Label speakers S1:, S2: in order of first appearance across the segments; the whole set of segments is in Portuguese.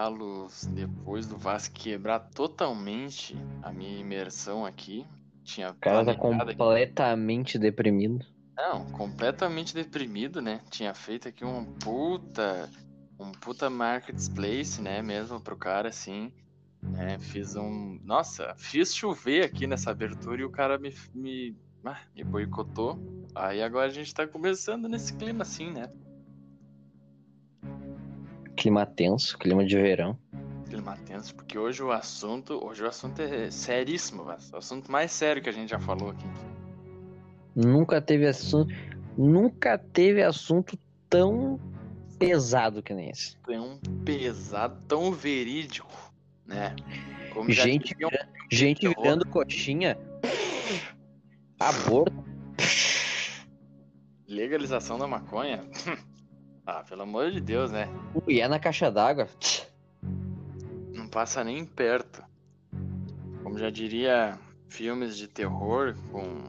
S1: galos, depois do Vasco quebrar totalmente a minha imersão aqui, tinha
S2: O cara tá
S1: planejado aqui-
S2: completamente deprimido.
S1: Não, completamente deprimido, né? Tinha feito aqui um puta, um puta marketplace, né? Mesmo pro cara, assim. Né? Fiz um. Nossa, fiz chover aqui nessa abertura e o cara me, me, ah, me boicotou. Aí agora a gente tá começando nesse clima assim, né?
S2: Clima tenso, clima de verão.
S1: Clima tenso, porque hoje o assunto. Hoje o assunto é seríssimo. O assunto mais sério que a gente já falou aqui.
S2: Nunca teve assunto. Nunca teve assunto tão pesado que nem esse.
S1: Um pesado, tão verídico, né? Como
S2: Gente, vira- gente virando coxinha. Aborto.
S1: Legalização da maconha? ah, pelo amor de Deus, né?
S2: E é na caixa d'água.
S1: Não passa nem perto. Como já diria, filmes de terror com,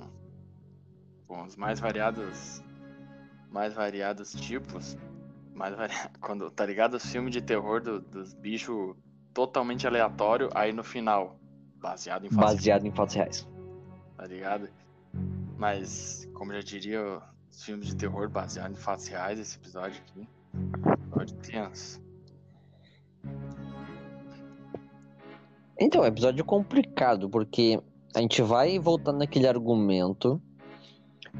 S1: com os mais variados mais variados tipos. Mais vari... Quando, tá ligado? Os filmes de terror do- dos bichos totalmente aleatório, aí no final, baseado em fatos
S2: Baseado em fatos reais.
S1: tá ligado? Mas, como já diria filmes de terror baseados em fatos reais, esse episódio aqui. Episódio tenso.
S2: Então, é um episódio complicado, porque a gente vai voltando naquele argumento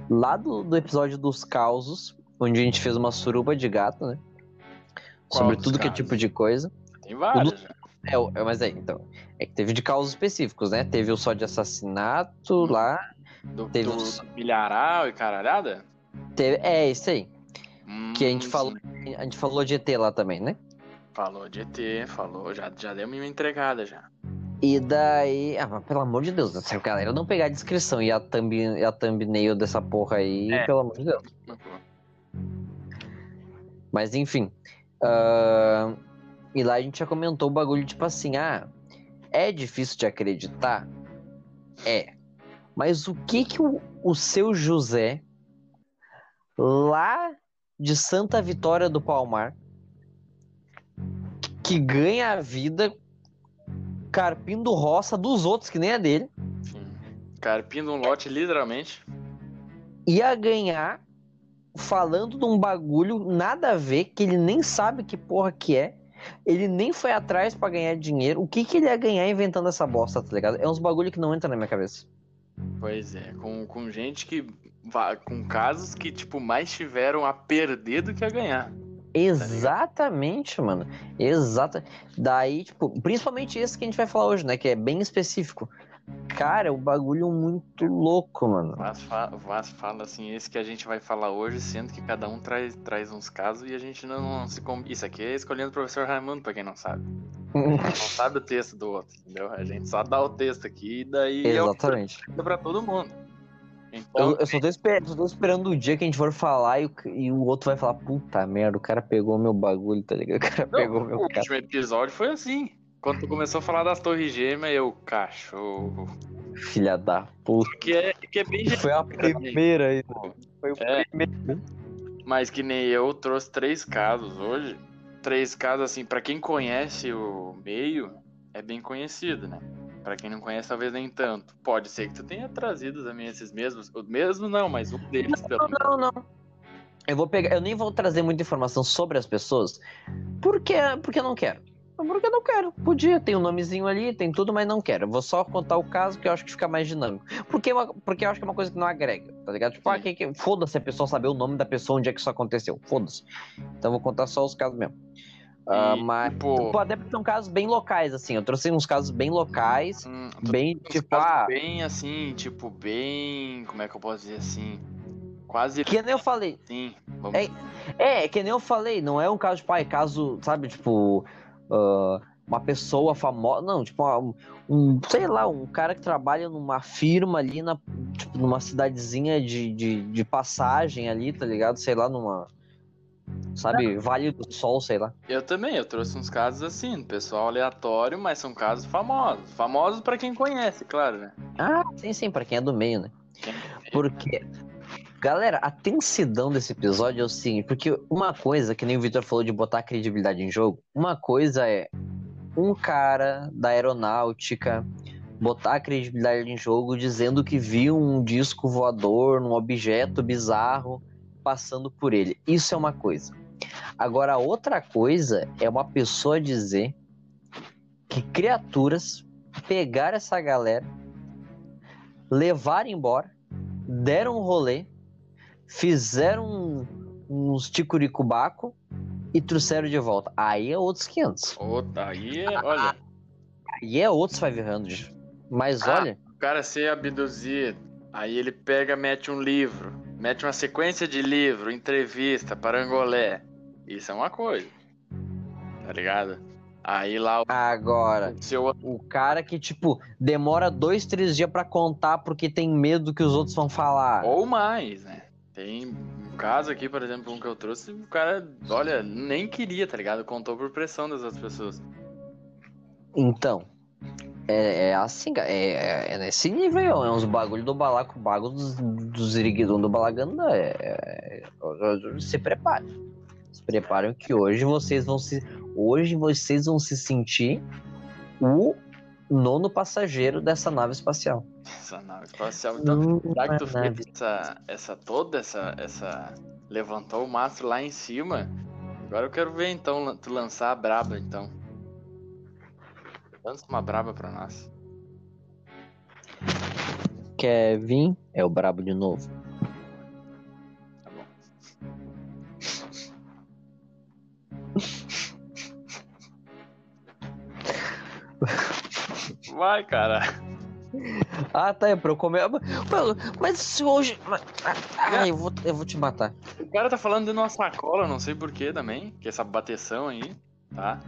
S2: lá do, do episódio dos causos, onde a gente fez uma suruba de gato, né?
S1: Qual
S2: Sobre tudo que é
S1: casos?
S2: tipo de coisa.
S1: Tem vários já.
S2: É, o- é, mas é, então. É que teve de causos específicos, né? Teve o só de assassinato lá.
S1: Do,
S2: Teve
S1: do
S2: uns-
S1: milharal e caralhada?
S2: Teve, é, isso aí. Que a gente
S1: Hum,
S2: falou-. A gente falou de ET lá também, né?
S1: Falou de ET, falou, já, já deu uma entregada já.
S2: E daí. Ah, mas pelo amor de Deus, se a galera não pegar a descrição e a, thumb, e a thumbnail dessa porra aí,
S1: É.
S2: pelo amor de Deus. Mas enfim. ahn, e lá a gente já comentou o bagulho, tipo assim, ah, é difícil de acreditar? É. Mas o que que o, o seu José, lá de Santa Vitória do Palmar, que ganha a vida carpindo roça dos outros, que nem a dele.
S1: Carpindo um lote, literalmente.
S2: ia ganhar falando de um bagulho nada a ver, que ele nem sabe que porra que é. Ele nem foi atrás pra ganhar dinheiro. O que que ele ia ganhar inventando essa bosta, tá ligado? É uns bagulho que não entra na minha cabeça.
S1: Pois é, com, com gente que. Com casos que, tipo, mais tiveram a perder do que a ganhar.
S2: Exatamente, mano. Exata. Daí, tipo, principalmente esse que a gente vai falar hoje, né? Que é bem específico. Cara, é um bagulho muito louco, mano.
S1: Vaz, fa Vaz fala assim, esse que a gente vai falar hoje, sendo que cada um traz, traz uns casos e a gente não, não se. com- Isso aqui é escolhendo o professor Raimundo, pra quem não sabe. Não sabe o texto do outro, entendeu? A gente só dá o texto aqui e daí é o
S2: Exatamente.
S1: fica pra todo mundo. Então,
S2: Eu, eu só tô, esper- só tô esperando o dia que a gente for falar e o, e o outro vai falar, puta merda, o cara pegou meu bagulho, tá ligado? O cara
S1: não,
S2: pegou meu
S1: o último episódio foi assim. Quando tu começou a falar das torres gêmeas, eu, cachorro.
S2: Filha da puta.
S1: Que é, que é bem
S2: Foi a primeira aí. Foi o
S1: É.
S2: primeiro.
S1: Mas que nem eu trouxe três casos hoje. Três casos, assim, pra quem conhece o meio, é bem conhecido, né? Pra quem não conhece, talvez nem tanto. Pode ser que tu tenha trazido também esses mesmos. O mesmo não, mas um deles, pelo menos.
S2: Não, não. Eu vou pegar, eu nem vou trazer muita informação sobre as pessoas, porque, porque eu não quero. Porque eu não quero. Podia, tem um nomezinho ali, tem tudo, mas não quero. Eu vou só contar o caso que eu acho que fica mais dinâmico. Porque, é uma- porque eu acho que é uma coisa que não agrega, tá ligado? Tipo, ah,
S1: Sim.
S2: que, que, foda-se a pessoa saber o nome da pessoa, onde é que isso aconteceu. Foda-se. Então eu vou contar só os casos mesmo.
S1: E,
S2: mas,
S1: tipo,
S2: tipo, até porque são casos bem locais, assim. Eu trouxe uns casos bem locais,
S1: hum,
S2: bem, tipo, ah,
S1: bem assim, tipo, bem. Como é que eu posso dizer assim? Quase
S2: que nem eu falei.
S1: assim. Vamos...
S2: É, É, que nem eu falei, não é um caso, tipo, ah, é caso, sabe, tipo, ah, uma pessoa famosa, não, tipo, um, um, sei lá, um cara que trabalha numa firma ali, na, tipo, numa cidadezinha de, de, de passagem ali, tá ligado? Sei lá, numa, sabe, Vale do Sol, sei lá.
S1: Eu também, eu trouxe uns casos assim, pessoal aleatório, mas são casos famosos. Famosos pra quem conhece, claro, né?
S2: Ah, sim, sim, pra quem é do meio, né? Porque, Galera, a tensidão desse episódio é o seguinte, porque uma coisa, que nem o Victor falou de botar credibilidade em jogo, uma coisa é um cara da aeronáutica botar credibilidade em jogo dizendo que viu um disco voador, um objeto bizarro passando por ele. Isso é uma coisa. Agora, outra coisa é uma pessoa dizer que criaturas pegaram essa galera, levaram embora, deram um rolê, fizeram uns ticuricubaco e trouxeram de volta. Aí é outros 500.
S1: Outra, aí, é, olha.
S2: Aí é outros 500. Mas ah, olha.
S1: O cara ser abduzido, aí ele pega, mete um livro, mete uma sequência de livro, entrevista, parangolé. Isso é uma coisa. Tá ligado? Aí lá.
S2: Agora, o, seu... o cara que, tipo, demora dois, três dias para contar porque tem medo que os outros vão falar.
S1: Ou mais, né? Tem um caso aqui, por exemplo, um que eu trouxe, o cara, olha, nem queria, tá ligado? Contou por pressão das outras pessoas.
S2: Então, é, é assim, é, é, é, nesse nível, é uns bagulho do balaco, bago dos, dos do balaganda. É, é, se prepare. Se preparem que hoje vocês vão se. Hoje vocês vão se sentir o nono passageiro dessa nave espacial.
S1: Essa nave espacial. Então, já que tu fez essa, essa toda, essa, essa. Levantou o mastro lá em cima. Agora eu quero ver então tu lançar a braba então. Lança uma braba pra nós.
S2: Kevin é o brabo de novo.
S1: Vai, cara.
S2: Ah, tá, é pra eu comer. Mas se hoje. Ah, eu vou, eu vou te matar.
S1: O cara tá falando de uma sacola, não sei porquê também. Que é essa bateção aí, tá?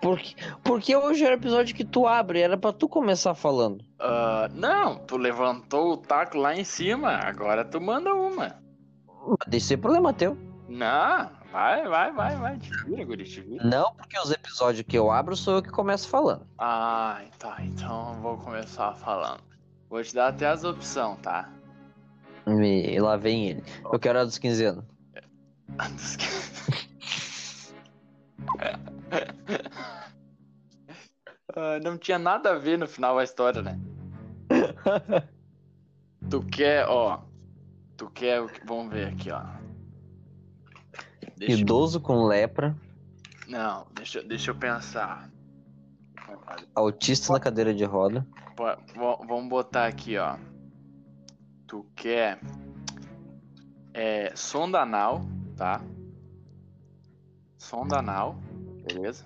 S2: Porque, porque hoje era o episódio que tu abre, era pra tu começar falando.
S1: Uh, não, tu levantou o taco lá em cima, agora tu manda uma.
S2: Deixa ser problema teu.
S1: Não, vai, vai, vai, vai, te vira, guri, te vira.
S2: Não, porque os episódios que eu abro sou eu que começo falando.
S1: Ah, tá, então eu vou começar falando. Vou te dar até as opções, tá?
S2: E lá vem ele. Eu quero a dos 15 anos.
S1: A dos 15 uh, não tinha nada a ver no final a história, né? tu quer, ó. Tu quer o que. Vamos ver aqui, ó.
S2: Deixa Idoso eu... com lepra.
S1: Não, deixa, deixa eu pensar.
S2: Autista na cadeira de roda.
S1: vamos botar aqui, ó. Tu quer. É, sonda anal, tá? Sonda anal, beleza?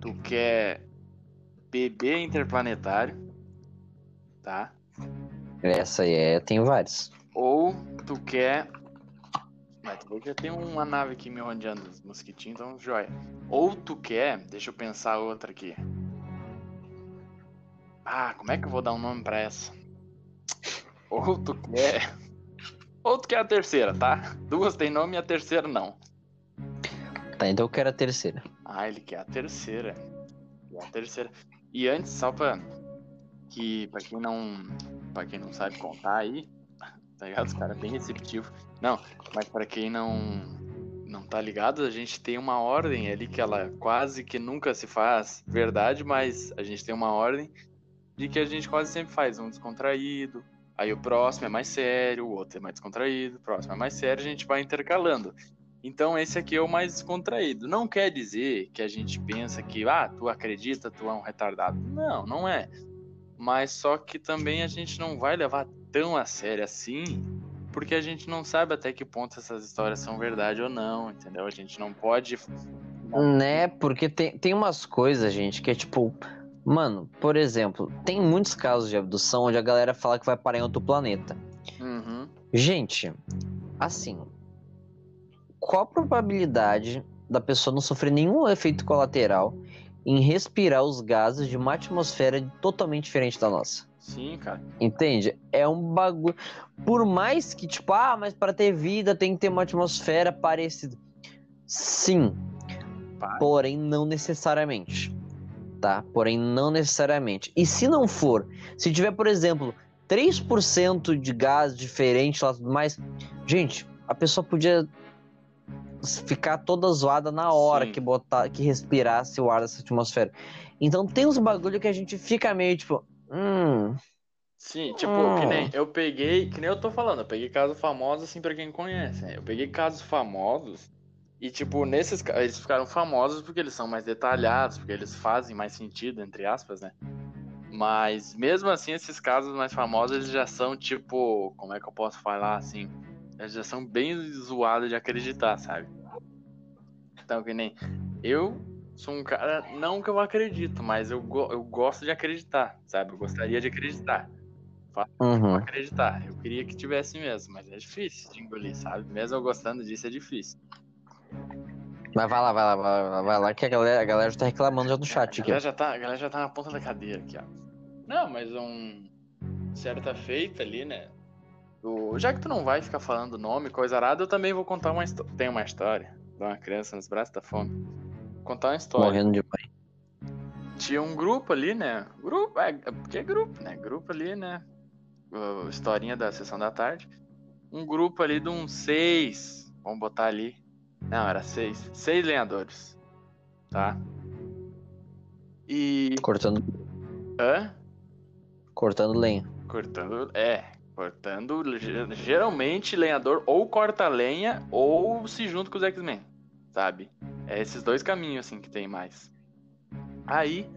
S1: Tu quer bebê interplanetário, tá?
S2: Essa aí é, tem vários.
S1: Ou tu quer. Mas tu já tem uma nave aqui me rodeando, os mosquitinhos, então joia. Ou tu quer. Deixa eu pensar outra aqui. Ah, como é que eu vou dar um nome pra essa? Ou tu quer. Ou tu quer a terceira, tá? Duas tem nome e a terceira não.
S2: Tá, então eu quero a terceira.
S1: Ah, ele quer a terceira. a terceira. E antes, só pra. Que pra quem não. Pra quem não sabe contar aí, tá ligado? Os caras bem receptivos. Não, mas pra quem não. Não tá ligado, a gente tem uma ordem ali que ela quase que nunca se faz verdade, mas a gente tem uma ordem de que a gente quase sempre faz um descontraído, aí o próximo é mais sério, o outro é mais descontraído, o próximo é mais sério, a gente vai intercalando. Então esse aqui é o mais descontraído. Não quer dizer que a gente pensa que, ah, tu acredita, tu é um retardado. Não, não é. Mas só que também a gente não vai levar tão a sério assim, porque a gente não sabe até que ponto essas histórias são verdade ou não, entendeu? A gente não pode.
S2: Né, porque tem, tem umas coisas, gente, que é tipo. Mano, por exemplo, tem muitos casos de abdução onde a galera fala que vai parar em outro planeta.
S1: Uhum.
S2: Gente, assim, qual a probabilidade da pessoa não sofrer nenhum efeito colateral em respirar os gases de uma atmosfera totalmente diferente da nossa?
S1: Sim, cara.
S2: Entende? É um bagulho. Por mais que, tipo, ah, mas para ter vida tem que ter uma atmosfera parecida. Sim. Pai. Porém, não necessariamente. Tá? Porém, não necessariamente. E se não for, se tiver, por exemplo, 3% de gás diferente lá tudo mais. Gente, a pessoa podia ficar toda zoada na hora
S1: Sim.
S2: que botar, que respirasse o ar dessa atmosfera. Então tem uns bagulho que a gente fica meio tipo, hum,
S1: Sim, tipo,
S2: Hum.
S1: que nem eu peguei, que nem eu tô falando, eu peguei casos famosos assim pra quem conhece, né? Eu peguei casos famosos e tipo, nesses eles ficaram famosos porque eles são mais detalhados, porque eles fazem mais sentido, entre aspas, né? Mas mesmo assim, esses casos mais famosos, eles já são tipo, como é que eu posso falar assim? Eles já são bem zoados de acreditar, sabe? Então, que nem eu sou um cara, não que eu acredito, mas eu, go- eu gosto de acreditar, sabe? Eu gostaria de acreditar
S2: uhum.
S1: acreditar. Eu queria que tivesse mesmo, mas é difícil de engolir, sabe? Mesmo eu gostando disso, é difícil.
S2: Mas vai lá, vai lá, vai lá, vai lá que a galera, a galera já tá reclamando já no chat
S1: a,
S2: aqui.
S1: galera
S2: ó.
S1: já tá, a galera já tá na ponta da cadeira aqui, ó. Não, mas um. Certa feita ali, né? Do... Já que tu não vai ficar falando nome, coisa arada, eu também vou contar uma história. Tem uma história de uma criança nos braços da fome. Contar uma história.
S2: Morrendo de mãe.
S1: Tinha um grupo ali, né? Grupo, é, porque é grupo, né? Grupo ali, né? Uh, historinha da sessão da tarde. Um grupo ali de uns seis. Vamos botar ali. Não, era seis. Seis lenhadores. Tá? E.
S2: Cortando,
S1: Hã?
S2: cortando lenha.
S1: Cortando. É. Cortando. ge- Geralmente lenhador ou corta lenha ou se junta com os X-Men. Sabe? É esses dois caminhos, assim, que tem mais. Aí.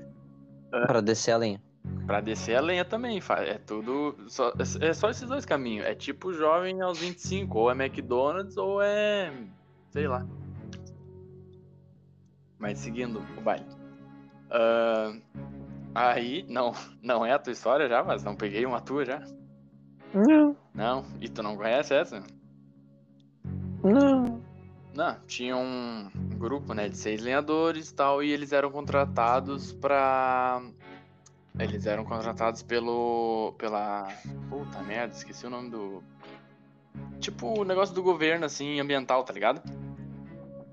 S2: Pra descer a lenha.
S1: Pra descer a lenha também, é tudo. Só, é só esses dois caminhos. É tipo jovem aos 25, ou é McDonald's ou é. sei lá. Mas seguindo o baile. Ah, aí, não, não é a tua história já, mas não peguei uma tua já.
S2: Não,
S1: Não, e tu não conhece essa?
S2: não.
S1: Não, tinha um grupo, né, de seis lenhadores e tal, e eles eram contratados pra. Eles eram contratados pelo. pela. Puta merda, esqueci o nome do. Tipo, o negócio do governo, assim, ambiental, tá ligado?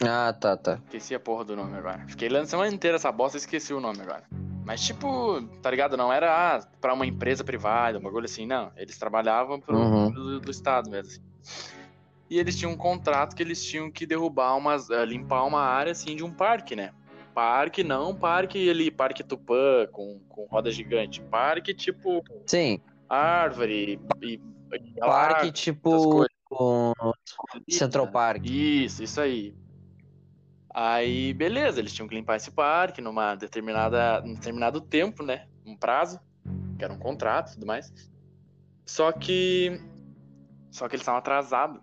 S2: Ah, tá, tá.
S1: Esqueci a porra do nome agora. Fiquei lendo semana inteira essa bosta e esqueci o nome agora. Mas, tipo, tá ligado? Não era ah, pra uma empresa privada, um bagulho assim, não. Eles trabalhavam pro,
S2: Uhum.
S1: do, do Estado mesmo. assim. E eles tinham um contrato que eles tinham que derrubar umas. eh, limpar uma área assim de um parque, né? Parque, não parque ali, parque Tupã, com, com roda gigante. Parque tipo
S2: Sim,
S1: árvore e. e
S2: parque tipo um Central Park.
S1: Isso, isso aí. Aí, beleza, eles tinham que limpar esse parque numa determinada, num determinado tempo, né? Um prazo, que era um contrato e tudo mais. Só que. Só que eles estavam atrasados,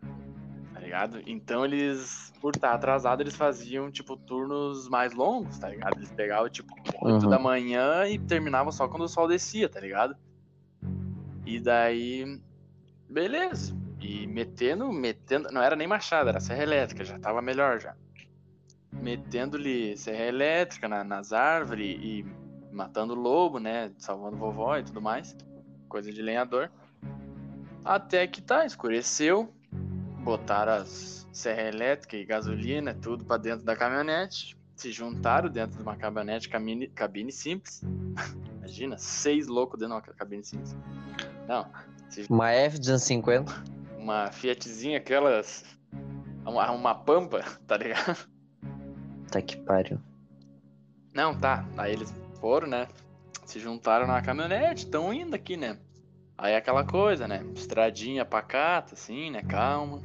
S1: ligado? Então eles, por estar atrasado, eles faziam, tipo, turnos mais longos, tá ligado? Eles pegavam, tipo, 8
S2: Uhum.
S1: da manhã e terminavam só quando o sol descia, tá ligado? E daí. Beleza. E metendo, metendo. Não era nem machado, era serra elétrica, já tava melhor já. Metendo-lhe serra elétrica na- nas árvores e matando lobo, né? Salvando vovó e tudo mais. Coisa de lenhador. Até que tá, escureceu. Botaram as serra elétrica e gasolina, tudo pra dentro da caminhonete. Se juntaram dentro de uma caminhonete cabine, cabine simples. Imagina, seis loucos dentro de uma cabine simples. Não, se
S2: Uma F-250.
S1: uma Fiatzinha, aquelas. Uma, uma pampa, tá ligado?
S2: Tá que pariu.
S1: Não, tá. Aí eles foram, né? Se juntaram na caminhonete, estão indo aqui, né? Aí é aquela coisa, né? Estradinha pacata, assim, né? Calma.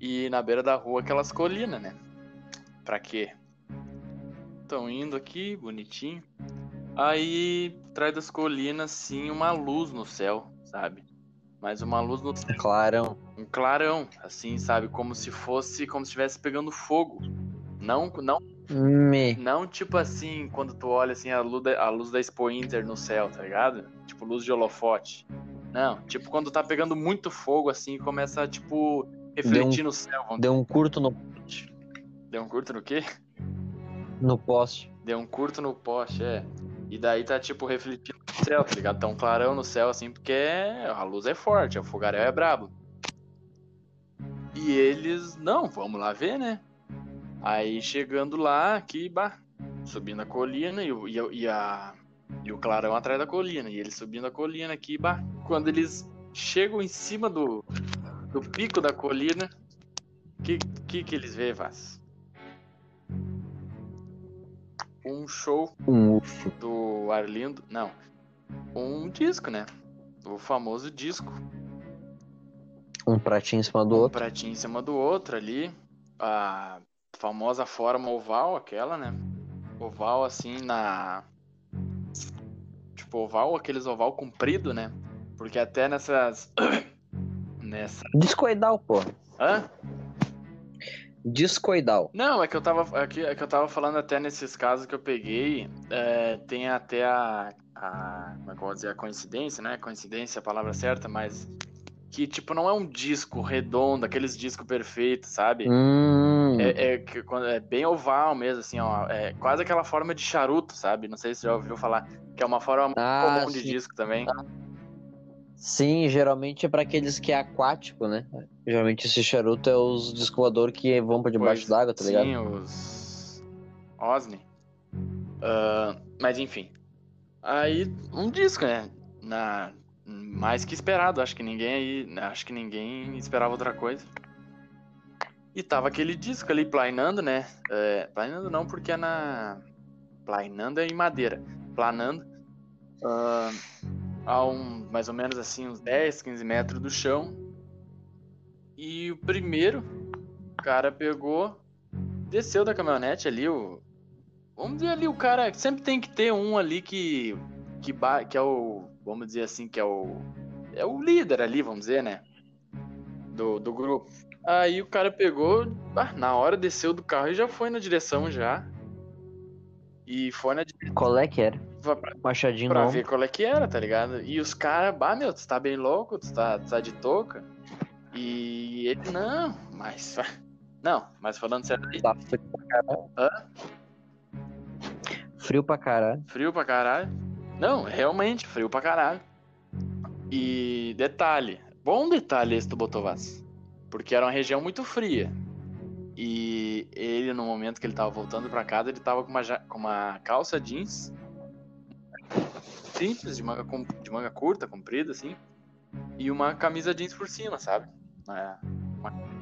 S1: E na beira da rua aquelas colinas, né? Pra quê? Estão indo aqui, bonitinho. Aí, atrás das colinas, sim, uma luz no céu, sabe? Mas uma luz no céu.
S2: Clarão.
S1: um clarão, assim, sabe? Como se fosse, como se estivesse pegando fogo. Não, não,
S2: Me.
S1: não tipo assim, quando tu olha assim a luz da, a luz da Expo Inter no céu, tá ligado? Tipo luz de holofote. Não, tipo quando tá pegando muito fogo assim e começa tipo refletir no céu. Vamos...
S2: Deu um curto no,
S1: Deu um curto no quê?
S2: no poste.
S1: Deu um curto no poste, é. E daí tá tipo refletindo no céu, tá ligado? Tá um clarão no céu assim, porque a luz é forte, o fogaréu é brabo. E eles, não, vamos lá ver, né? Aí chegando lá, aqui, bah, subindo a colina e, o- e, e a, E o clarão atrás da colina. E eles subindo a colina aqui, bah, quando eles chegam em cima do, do pico da colina, o que, que que eles vê, Vaz? Um show
S2: Um UFO.
S1: do Arlindo. Não. Um disco, né? O famoso disco.
S2: Um pratinho em cima do
S1: Um
S2: outro.
S1: pratinho em cima do outro ali. A famosa forma oval, aquela, né? Oval assim na. Tipo, oval, aqueles oval comprido, né? Porque até nessas. Nessa.
S2: Discoidal, pô.
S1: Hã?
S2: Discoidal.
S1: Não, é que eu tava. É que, é que eu tava falando até nesses casos que eu peguei. é, tem até a. a como é que eu vou dizer? A coincidência, né? Coincidência é a palavra certa, mas. Que, tipo, não é um disco redondo, aqueles discos perfeitos, sabe?
S2: Hum.
S1: É, é, é bem oval mesmo, assim, ó. É quase aquela forma de charuto, sabe? Não sei se você já ouviu falar. Que é uma forma muito
S2: Ah,
S1: comum de
S2: sim.
S1: disco também.
S2: Sim, geralmente é pra aqueles que é aquático, né? Geralmente esse charuto é os discoador que vão pra debaixo d'água, tá ligado?
S1: Sim, os. Osni. Ah, mas enfim. Aí, um disco, né? Na... Mais que esperado. Acho que ninguém aí. Acho que ninguém esperava outra coisa. E tava aquele disco ali planando, né? É, planando não, porque é na. Planando é em madeira. Planando. ah, a um, mais ou menos assim, uns 10, 15 metros do chão. E o primeiro o cara pegou, desceu da caminhonete ali, o. Vamos dizer ali, o cara. Sempre tem que ter um ali que. Que, que é o. Vamos dizer assim, que é o. É o líder ali, vamos dizer, né? Do, do grupo. Aí o cara pegou, ah, na hora desceu do carro e já foi na direção já. E foi na direção
S2: Qual é que era?
S1: pra,
S2: Machadinho
S1: pra
S2: não.
S1: ver qual é que era, tá ligado? E os caras, bah, meu, tu tá bem louco, tu tá, tu tá de touca. E ele, não, mas. Não, mas falando sério
S2: Tá frio pra caralho.
S1: Hã?
S2: Frio pra caralho.
S1: frio pra caralho. Não, realmente, frio pra caralho. E detalhe, bom detalhe esse do Botovaz. Porque era uma região muito fria. E ele, no momento que ele tava voltando pra casa, ele tava com uma, com uma calça jeans simples, de manga, de manga curta, comprida, assim. E uma camisa jeans por cima, sabe? É,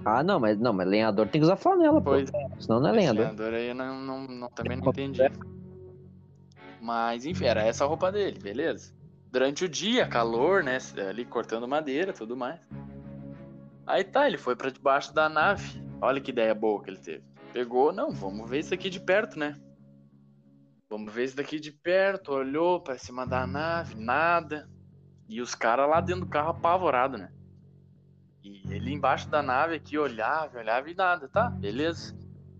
S2: Ah, não, mas não, mas lenhador tem que usar flanela, pô.
S1: pois
S2: Senão não é lenhador.
S1: lenhador aí eu não, não, não- também não entendi. Mas, enfim, era essa a roupa dele, beleza? Durante o dia, calor, né? Ali cortando madeira tudo mais. Aí tá, ele foi pra debaixo da nave. Olha que ideia boa que ele teve. Pegou, não, vamos ver isso aqui de perto, né? Vamos ver isso daqui de perto. Olhou pra cima da nave, nada. E os caras lá dentro do carro apavorado, né? E ele embaixo da nave aqui olhava, olhava e nada, tá? Beleza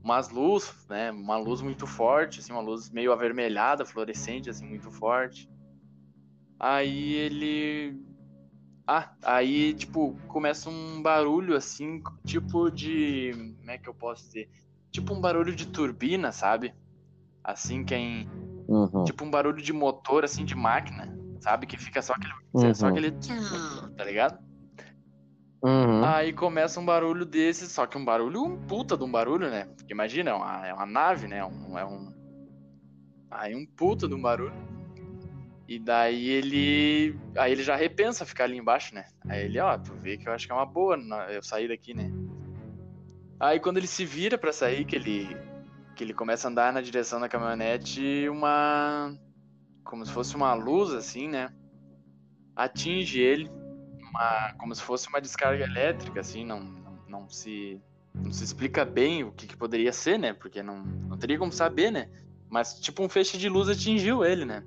S1: umas luzes, né? Uma luz muito forte, assim, uma luz meio avermelhada, fluorescente, assim, muito forte. Aí ele. Ah, aí, tipo, começa um barulho, assim, tipo de. Como é que eu posso dizer? Tipo um barulho de turbina, sabe? Assim, quem.
S2: Uhum.
S1: Tipo um barulho de motor, assim, de máquina, sabe? Que fica só aquele.
S2: Uhum.
S1: Só aquele. Tá ligado?
S2: Uhum.
S1: Aí começa um barulho desse, só que um barulho, um puta de um barulho, né? Porque imagina, é uma, é uma nave, né? Um, é um. Aí um puta de um barulho. E daí ele. Aí ele já repensa ficar ali embaixo, né? Aí ele, ó, tu vê que eu acho que é uma boa eu sair daqui, né? Aí quando ele se vira pra sair, que ele. Que ele começa a andar na direção da caminhonete, uma. Como se fosse uma luz, assim, né? Atinge ele uma, como se fosse uma descarga elétrica, assim, não, não, não se não se explica bem o que, que poderia ser, né? Porque não, não teria como saber, né? Mas tipo um feixe de luz atingiu ele, né?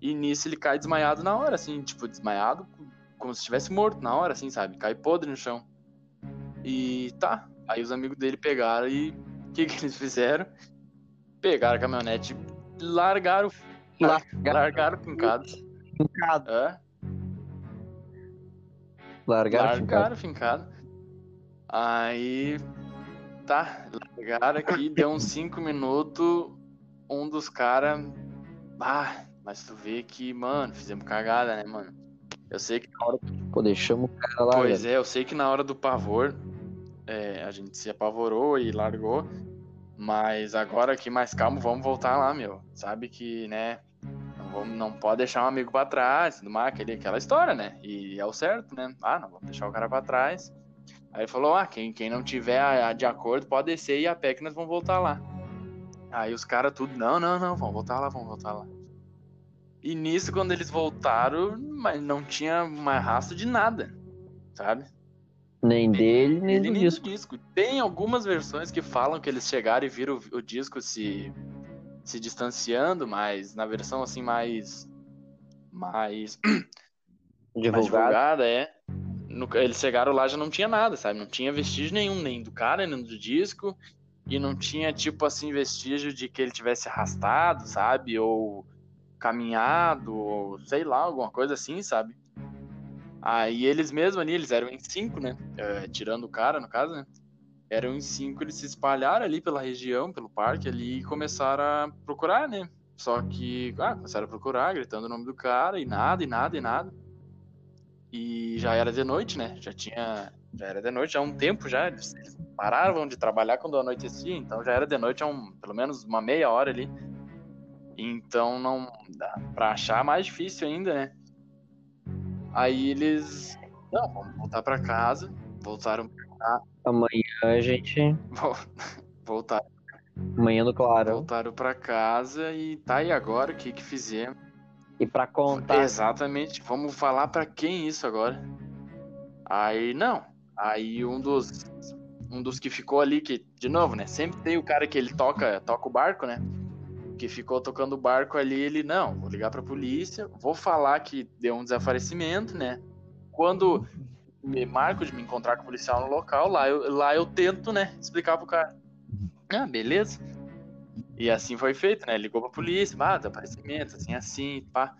S1: E nisso ele cai desmaiado na hora, assim, tipo desmaiado, como se estivesse morto na hora, assim, sabe? Cai podre no chão. E tá, aí os amigos dele pegaram e o que que eles fizeram? Pegaram a caminhonete, largaram,
S2: Largaram.
S1: largaram fincado.
S2: Fincado.
S1: Hã?
S2: Largaram, fincado.
S1: Largaram fincado. Aí. Tá, largaram aqui, deu uns 5 minutos. Um dos caras. Ah, mas tu vê que, mano, fizemos cagada, né, mano? Eu sei que na hora.
S2: Pô, deixamos o cara lá,
S1: Pois
S2: velho.
S1: é, eu sei que na hora do pavor. é, a gente se apavorou e largou. Mas agora aqui mais calmo, vamos voltar lá, meu. Sabe que, né? Não vamos, não pode deixar um amigo pra trás, tudo mais, aquele, aquela história, né? E é o certo, né? Ah, não vamos deixar o cara pra trás. Aí falou, ah, quem, quem não tiver a, a de acordo pode descer e a pé que nós vamos voltar lá. Aí os caras tudo, não, não, não, vamos voltar lá, vamos voltar lá. E nisso, quando eles voltaram, mas não tinha mais rastro de nada, sabe?
S2: Nem dele, nem,
S1: Ele
S2: do
S1: nem
S2: disco.
S1: do disco. Tem algumas versões que falam que eles chegaram e viram o, o disco se, se distanciando, mas na versão assim mais. mais, mais
S2: Divulgado.
S1: divulgada, é. No- eles chegaram lá já não tinha nada, sabe? Não tinha vestígio nenhum, nem do cara, nem do disco. E não tinha, tipo assim, vestígio de que ele tivesse arrastado, sabe? Ou caminhado, ou sei lá, alguma coisa assim, sabe? Aí eles mesmos ali, eles eram em cinco, né? É, tirando o cara, no caso, né? Eram em cinco, eles se espalharam ali pela região, pelo parque ali, e começaram a procurar, né? Só que, ah, começaram a procurar, gritando o nome do cara, e nada, e nada, e nada. E já era de noite, né? Já tinha. Já era de noite, há um tempo já. Eles paravam de trabalhar quando anoitecia, então já era de noite há um, pelo menos uma meia hora ali. Então não. dá Pra achar mais difícil ainda, né? Aí eles. Não, vamos voltar pra casa. Voltaram.
S2: Amanhã a gente.
S1: vol- Voltaram,
S2: Amanhã do Clarão.
S1: voltaram pra casa e tá aí agora o que que fizemos.
S2: E pra contar.
S1: Exatamente. Vamos falar pra quem isso agora? Aí não. Aí um dos um dos que ficou ali que de novo, né? Sempre tem o cara que ele toca toca o barco, né? Que ficou tocando o barco ali, ele não, vou ligar pra polícia, vou falar que deu um desaparecimento, né? Quando me marco de me encontrar com o policial no local, lá eu, lá eu tento, né, explicar pro cara. Ah, beleza. E assim foi feito, né? Ligou pra polícia, ah, desaparecimento, assim, assim, pá.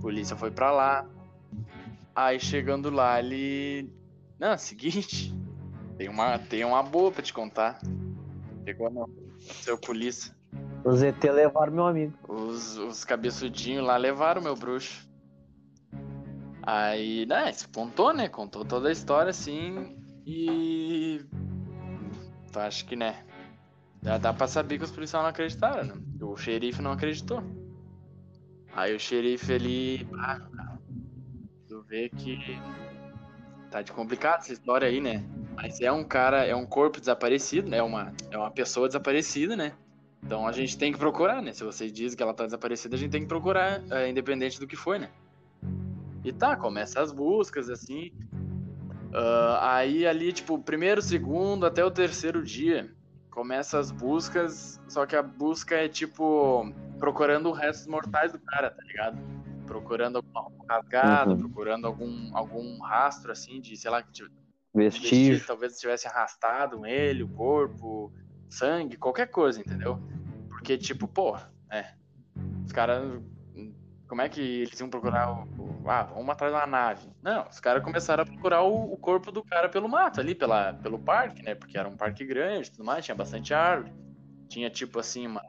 S1: Polícia foi pra lá. Aí chegando lá, ele. Não, seguinte. Tem uma, tem uma boa pra te contar. Chegou não. Seu polícia.
S2: Os ZT levaram meu amigo.
S1: Os, os cabeçudinhos lá levaram meu bruxo. Aí, né, contou, né? Contou toda a história assim. E. Tu acha que, né? Já dá pra saber que os policiais não acreditaram, né? O xerife não acreditou. Aí o xerife ele. Ah, tu vê que. Tá de complicado essa história aí, né? Mas é um cara, é um corpo desaparecido, né? É uma, é uma pessoa desaparecida, né? Então a gente tem que procurar, né? Se você diz que ela tá desaparecida, a gente tem que procurar, é, independente do que foi, né? E tá, começa as buscas, assim. Ah, aí ali, tipo, primeiro, segundo, até o terceiro dia, começa as buscas, só que a busca é tipo procurando restos mortais do cara, tá ligado? Procurando alguma rasgada,
S2: Uhum.
S1: procurando algum, algum rastro, assim, de, sei lá, que tive-
S2: Vestígio.
S1: vestir, talvez tivesse arrastado ele, o corpo, sangue, qualquer coisa, entendeu? Porque, tipo, pô, é. Os caras. Como é que eles iam procurar o. o- ah, vamos atrás de uma nave. Não, os caras começaram a procurar o, o corpo do cara pelo mato ali, pela, pelo parque, né? Porque era um parque grande e tudo mais, tinha bastante árvore. Tinha, tipo assim, uma,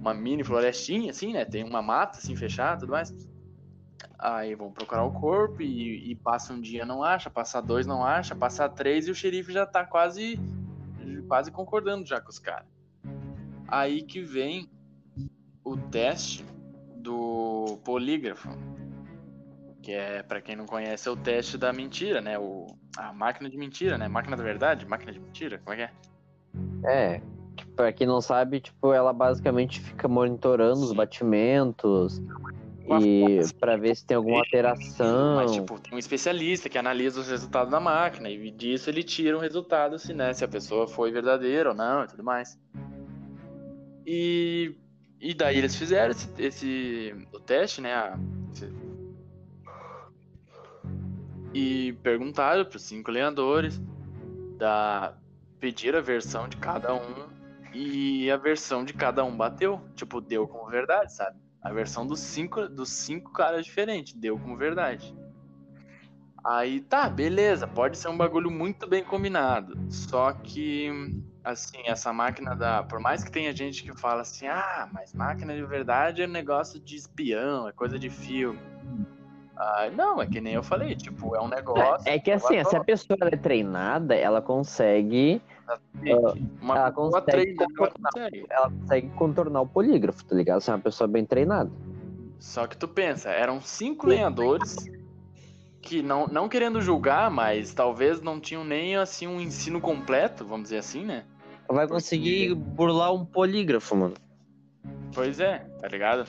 S1: uma mini florestinha, assim, né? Tem uma mata, assim, fechada e tudo mais. Aí vão procurar o corpo e, e passa um dia não acha, passa dois não acha, passa três e o xerife já tá quase quase concordando já com os caras. Aí que vem o teste do polígrafo, que é pra quem não conhece é o teste da mentira, né? O a máquina de mentira, né? Máquina da verdade, máquina de mentira, como é que é?
S2: É. Pra quem não sabe, tipo, ela basicamente fica monitorando os batimentos e pra ver se tem alguma alteração.
S1: Mas, tipo, tem um especialista que analisa os resultados da máquina e disso ele tira um resultado se, né, se a pessoa foi verdadeira ou não e tudo mais. E, e daí eles fizeram esse, esse o teste, né? a- esse- e perguntaram para os cinco lenhadores da pedir a versão de cada um e a versão de cada um bateu, tipo, deu como verdade, sabe? A versão dos cinco, dos cinco caras diferentes deu como verdade. Aí tá, beleza, pode ser um bagulho muito bem combinado. Só que, assim, essa máquina da. Por mais que tenha gente que fala assim, ah, mas máquina de verdade é negócio de espião, é coisa de filme. Ah, não, é que nem eu falei, tipo, é um negócio.
S2: É que assim, se a pessoa é treinada, ela consegue.
S1: uma
S2: ela consegue
S1: consegue.
S2: Ela consegue contornar o polígrafo, tá ligado? Se é uma pessoa bem treinada.
S1: Só que tu pensa, eram cinco lenhadores que não, não querendo julgar, mas talvez não tinham nem assim um ensino completo, vamos dizer assim, né?
S2: Vai conseguir burlar um polígrafo, mano.
S1: Pois é, tá ligado?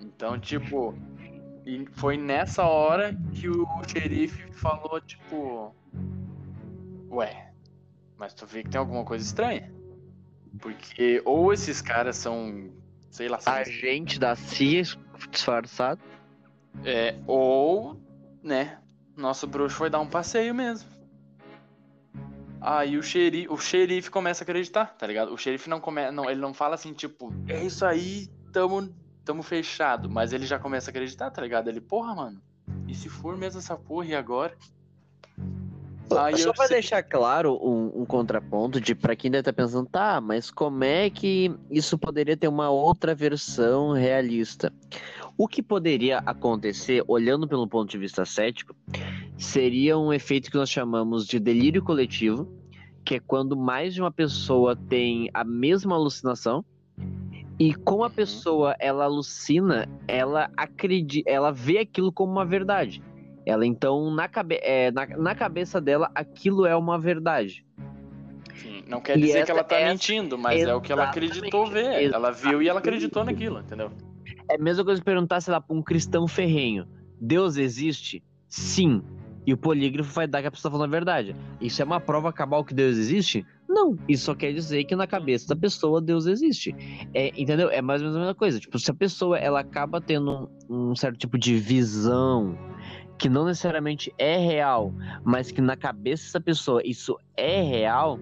S1: Então, tipo, e foi nessa hora que o xerife falou, tipo, ué, mas tu vê que tem alguma coisa estranha. Porque ou esses caras são, sei lá, são
S2: Agente da CIA disfarçado.
S1: É, ou, né, nosso bruxo foi dar um passeio mesmo. Aí o xerife, o xerife começa a acreditar, tá ligado? O xerife não começa, não, ele não fala assim, tipo, é isso aí, tamo, tamo fechado, mas ele já começa a acreditar, tá ligado? Ele, porra, mano, e se for mesmo essa porra e agora? Aí
S2: Só pra
S1: sei-
S2: deixar claro um, um contraponto de pra quem deve estar pensando, tá, mas como é que isso poderia ter uma outra versão realista? O que poderia acontecer, olhando pelo ponto de vista cético, seria um efeito que nós chamamos de delírio coletivo, que é quando mais de uma pessoa tem a mesma alucinação e como a
S1: Uhum.
S2: pessoa ela alucina, ela acredita, ela vê aquilo como uma verdade. Ela então na, cabe é, na, na cabeça dela aquilo é uma verdade.
S1: Enfim, não quer
S2: E
S1: dizer
S2: essa-
S1: que ela tá
S2: essa-
S1: mentindo, mas é o que ela acreditou ver. Ela viu e ela acreditou naquilo, entendeu?
S2: É a mesma coisa que perguntar, sei lá, pra um cristão ferrenho: Deus existe? Sim. E o polígrafo vai dar que a pessoa tá falando a verdade. Isso é uma prova cabal que Deus existe? Não. Isso só quer dizer que na cabeça da pessoa Deus existe. É, entendeu? É mais ou menos a mesma coisa. Tipo, se a pessoa ela acaba tendo um, um certo tipo de visão que não necessariamente é real, mas que na cabeça dessa pessoa isso é real,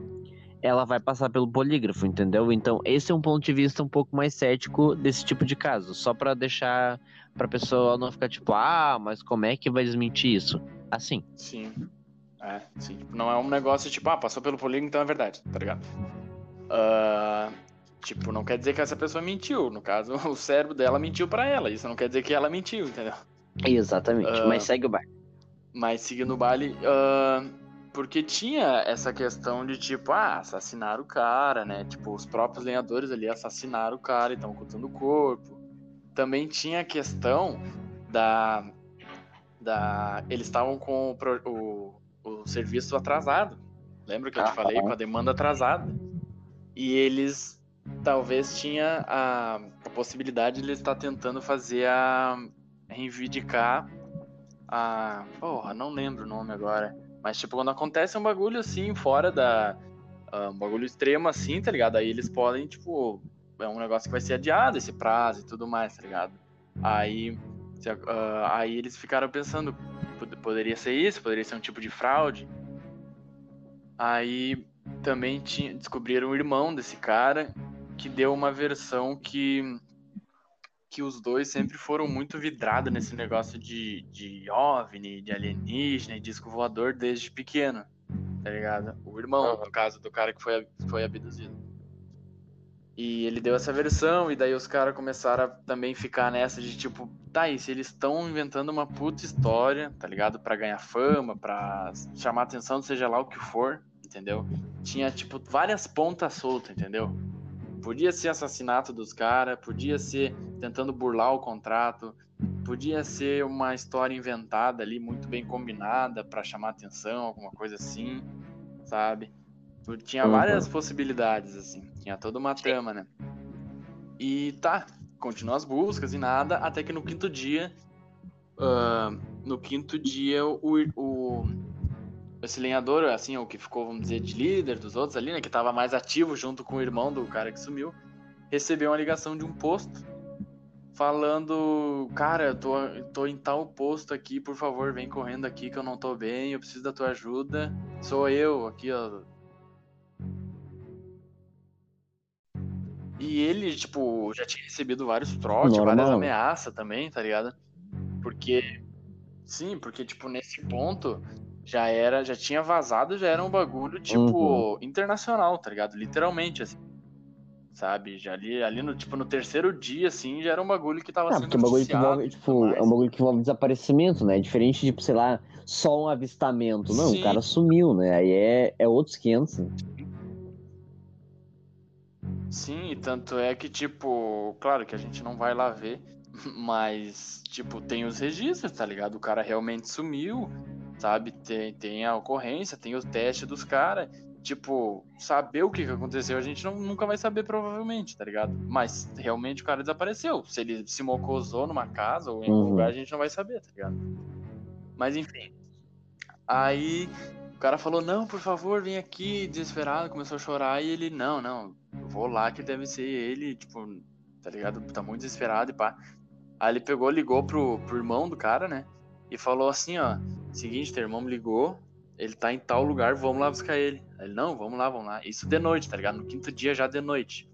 S2: ela vai passar pelo polígrafo, entendeu? Então, esse é um ponto de vista um pouco mais cético desse tipo de caso, só pra deixar pra pessoa não ficar tipo, ah, mas como é que vai desmentir isso? Assim.
S1: Sim. É, sim. Não é um negócio tipo, ah, passou pelo polígono, então é verdade, tá ligado? Ah, tipo, não quer dizer que essa pessoa mentiu. No caso, o cérebro dela mentiu pra ela. Isso não quer dizer que ela mentiu, entendeu?
S2: Exatamente.
S1: Ah.
S2: Mas segue o baile.
S1: Mas seguindo o baile, ah, porque tinha essa questão de tipo, ah, assassinaram o cara, né? Tipo, os próprios lenhadores ali assassinaram o cara e estão ocultando o corpo. Também tinha a questão da. da eles estavam com o, o, o serviço atrasado. Lembra que eu te
S2: Ah,
S1: falei?
S2: ah.
S1: Com a demanda atrasada. E eles talvez tinha a, a possibilidade de ele estar tentando fazer a reivindicar a. Porra, não lembro o nome agora. Mas, tipo, quando acontece um bagulho assim, fora da. ah, um bagulho extremo assim, tá ligado? Aí eles podem, tipo. É um negócio que vai ser adiado esse prazo e tudo mais, tá ligado? Aí. se ah, aí eles ficaram pensando, pod- poderia ser isso, poderia ser um tipo de fraude. Aí também tinha, descobriram o irmão desse cara, que deu uma versão que que os dois sempre foram muito vidrados nesse negócio de, de OVNI, de alienígena e disco voador desde pequeno, tá ligado? O irmão, no caso do cara que foi, foi abduzido. E ele deu essa versão, e daí os caras começaram a também ficar nessa de tipo, tá, e se eles estão inventando uma puta história, tá ligado? Pra ganhar fama, pra chamar atenção, seja lá o que for, entendeu? Tinha, tipo, várias pontas soltas, entendeu? Podia ser assassinato dos caras, podia ser tentando burlar o contrato, podia ser uma história inventada ali, muito bem combinada pra chamar atenção, alguma coisa assim, sabe? Tinha
S2: Uhum.
S1: várias possibilidades, assim, tinha toda uma trama, né? E tá, continua as buscas e nada, até que no quinto dia, ah, no quinto dia, o, o, esse lenhador, assim, o que ficou, vamos dizer, de líder dos outros ali, né, que tava mais ativo junto com o irmão do cara que sumiu, recebeu uma ligação de um posto falando, cara, eu tô, tô em tal posto aqui, por favor, vem correndo aqui que eu não tô bem, eu preciso da tua ajuda. Sou eu aqui, ó. E ele, tipo, já tinha recebido vários trotes, várias ameaças também, tá ligado? Porque. Sim, porque, tipo, nesse ponto já era, já tinha vazado, já era um bagulho, tipo,
S2: Uhum.
S1: internacional, tá ligado? Literalmente, assim. Sabe? Já ali, ali no, tipo, no terceiro dia, assim, já era um bagulho que tava
S2: Ah,
S1: sendo
S2: porque é um bagulho que envolve, tipo, é um bagulho que envolve desaparecimento, né? Diferente de, tipo, sei lá, só um avistamento. Não,
S1: Sim.
S2: o cara sumiu, né? Aí é, é outros 500. né?
S1: Sim, e tanto é que, tipo, claro que a gente não vai lá ver, Mas, tipo, tem os registros, tá ligado? O cara realmente sumiu, sabe? Tem, tem a ocorrência, tem o teste dos caras. Tipo, saber o que, que aconteceu, a gente não, nunca vai saber, provavelmente, tá ligado? Mas realmente o cara desapareceu. Se ele se mocosou numa casa ou em algum
S2: Uhum.
S1: lugar, a gente não vai saber, tá ligado? Mas enfim. Aí o cara falou, não, por favor, vem aqui, desesperado, começou a chorar, e ele, não, não, eu vou lá que deve ser ele, tipo, tá ligado? Tá muito desesperado e pá. Aí ele pegou, ligou pro, pro irmão do cara, né? E falou assim, ó, seguinte, teu irmão me ligou, ele tá em tal lugar, vamos lá buscar ele. Ele, não, vamos lá, vamos lá. Isso de noite, tá ligado? No quinto dia já de noite.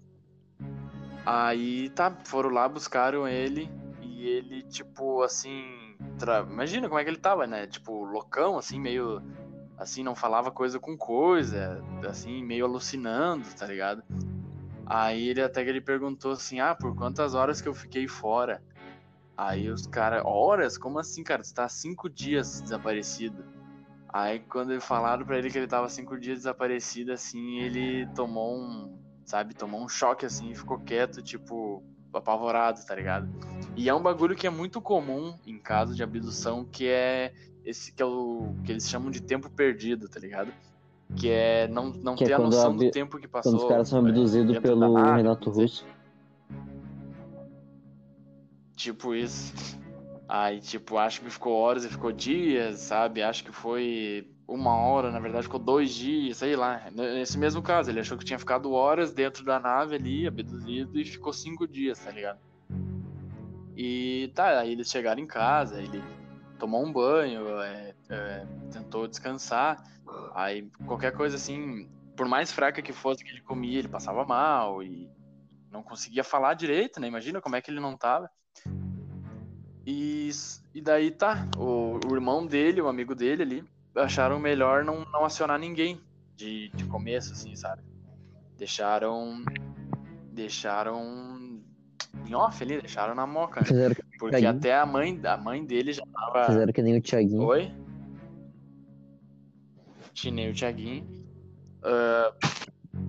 S1: Aí tá, foram lá, buscaram ele, e ele, tipo, assim. tra- Imagina como é que ele tava, né? Tipo, loucão, assim, meio. Assim, não falava coisa com coisa, assim, meio alucinando, tá ligado? Aí ele até que ele perguntou assim: ah, por quantas horas que eu fiquei fora? Aí os caras, horas? Como assim, cara? Você tá cinco dias desaparecido. Aí quando falaram pra ele que ele tava cinco dias desaparecido, assim, ele tomou um, sabe, tomou um choque assim e ficou quieto, tipo, apavorado, tá ligado? E é um bagulho que é muito comum em caso de abdução, que é esse que é o que eles chamam de tempo perdido, tá ligado? Que é não, não
S2: Que é
S1: ter a
S2: quando
S1: noção
S2: abi-
S1: do tempo que passou.
S2: Quando os caras são
S1: é,
S2: abduzidos
S1: da
S2: pelo
S1: nave,
S2: Renato. Russo.
S1: Tipo isso. Aí, tipo, acho que ficou horas e ficou dias, sabe? Acho que foi uma hora, na verdade ficou dois dias, sei lá. Nesse mesmo caso, ele achou que tinha ficado horas dentro da nave ali, abduzido, e ficou cinco dias, tá ligado? E tá, aí eles chegaram em casa, ele tomou um banho, é, é, tentou descansar. Aí qualquer coisa assim, por mais fraca que fosse que ele comia, ele passava mal e não conseguia falar direito, né? Imagina como é que ele não tava. E, e daí tá, o, o irmão dele, o amigo dele ali, acharam melhor não, não acionar ninguém de, de começo, assim, sabe? Deixaram. Deixaram em off ali, deixaram na moca, né? Porque até a mãe, a mãe dele já tava.
S2: fizeram que nem o Thiaguinho.
S1: Oi? Chinei o Thiaguinho. Ah,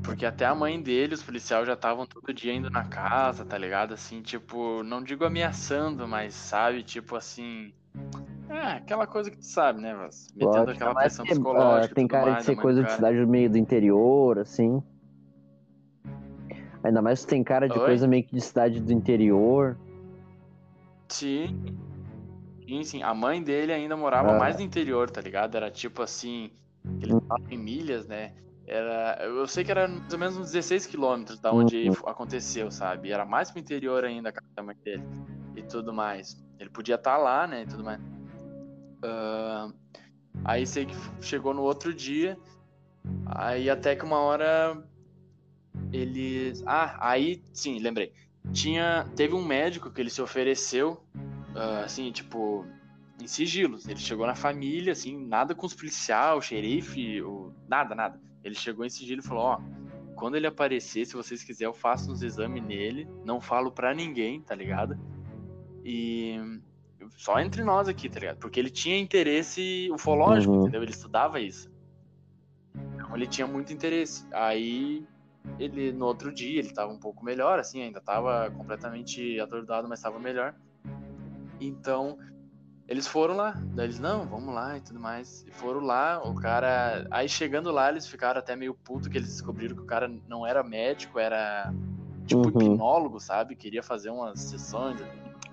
S1: porque até a mãe dele, os policiais já estavam todo dia indo na casa, tá ligado? Assim, tipo, não digo ameaçando, mas sabe, tipo assim. É, aquela coisa que tu sabe, né, Vaz? Metendo aquela pressão
S2: ah,
S1: psicológica.
S2: tem
S1: tudo
S2: cara
S1: mais,
S2: de ser
S1: mãe
S2: coisa de cidade do meio do interior, assim. Ainda mais que tem cara de
S1: Oi?
S2: coisa meio que de cidade do interior.
S1: Sim. Sim, sim. A mãe dele ainda morava
S2: Ah.
S1: mais no interior, tá ligado? Era tipo assim, ele em milhas, né? Era, eu sei que era mais ou menos uns 16 quilômetros da onde
S2: Uhum.
S1: aconteceu, sabe? Era mais pro interior ainda a mãe dele e tudo mais. Ele podia estar lá, né? E tudo mais. Ah, aí sei que chegou no outro dia, aí até que uma hora eles. Ah, aí sim, lembrei. Tinha. Teve um médico que ele se ofereceu, ah, assim, tipo, em sigilos. Ele chegou na família, assim, nada com os policiais, o xerife, o... nada, nada. Ele chegou em sigilo e falou: Ó, quando ele aparecer, se vocês quiserem, eu faço uns exames nele, não falo pra ninguém, tá ligado? E. Só entre nós aqui, tá ligado? Porque ele tinha interesse ufológico,
S2: Uhum.
S1: entendeu? Ele estudava isso. Então ele tinha muito interesse. Aí ele no outro dia ele tava um pouco melhor, assim, ainda tava completamente atordoado, mas tava melhor. Então eles foram lá, daí eles, não, vamos lá e tudo mais. E foram lá, o cara. Aí chegando lá, eles ficaram até meio puto que eles descobriram que o cara não era médico, era tipo
S2: Uhum.
S1: hipnólogo, sabe? Queria fazer umas sessões.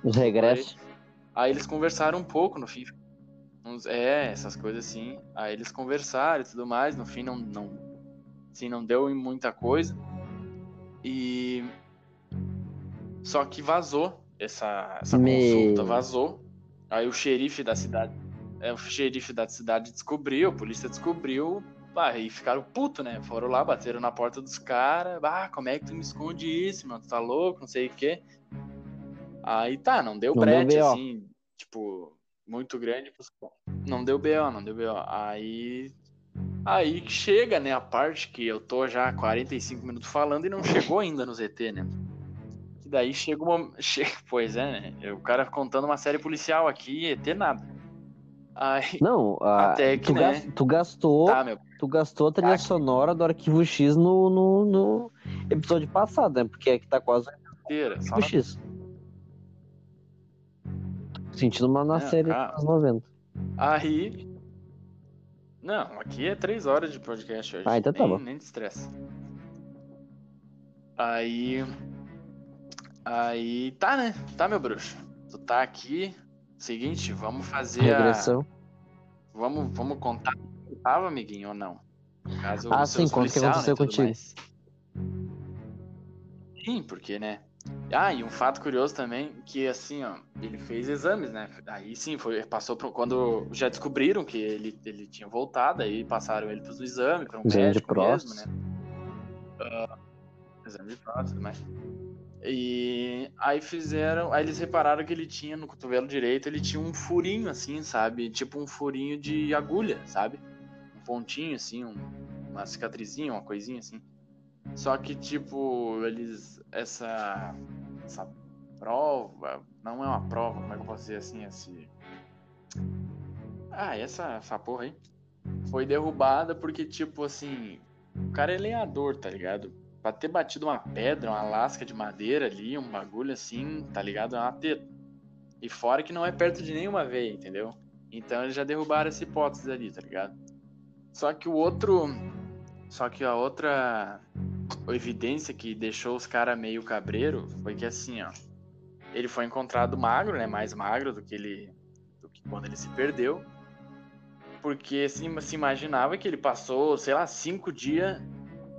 S2: Os regressos.
S1: Aí eles conversaram um pouco no fim. Uns- É, essas coisas assim. Aí eles conversaram e tudo mais. No fim não, não, assim, não deu em muita coisa. E só que vazou essa, essa
S2: Me-
S1: consulta, vazou. Aí o xerife da cidade, é, o xerife da cidade descobriu, a polícia descobriu, pá, e ficaram puto, né? Foram lá, bateram na porta dos caras, ah, como é que tu me esconde isso, mano? Tu tá louco, não sei o quê. Aí tá, não deu
S2: Não
S1: brete, assim, tipo, muito grande. Não deu BO, não deu BO. Aí. Aí que chega, né, a parte que eu tô já há 45 minutos falando e não chegou ainda no ZT, né? Daí chega uma. che- Pois é, né? O cara contando uma série policial aqui, ET nada. Aí.
S2: Não, a-
S1: Até que,
S2: tu,
S1: né?
S2: gas- tu gastou.
S1: Tá, meu.
S2: Tu gastou a trilha
S1: Tá
S2: sonora do arquivo X no, no, no episódio passado, né? Porque aqui tá quase
S1: Inteira,
S2: arquivo X. Sentindo uma na
S1: Não,
S2: série
S1: calma.
S2: dos 90.
S1: Aí. Não, aqui é três horas de podcast hoje.
S2: Ah, então tá
S1: nem,
S2: bom.
S1: Nem de estresse. Aí. Aí. Tá, né? Tá, meu bruxo. Tu tá aqui. Seguinte, vamos fazer a.
S2: Regressão.
S1: Vamos, vamos contar como tava, amiguinho, ou não? No caso,
S2: Ah,
S1: o
S2: sim, conta o que
S1: né,
S2: aconteceu
S1: tudo
S2: contigo.
S1: mais. Sim, porque, né? Ah, e um fato curioso também, que assim, ó, ele fez exames, né? Aí sim, foi, passou por, quando já descobriram que ele, ele tinha voltado, aí passaram ele pros exames, para um
S2: Exame de
S1: médico mesmo,
S2: próstata.
S1: né? Ah, exame de próstata, mas... E aí fizeram, aí eles repararam que ele tinha no cotovelo direito, ele tinha um furinho assim, sabe? Tipo um furinho de agulha, sabe? Um pontinho assim, um- uma cicatrizinha, uma coisinha assim. Só que tipo, eles essa essa prova, não é uma prova, como é que eu posso dizer assim, esse Ah, essa essa porra aí foi derrubada porque tipo assim, o cara é lenhador, tá ligado? Pra ter batido uma pedra, uma lasca de madeira ali, um bagulho assim, tá ligado? É uma teta. E fora que não é perto de nenhuma veia, entendeu? Então eles já derrubaram essa hipótese ali, tá ligado? Só que o outro. Só que a outra evidência que deixou os caras meio cabreiro foi que assim, ó. Ele foi encontrado magro, né? Mais magro do que ele. do que quando ele se perdeu. Porque se, se imaginava que ele passou, sei lá, cinco dias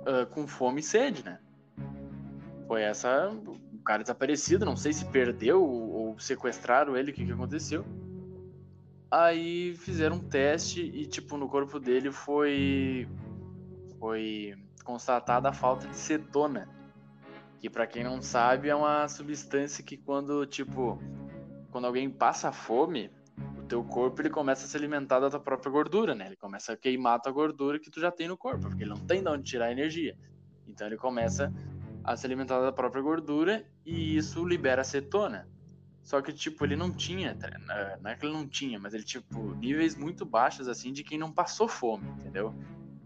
S1: ah, com fome e sede, né? Foi essa. O cara desaparecido, não sei se perdeu ou, ou sequestraram ele, o que, que aconteceu. Aí fizeram um teste e, tipo, no corpo dele foi. Foi constatada a falta de cetona. Que, pra quem não sabe, é uma substância que, quando, tipo. Quando alguém passa fome, teu corpo ele começa a se alimentar da tua própria gordura, né? Ele começa a queimar a tua gordura que tu já tem no corpo, porque ele não tem de onde tirar energia. Então ele começa a se alimentar da própria gordura e isso libera cetona. Só que, tipo, ele não tinha, não é que ele não tinha, mas ele, tipo, níveis muito baixos, assim, de quem não passou fome, entendeu?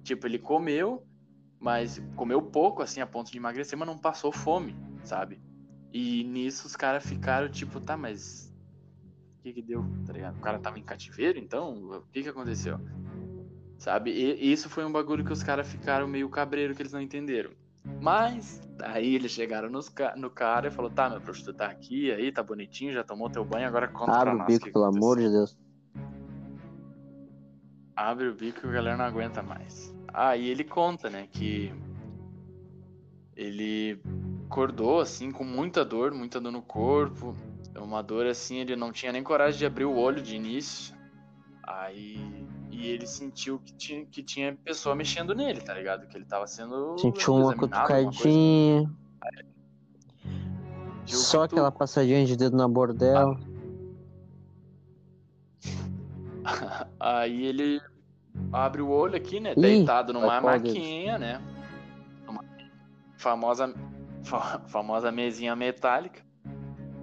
S1: Tipo, ele comeu, mas comeu pouco, assim, a ponto de emagrecer, mas não passou fome, sabe? E nisso os caras ficaram, tipo, tá, mas que que deu, tá ligado? O cara tava em cativeiro, então? O que que aconteceu? Sabe? E isso foi um bagulho que os caras ficaram meio cabreiro que eles não entenderam. Mas, aí eles chegaram nos no cara e falou, tá, meu tu tá aqui, aí, tá bonitinho, já tomou teu banho, agora conta pra
S2: Abre o
S1: nós
S2: bico,
S1: que
S2: pelo
S1: aconteceu."
S2: amor de Deus.
S1: Abre o bico e a galera não aguenta mais. Aí ele conta, né, que ele acordou, assim, com muita dor, muita dor no corpo, uma dor, assim, ele não tinha nem coragem de abrir o olho de início. Aí... E ele sentiu que tinha, que tinha pessoa mexendo nele, tá ligado? Que ele tava sendo
S2: Sentiu uma cutucadinha.
S1: Sentiu
S2: Só
S1: cutuco.
S2: aquela passadinha de dedo na bordela.
S1: Aí ele abre o olho aqui, né?
S2: Ih,
S1: deitado numa maquinha, né? Uma famosa, fa- famosa mesinha metálica.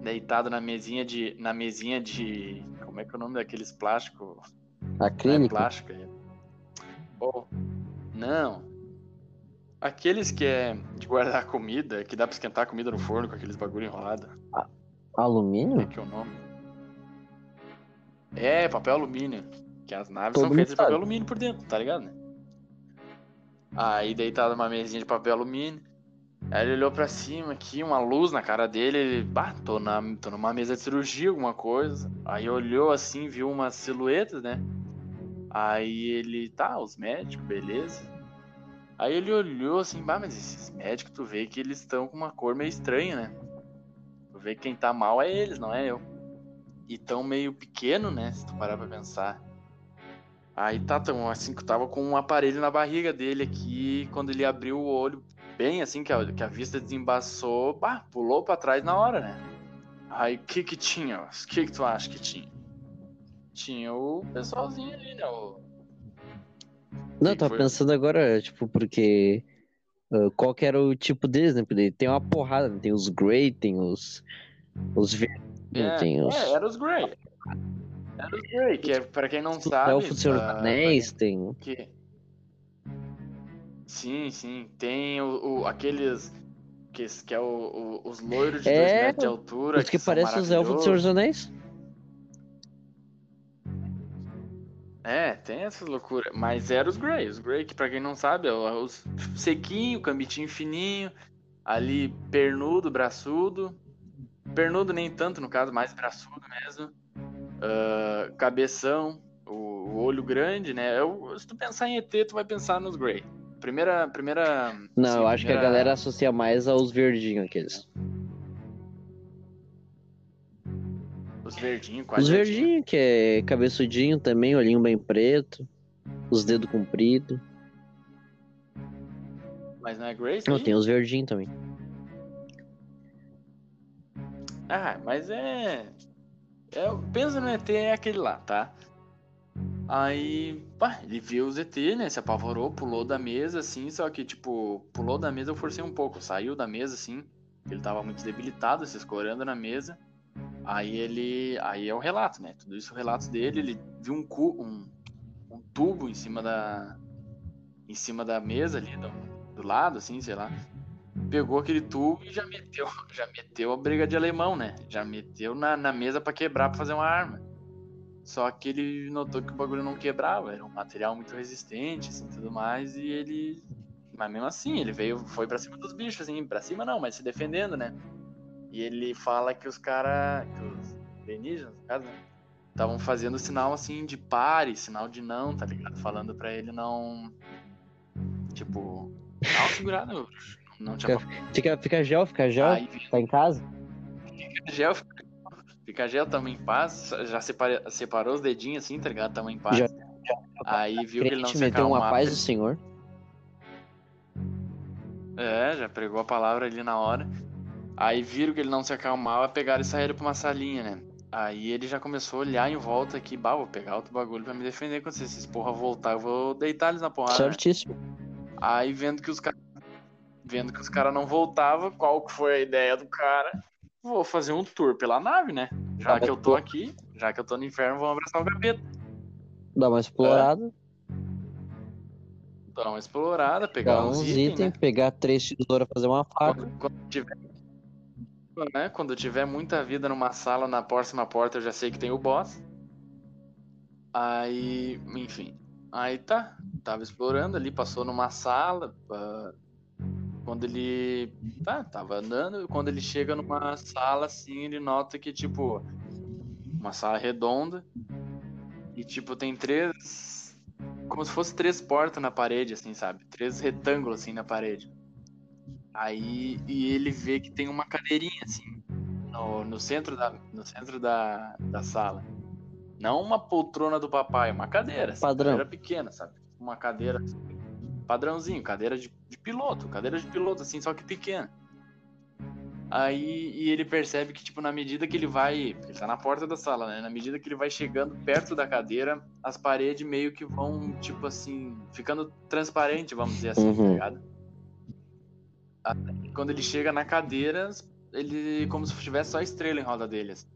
S1: Deitado na mesinha de. Na mesinha de. Como é que é o nome daqueles plásticos? Não é
S2: Acrílico.
S1: plástico. É... Não. Aqueles que é de guardar comida, que dá pra esquentar comida no forno com aqueles bagulho enrolado. Como é
S2: Alumínio?
S1: que é o nome? É, papel alumínio. Que as naves
S2: Todo
S1: são feitas de papel alumínio por dentro, tá ligado, né? Aí deitado numa mesinha de papel alumínio. Aí ele olhou pra cima aqui, uma luz na cara dele. Ele, bah, tô, na, tô numa mesa de cirurgia, alguma coisa. Aí olhou assim, viu umas silhuetas, né? Aí ele, tá, os médicos, beleza. Aí ele olhou assim, bah, mas esses médicos, tu vê que eles estão com uma cor meio estranha, né? Tu vê que quem tá mal é eles, não é eu. E tão meio pequeno, né? Se tu parar pra pensar. Aí tá, tão assim, que tava com um aparelho na barriga dele aqui. Quando ele abriu o olho, bem assim, que a, que a vista desembaçou, bah, pulou pra trás na hora, né? Aí o que que tinha? O que que tu acha que tinha? Tinha o pessoalzinho ali, né? O...
S2: Não, eu tava pensando agora, tipo, porque. ah, qual que era o tipo deles, né? Porque tem uma porrada, né? tem os Grey, tem os. Os verdes,
S1: É,
S2: tem os.
S1: é, era os Grey. Era os Grey, que é, pra quem não sabe.
S2: Elfos do Senhor dos
S1: ah,
S2: Anéis, tem.
S1: Que... Sim, sim. Tem o, o- aqueles que, que é o, o- os loiros de
S2: É,
S1: 2 metros de altura.
S2: Os que
S1: são
S2: parecem os elfos do Senhor dos. Anéis.
S1: É, tem essas loucuras. Mas era os Grey. Os Grey, que pra quem não sabe, é os sequinho, cambitinho fininho, ali pernudo, braçudo. Pernudo nem tanto, no caso, mais braçudo mesmo. Uh, cabeção, o, o, olho grande, né? Eu, se tu pensar em ET, tu vai pensar nos Grey. Primeira. primeira
S2: não, assim, eu acho primeira... que a galera associa mais aos verdinhos aqueles.
S1: Os verdinhos, quase.
S2: Os verdinhos, que é cabeçudinho também, olhinho bem preto, os dedos compridos.
S1: Mas não é Grace?
S2: Não, tem os verdinhos também.
S1: Ah, mas é. é pensa no ET, é aquele lá, tá? Aí, pá, ele viu os ET, né? Se apavorou, pulou da mesa, assim, só que, tipo, pulou da mesa, eu forcei um pouco, saiu da mesa, assim. Ele tava muito debilitado, se escorando na mesa. Aí ele. Aí é o relato, né? Tudo isso o relato dele, ele viu um, cu, um, um tubo em cima da. Em cima da mesa ali, do, do lado, assim, sei lá. Pegou aquele tubo e já meteu, já meteu a briga de alemão, né? Já meteu na, na mesa para quebrar pra fazer uma arma. Só que ele notou que o bagulho não quebrava, era um material muito resistente, assim, tudo mais, e ele. Mas mesmo assim, ele veio, foi para cima dos bichos, assim, pra cima não, mas se defendendo, né? E ele fala que os caras, que os alienígenas, no caso, estavam fazendo sinal assim de pare, sinal de não, tá ligado? Falando pra ele não. Tipo, dá uma segurada, meu bruxo. Não
S2: te fica, fica, gel, fica gel. Aí, tá em casa?
S1: Fica gel, fica, fica gel, tamo em paz. Já separa, separou os dedinhos assim, tá ligado? Tamo em paz. Já, já, aí viu que ele não se
S2: meteu uma paz do Senhor.
S1: É, já pregou a palavra ali na hora. Aí viram que ele não se acalmava, pegaram e saíram pra uma salinha, né? Aí ele já começou a olhar em volta aqui, bah, vou pegar outro bagulho pra me defender quando esses porra voltar, eu vou deitar eles na porrada.
S2: Né? Certíssimo. Né?
S1: Aí vendo que os caras vendo que os caras não voltavam, qual que foi a ideia do cara? Vou fazer um tour pela nave, né? Já que eu tô aqui, já que eu tô no inferno, vamos abraçar o capeta.
S2: Dar uma explorada. É.
S1: Dar uma explorada, pegar uns, uns itens, itens né?
S2: pegar três tesouras, fazer uma faca.
S1: Quando, quando tiver né? Quando tiver muita vida numa sala, na próxima porta eu já sei que tem o boss. Aí, enfim. Aí tá. Tava explorando ali, passou numa sala. Quando ele. Tá, tava andando. Quando ele chega numa sala assim, ele nota que, tipo. Uma sala redonda. E, tipo, tem três. Como se fosse três portas na parede, assim, sabe? Três retângulos assim na parede. Aí e ele vê que tem uma cadeirinha assim no, no centro, da, no centro da, da sala. Não uma poltrona do papai, uma cadeira. Assim,
S2: Padrão.
S1: Cadeira pequena, sabe? Uma cadeira assim, padrãozinho, cadeira de, de piloto, cadeira de piloto, assim, só que pequena. Aí e ele percebe que, tipo, na medida que ele vai. Ele tá na porta da sala, né? Na medida que ele vai chegando perto da cadeira, as paredes meio que vão, tipo assim, ficando transparente, vamos dizer assim, tá uhum. tá ligado? quando ele chega na cadeira, ele como se tivesse só estrela em roda dele. Assim.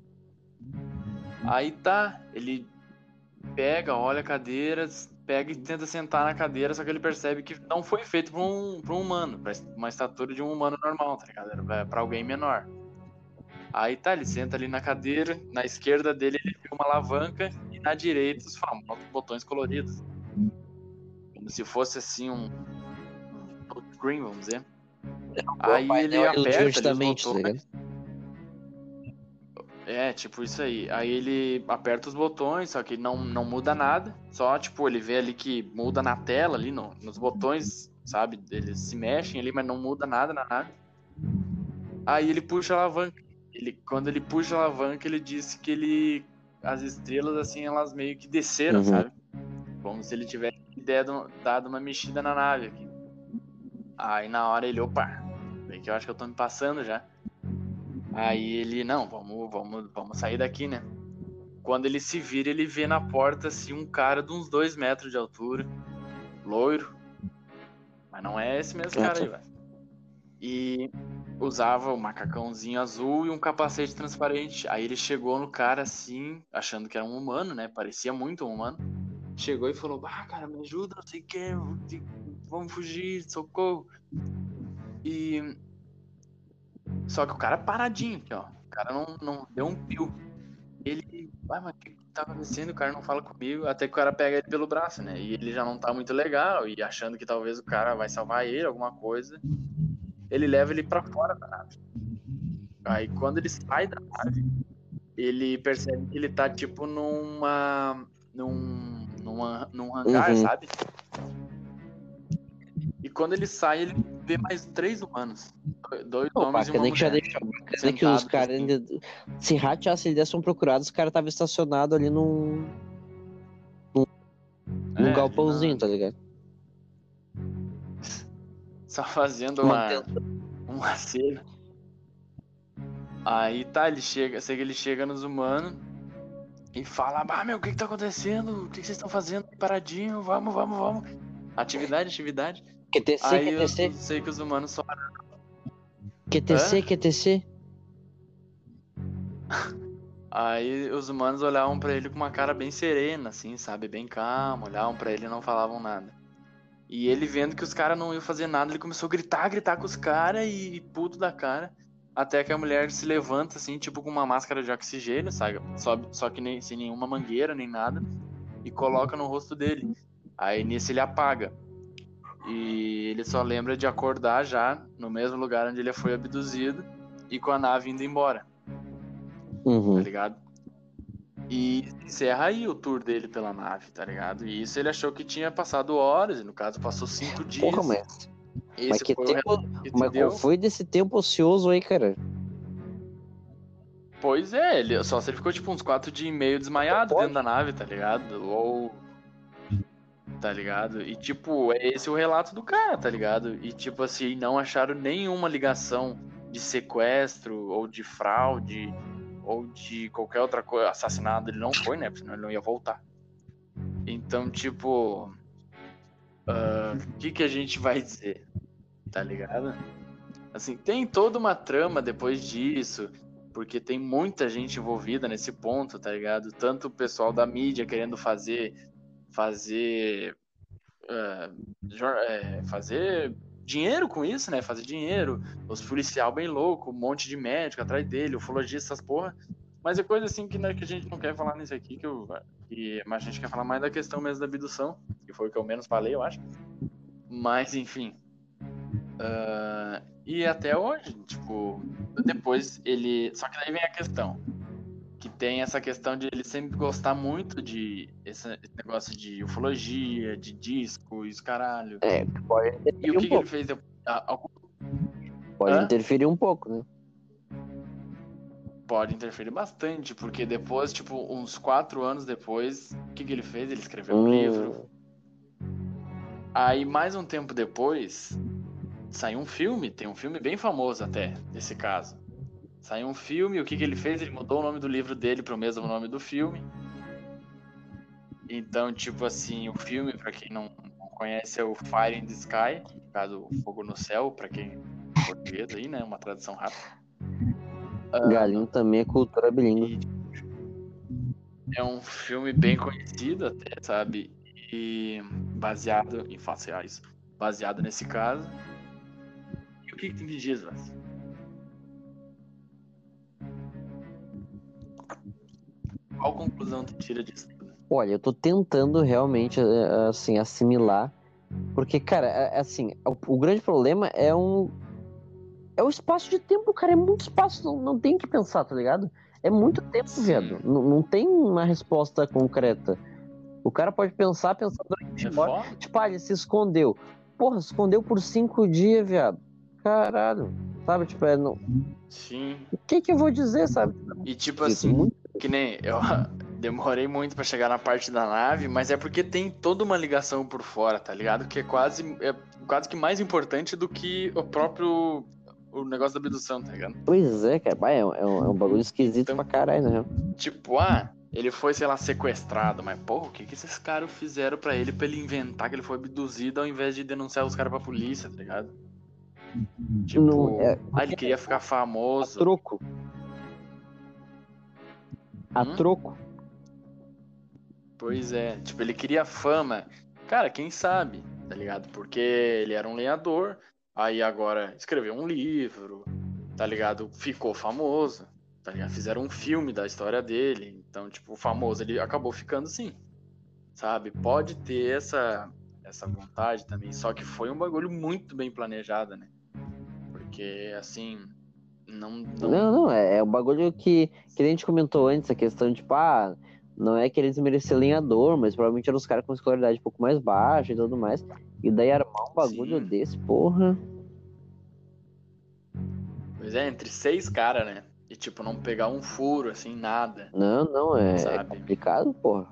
S1: Aí tá, ele pega, olha a cadeira, pega e tenta sentar na cadeira, só que ele percebe que não foi feito para um, pra um humano, pra uma estatura de um humano normal, tá ligado? Era pra alguém menor. Aí tá, ele senta ali na cadeira, na esquerda dele ele vê uma alavanca e na direita os famosos botões coloridos. Como se fosse assim um, screen, vamos dizer. Aí ele aperta ali os botões. É, tipo isso aí. Aí ele aperta os botões, só que não, não muda nada. Só, tipo, ele vê ali que muda na tela ali, no, nos botões, sabe? Eles se mexem ali, mas não muda nada na nave. Aí ele puxa a alavanca. Ele, quando ele puxa a alavanca, ele disse que ele. As estrelas, assim, elas meio que desceram, uhum. sabe? Como se ele tivesse dado uma mexida na nave aqui. Aí na hora ele, opa, bem que eu acho que eu tô me passando já. Aí ele, não, vamos, vamos, vamos sair daqui, né? Quando ele se vira, ele vê na porta assim um cara de uns dois metros de altura, loiro. Mas não é esse mesmo cara aí, velho. E usava um macacãozinho azul e um capacete transparente. Aí ele chegou no cara assim, achando que era um humano, né? Parecia muito um humano. Chegou e falou: Ah, cara, me ajuda, não sei o que, vamos fugir, socorro. E. Só que o cara paradinho aqui, ó. O cara não, não deu um pio. Ele. Vai, mas tá acontecendo? O cara não fala comigo. Até que o cara pega ele pelo braço, né? E ele já não tá muito legal. E achando que talvez o cara vai salvar ele, alguma coisa. Ele leva ele pra fora da nave. Aí quando ele sai da nave, ele percebe que ele tá tipo numa. num. numa, num hangar,
S2: Uhum.
S1: sabe? Quando ele sai, ele vê mais três humanos. Dois
S2: Pô,
S1: homens e uma mulher.
S2: que os caras
S1: assim.
S2: ainda. Se rateasse, eles dessem procurados, os caras estavam estacionados ali num, num
S1: É,
S2: galpãozinho,
S1: não-
S2: tá ligado?
S1: Só fazendo uma, uma cena. Aí tá, ele chega, sei que ele chega nos humanos e fala, ah, meu, o que que tá acontecendo? O que que vocês estão fazendo? Paradinho, vamos, vamos, vamos. Atividade, atividade.
S2: QTC,
S1: Aí eu
S2: QTC,
S1: sei que os humanos só.
S2: QTC,
S1: Hã?
S2: QTC.
S1: Aí os humanos olhavam pra ele com uma cara bem serena, assim, sabe? Bem calmo, olhavam pra ele e não falavam nada. E ele vendo que os caras não iam fazer nada, ele começou a gritar, gritar com os caras e puto da cara. Até que a mulher se levanta, assim, tipo com uma máscara de oxigênio, sabe? Só, só que nem, sem nenhuma mangueira, nem nada. E coloca no rosto dele. Aí nisso ele apaga. E ele só lembra de acordar já no mesmo lugar onde ele foi abduzido e com a nave indo embora tá
S2: Uhum.
S1: ligado? E encerra aí o tour dele pela nave, tá ligado? E isso ele achou que tinha passado horas, e no caso passou cinco dias.
S2: Porra, mas,
S1: Esse
S2: mas que tempo.
S1: que
S2: Mas qual foi desse tempo ocioso aí, cara?
S1: Pois é, ele, só se ele ficou tipo uns quatro dias e meio desmaiado dentro da nave, tá ligado? Ou. Tá ligado? E tipo, é esse o relato do cara, tá ligado? E tipo assim, não acharam nenhuma ligação de sequestro ou de fraude ou de qualquer outra coisa. Assassinado ele não foi, né? Porque senão ele não ia voltar. Então, tipo. ah, O que, que a gente vai dizer? Tá ligado? Assim, tem toda uma trama depois disso porque tem muita gente envolvida nesse ponto, tá ligado? Tanto o pessoal da mídia querendo fazer fazer eh, fazer dinheiro com isso, né? Fazer dinheiro, os policial bem louco, um monte de médico atrás dele, ufologista, essas porra. Mas é coisa assim que, né, que a gente não quer falar nisso aqui, que, eu, que mas a gente quer falar mais da questão mesmo da abdução, que foi o que eu menos falei, eu acho. Mas, enfim. Ah, e até hoje, tipo, depois ele. Só que daí vem a questão. Que tem essa questão de ele sempre gostar muito de esse negócio de ufologia, de disco e os caralho.
S2: É, pode
S1: E
S2: interferir
S1: o que,
S2: um
S1: que ele
S2: pouco.
S1: fez depois? Ah, algum-
S2: Pode
S1: Hã?
S2: interferir um pouco, né?
S1: Pode interferir bastante, porque depois, tipo, uns quatro anos depois, o que, que ele fez? Ele escreveu um
S2: Hum,
S1: livro. Aí, mais um tempo depois, saiu um filme, tem um filme bem famoso até, desse caso. Saiu um filme, o que, que ele fez? Ele mudou o nome do livro dele pro mesmo nome do filme. Então, tipo assim, o filme, pra quem não não conhece, é o Fire in the Sky, no caso, Fogo no Céu, pra quem é português aí, né? Uma tradução rápida.
S2: Galinho também é cultura bilíngue.
S1: E é um filme bem conhecido até, sabe? E baseado em fatos reais. Baseado nesse caso. E o que, que me diz, Vaz? Qual conclusão tu tira disso?
S2: Olha, eu tô tentando realmente, eh, assim, assimilar. Porque, cara, é- assim, o, o grande problema é um. É o espaço de tempo, cara. É muito espaço, não, não tem que pensar, tá ligado? É muito tempo, viado. Não, não tem uma resposta concreta. O cara pode pensar, pensar durante
S1: É
S2: hora. Tipo, ah, ele se escondeu. Porra, se escondeu por cinco dias, viado. Caralho. Sabe, tipo, é, não...
S1: Sim.
S2: o que que eu vou dizer, sabe?
S1: E tipo
S2: Isso,
S1: assim,
S2: muito-
S1: que nem eu demorei muito pra chegar na parte da nave, mas é porque tem toda uma ligação por fora, tá ligado? Que é quase é quase que mais importante do que o próprio o negócio da abdução, tá ligado?
S2: Pois é, cara. É, um, é um- é um bagulho esquisito
S1: Então-
S2: pra caralho, né?
S1: Tipo, ah, ele foi, sei lá, sequestrado, mas porra, o que que esses caras fizeram pra ele pra ele inventar que ele foi abduzido ao invés de denunciar os caras pra polícia, tá ligado? Tipo,
S2: Não, é-
S1: ah, ele queria ficar
S2: A
S1: famoso.
S2: troco. A
S1: Hum?
S2: troco.
S1: Pois é, tipo, ele queria fama. Cara, quem sabe, tá ligado? Porque ele era um lenhador, aí agora escreveu um livro, tá ligado? Ficou famoso, Tá ligado? Fizeram um filme da história dele. Então, tipo, o famoso, ele acabou ficando sim. Sabe? Pode ter essa, essa vontade também. Só que foi um bagulho muito bem planejado, né? Porque, assim. Não, não...
S2: não, não é, é um bagulho que, que a gente comentou antes, a questão de, tipo, ah, não é que eles mereciam lenhador, mas provavelmente eram os caras com escolaridade um pouco mais baixa e tudo mais. E daí armar um bagulho Sim. desse, porra.
S1: Pois é, entre seis caras, né? E tipo, não pegar um furo, assim, nada.
S2: Não, não, é, é complicado, porra.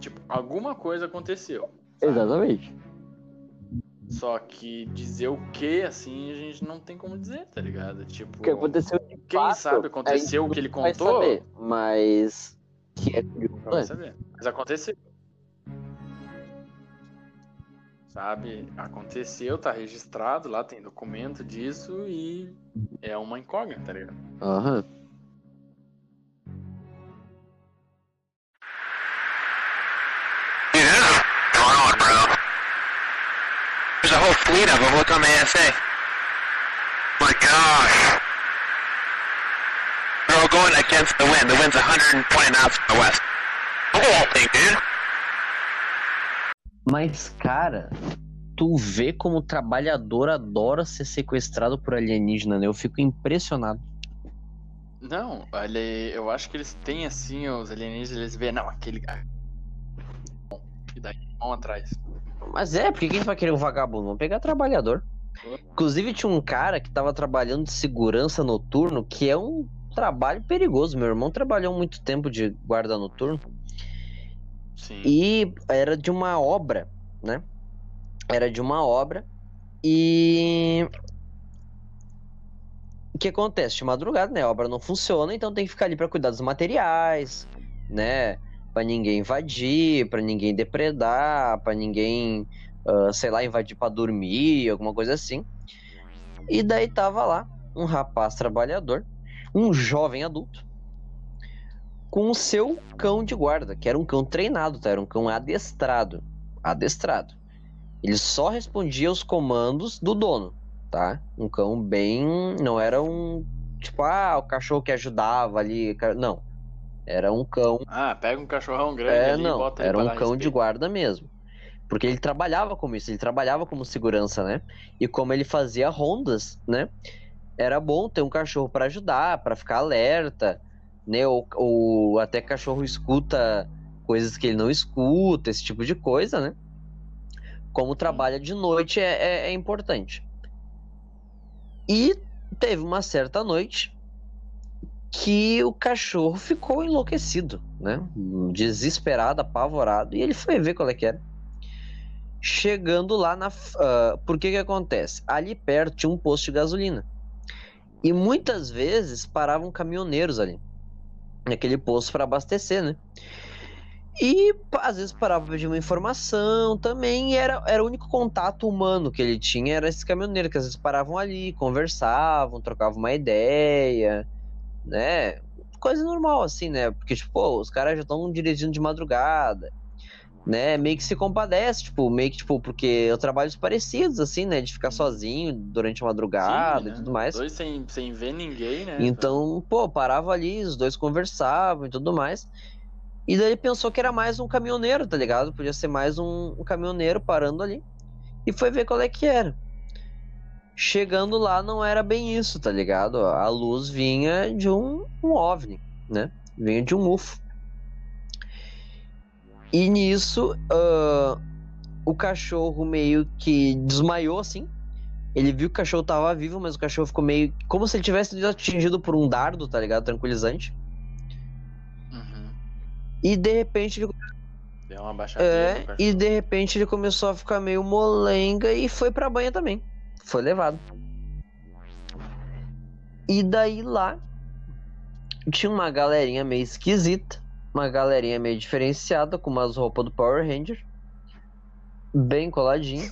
S1: Tipo, alguma coisa aconteceu.
S2: Sabe? Exatamente.
S1: Só que dizer o que, assim, a gente não tem como dizer, tá ligado? Tipo.
S2: O que aconteceu de
S1: Quem fato, sabe aconteceu o que ele contou. Saber,
S2: mas. Que é
S1: vai saber. Mas aconteceu. Sabe? Aconteceu, tá registrado lá, tem documento disso e é uma incógnita, tá ligado?
S2: Aham. Uhum.
S3: Fleet of them. Look on the ASA. My gosh. They're all going against the wind. The wind's 120 knots from the west. That thing, dude.
S2: Mas, cara, tu vê como o trabalhador adora ser sequestrado por alienígena, né? Eu fico impressionado.
S1: Não, eu acho que eles têm assim, os alienígenas, eles vê, não, aquele. E daí vão atrás.
S2: Mas é, porque quem vai querer um vagabundo? Vamos pegar trabalhador. Inclusive tinha um cara que tava trabalhando de segurança noturno, que é um trabalho perigoso. Meu irmão trabalhou muito tempo de guarda noturno. Sim. E era de uma obra, né? Era de uma obra. E. O que acontece? De madrugada, né? A obra não funciona, então tem que ficar ali para cuidar dos materiais, né? Para ninguém invadir, para ninguém depredar, para ninguém, uh, sei lá, invadir para dormir, alguma coisa assim. E daí tava lá um rapaz trabalhador, um jovem adulto, com o seu cão de guarda, que era um cão treinado, tá? Era um cão adestrado. Adestrado. Ele só respondia aos comandos do dono, tá? Um cão bem. Não era um. Tipo, ah, o cachorro que ajudava ali. Não. Era um cão.
S1: Ah, pega um cachorrão grande
S2: é,
S1: ali
S2: não,
S1: e bota
S2: Era um cão de guarda mesmo. Porque ele trabalhava como isso, ele trabalhava como segurança, né? E como ele fazia rondas, né? Era bom ter um cachorro para ajudar, para ficar alerta, né? Ou, ou até cachorro escuta coisas que ele não escuta, esse tipo de coisa, né? Como trabalha de noite é, é, é importante. E teve uma certa noite que o cachorro ficou enlouquecido, né? Desesperado, apavorado, e ele foi ver qual é que era. Chegando lá na. Uh, por que que acontece? Ali perto tinha um posto de gasolina. E muitas vezes paravam caminhoneiros ali, naquele posto para abastecer, né? E às vezes parava para pedir uma informação também, e era, era o único contato humano que ele tinha, era esse caminhoneiro, que às vezes paravam ali, conversavam, trocavam uma ideia né? Coisa normal, assim, né? Porque, tipo, pô, os caras já estão dirigindo de madrugada, né? Meio que se compadece, tipo, meio que, tipo, porque trabalhos parecidos, assim, né? De ficar sozinho durante a madrugada Sim, né? e tudo mais.
S1: Dois sem, sem ver ninguém, né?
S2: Então, pô, parava ali, os dois conversavam e tudo mais. E daí ele pensou que era mais um caminhoneiro, tá ligado? Podia ser mais um, um caminhoneiro parando ali. E foi ver qual é que era. Chegando lá não era bem isso, tá ligado? A luz vinha de um, um OVNI, né? Vinha de um UFO. E nisso, uh, o cachorro meio que desmaiou assim. Ele viu que o cachorro tava vivo, mas o cachorro ficou meio. Como se ele tivesse sido atingido por um dardo, tá ligado? Tranquilizante. Uhum. E de repente ele.
S1: Deu uma baixadinha. É,
S2: e de repente ele começou a ficar meio molenga e foi pra banha também foi levado. E daí lá tinha uma galerinha meio esquisita, uma galerinha meio diferenciada, com umas roupas do Power Ranger, bem coladinha.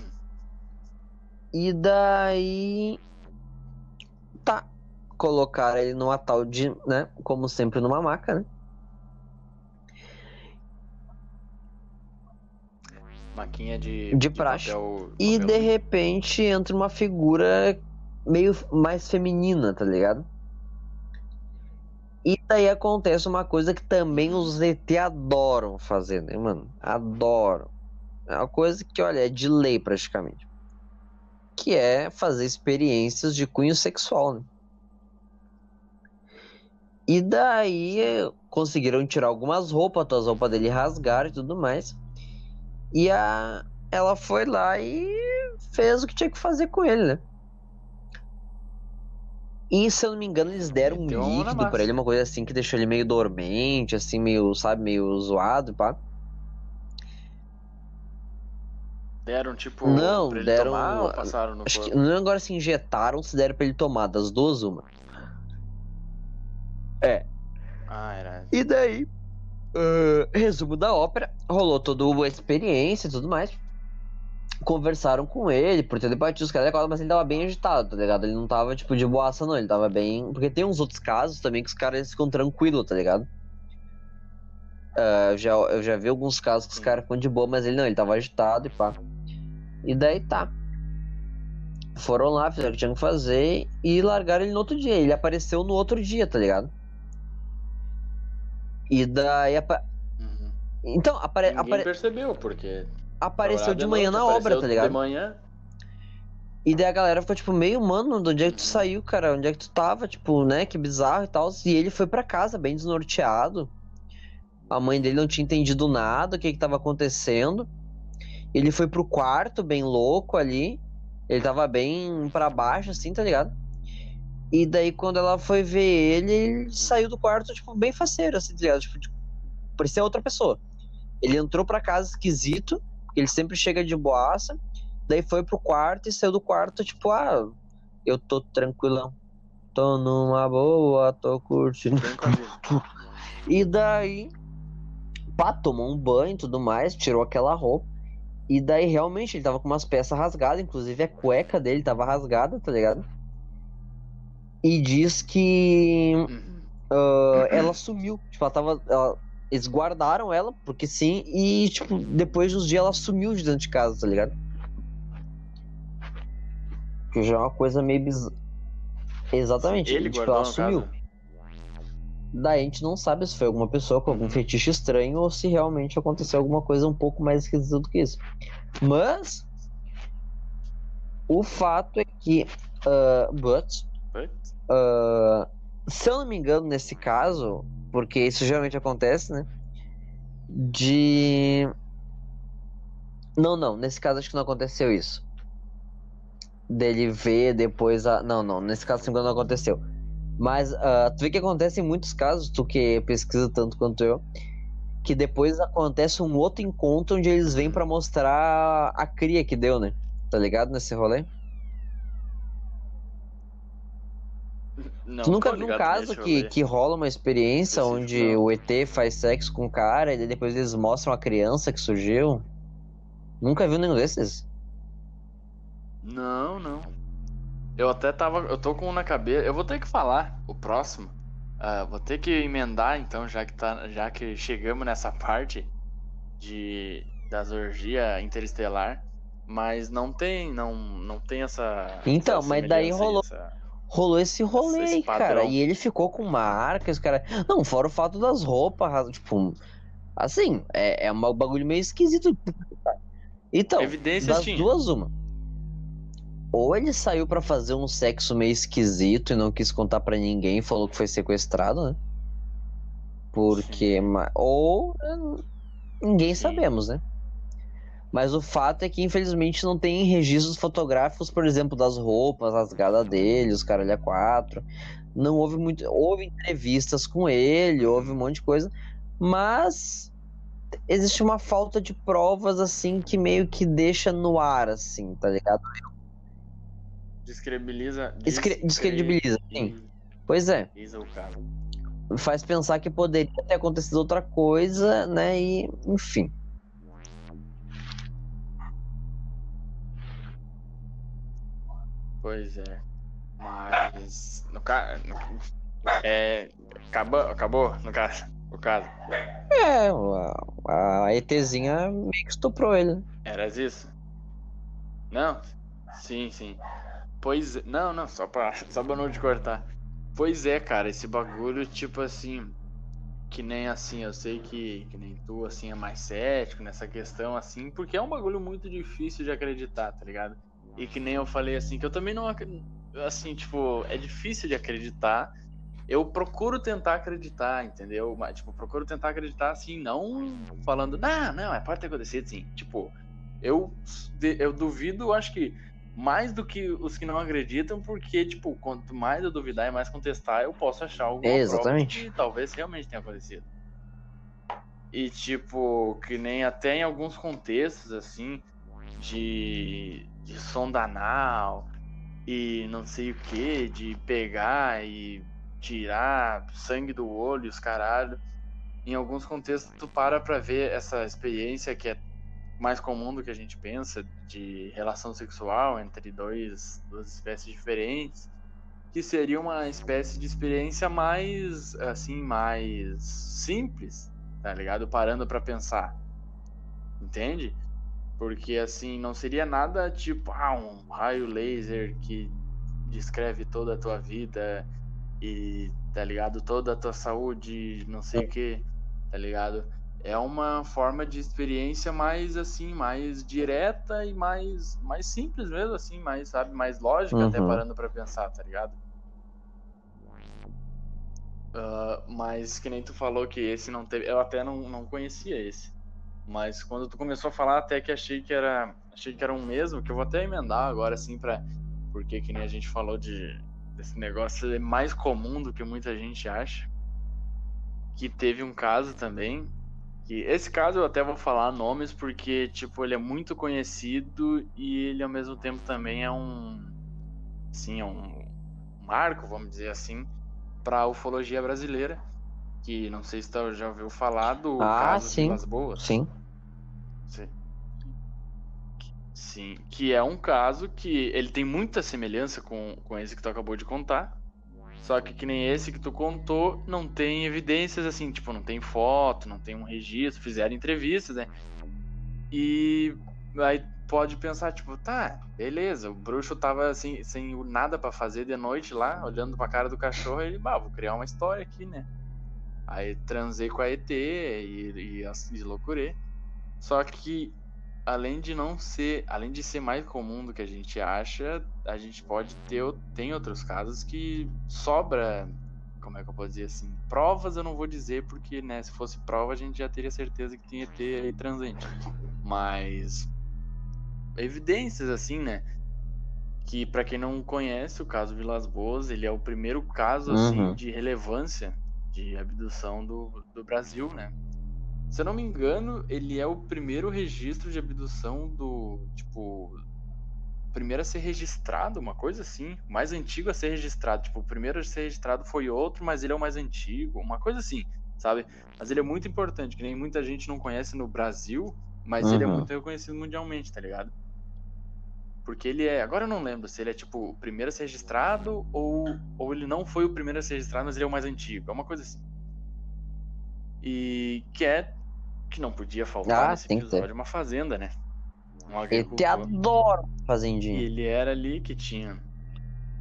S2: E daí tá, colocaram ele numa tal de, né, como sempre numa maca, né?
S1: Maquinha de,
S2: de, de praxe. Papel, e de repente entra uma figura meio mais feminina, tá ligado? E daí acontece uma coisa que também os ET adoram fazer, né, mano? Adoram. É uma coisa que, olha, é de lei praticamente. Que é fazer experiências de cunho sexual, né? E daí conseguiram tirar algumas roupas, as roupas dele rasgaram e tudo mais. E a ela foi lá e fez o que tinha que fazer com ele, né? E se eu não me engano, eles deram um líquido pra ele, uma coisa assim que deixou ele meio dormente, assim, meio, sabe, meio zoado, pá.
S1: Deram, tipo,
S2: Não,
S1: pra ele
S2: deram-
S1: tomar ou passaram no
S2: Acho que
S1: corpo?
S2: não lembro agora se injetaram se deram pra ele tomar, das duas, uma. É.
S1: Ah, era.
S2: E daí, ah, resumo da ópera, rolou toda a experiência e tudo mais. Conversaram com ele por ter debatido os caras, mas ele tava bem agitado, tá ligado? Ele não tava, tipo, de boaça, não. Ele tava bem. Porque tem uns outros casos também que os caras ficam tranquilos, tá ligado? Ah, eu, já, eu já vi alguns casos que os caras ficam de boa, mas ele não, ele tava agitado e pá. E daí tá. Foram lá, fizeram o que tinham que fazer e largaram ele no outro dia. Ele apareceu no outro dia, tá ligado? E daí. apa-
S1: Uhum.
S2: Então, apare...
S1: Ninguém
S2: apare-
S1: percebeu, porque.
S2: apareceu de manhã
S1: noite,
S2: na obra, tá
S1: De
S2: ligado?
S1: manhã.
S2: E daí a galera ficou tipo, meio, mano, de onde é que tu saiu, cara? Onde é que tu tava? Tipo, né? Que bizarro e tal. E ele foi pra casa, bem desnorteado. A mãe dele não tinha entendido nada, o que que tava acontecendo. Ele foi pro quarto, bem louco ali. Ele tava bem pra baixo, assim, tá ligado? E daí, quando ela foi ver ele, ele saiu do quarto, tipo, bem faceiro, assim, tá ligado? Tipo, tipo, parecia outra pessoa. Ele entrou pra casa esquisito, ele sempre chega de boaça. Daí foi pro quarto e saiu do quarto, tipo, ah, eu tô tranquilão. Tô numa boa, tô curtindo. E daí, pá, tomou um banho e tudo mais, tirou aquela roupa. E daí, realmente, ele tava com umas peças rasgadas, inclusive a cueca dele tava rasgada, tá ligado? E diz que
S1: Uhum.
S2: ah, ela sumiu. Tipo, ela tava. ela- eles guardaram ela, porque sim, e, tipo, depois dos dias ela sumiu de dentro de casa, tá ligado? Que já é uma coisa meio bizarra. Exatamente.
S1: Ele
S2: tipo, ela sumiu.
S1: caso.
S2: Daí a gente não sabe se foi alguma pessoa com algum
S1: Uhum.
S2: fetiche estranho ou se realmente aconteceu alguma coisa um pouco mais esquisita do que isso. Mas o fato é que ah, but Ah, se eu não me engano nesse caso, porque isso geralmente acontece, né? De não, não, nesse caso acho que não aconteceu isso. Dele ver depois a. Não, não, nesse caso se não aconteceu. Mas ah, tu vê que acontece em muitos casos, tu que pesquisa tanto quanto eu, que depois acontece um outro encontro onde eles vêm pra mostrar a cria que deu, né? Tá ligado nesse rolê?
S1: Não,
S2: tu nunca viu um caso que, que rola uma experiência onde o ET faz sexo com o cara e depois eles mostram a criança que surgiu? Nunca viu nenhum desses?
S1: Não, não. Eu até tava. Eu tô com um na cabeça. Eu vou ter que falar o próximo. Ah, vou ter que emendar então, já que, tá, já que chegamos nessa parte de das orgia interestelar. Mas não tem, não, não tem essa.
S2: Então,
S1: essa
S2: mas daí rolou-
S1: essa-
S2: Rolou esse rolê
S1: Esse
S2: cara. E ele ficou com marca, os cara. Não, fora o fato das roupas, tipo. Assim, é, é um bagulho meio esquisito. Então,
S1: Evidências
S2: das
S1: tinha.
S2: duas, uma. Ou ele saiu pra fazer um sexo meio esquisito e não quis contar pra ninguém, falou que foi sequestrado, né? Porque. Ou. eh, Ninguém
S1: Sim.
S2: sabemos, né? Mas o fato é que, infelizmente, não tem registros fotográficos, por exemplo, das roupas rasgadas dele, os caralho a quatro. Não houve muito. Houve entrevistas com ele, houve um monte de coisa. Mas existe uma falta de provas, assim, que meio que deixa no ar, assim, tá ligado?
S1: Descredibiliza.
S2: Descre- descredibiliza, sim. Pois é.
S1: Descredibiliza o cara.
S2: Faz pensar que poderia ter acontecido outra coisa, né? E, enfim.
S1: Pois é. Mas. No caso. É. Acabou, acabou no caso. O caso.
S2: É, a, a ETzinha meio que estuprou ele. né?
S1: Eras isso? Não? Sim, sim. Pois é. Não, não, só pra, só pra não te cortar. Pois é, cara, esse bagulho, tipo assim, que nem assim, eu sei que, que nem tu, assim, é mais cético nessa questão, assim, porque é um bagulho muito difícil de acreditar, tá ligado? E que nem eu falei, assim, que eu também não, assim, tipo, é difícil de acreditar. Eu procuro tentar acreditar, entendeu? Mas, tipo, procuro tentar acreditar, assim, não falando, não, não, é pode ter acontecido, sim. Tipo, eu, eu duvido, acho que mais do que os que não acreditam, porque, tipo, quanto mais eu duvidar e mais contestar, eu posso achar alguma prova
S2: Exatamente.
S1: que talvez realmente tenha acontecido. E, tipo, que nem até em alguns contextos, assim, de, de sonda anal e não sei o que, de pegar e tirar sangue do olho os caralho. Em alguns contextos, tu para pra ver essa experiência que é mais comum do que a gente pensa, de relação sexual entre dois, duas espécies diferentes, que seria uma espécie de experiência mais, assim, mais simples, tá ligado? Parando pra pensar. Entende? Porque, assim, não seria nada tipo, ah, um raio laser que descreve toda a tua vida e, tá ligado? Toda a tua saúde, não sei o que, tá ligado? É uma forma de experiência mais, assim, mais direta e mais, mais simples mesmo, assim, mais, sabe, mais lógica até
S2: Uhum.
S1: parando pra pensar, tá ligado? Ah, mas que nem tu falou que esse não teve. Eu até não, não conhecia esse. Mas quando tu começou a falar, até que achei que era. Achei que era um mesmo, que eu vou até emendar agora, assim, pra. Porque que nem a gente falou de desse negócio é mais comum do que muita gente acha. Que teve um caso também. Que esse caso eu até vou falar nomes porque, tipo, ele é muito conhecido e ele ao mesmo tempo também é um. Assim, é um marco, vamos dizer assim, para a ufologia brasileira. Que não sei se tu já ouviu falar do
S2: Ah,
S1: caso
S2: sim.
S1: Vilas Boas.
S2: Sim.
S1: Sim. Sim, que é um caso que ele tem muita semelhança com, com esse que tu acabou de contar. Só que que nem esse que tu contou, não tem evidências assim, tipo, não tem foto, não tem um registro, fizeram entrevistas, né? E aí pode pensar, tipo, tá, beleza, o bruxo tava assim, sem nada pra fazer de noite lá, olhando pra cara do cachorro, ele, bah, vou criar uma história aqui, né? Aí transei com a ET e, e, e loucurei. Só que além de não ser, além de ser mais comum do que a gente acha, a gente pode ter tem outros casos que sobra, como é que eu posso dizer assim, provas eu não vou dizer porque, né, se fosse prova a gente já teria certeza que tinha ET aí transante. Mas evidências assim, né, que pra quem não conhece o caso Vilas Boas, ele é o primeiro caso assim
S2: Uhum.
S1: de relevância de abdução do, do Brasil, né? Se eu não me engano, ele é o primeiro registro de abdução do, tipo, primeiro a ser registrado, uma coisa assim, o mais antigo a ser registrado, tipo, o primeiro a ser registrado foi outro, mas ele é o mais antigo, uma coisa assim, sabe? Mas ele é muito importante, que nem muita gente não conhece no Brasil, mas ele é
S2: Uhum.
S1: muito reconhecido mundialmente, tá ligado? Porque ele é, agora eu não lembro se ele é tipo o primeiro a ser registrado ou, ou ele não foi o primeiro a ser registrado, mas ele é o mais antigo, é uma coisa assim. E que é que não podia faltar
S2: Ah,
S1: nesse episódio uma fazenda, né? Um agricultor.
S2: adora
S1: E
S2: fazendinha.
S1: ele era ali que tinha.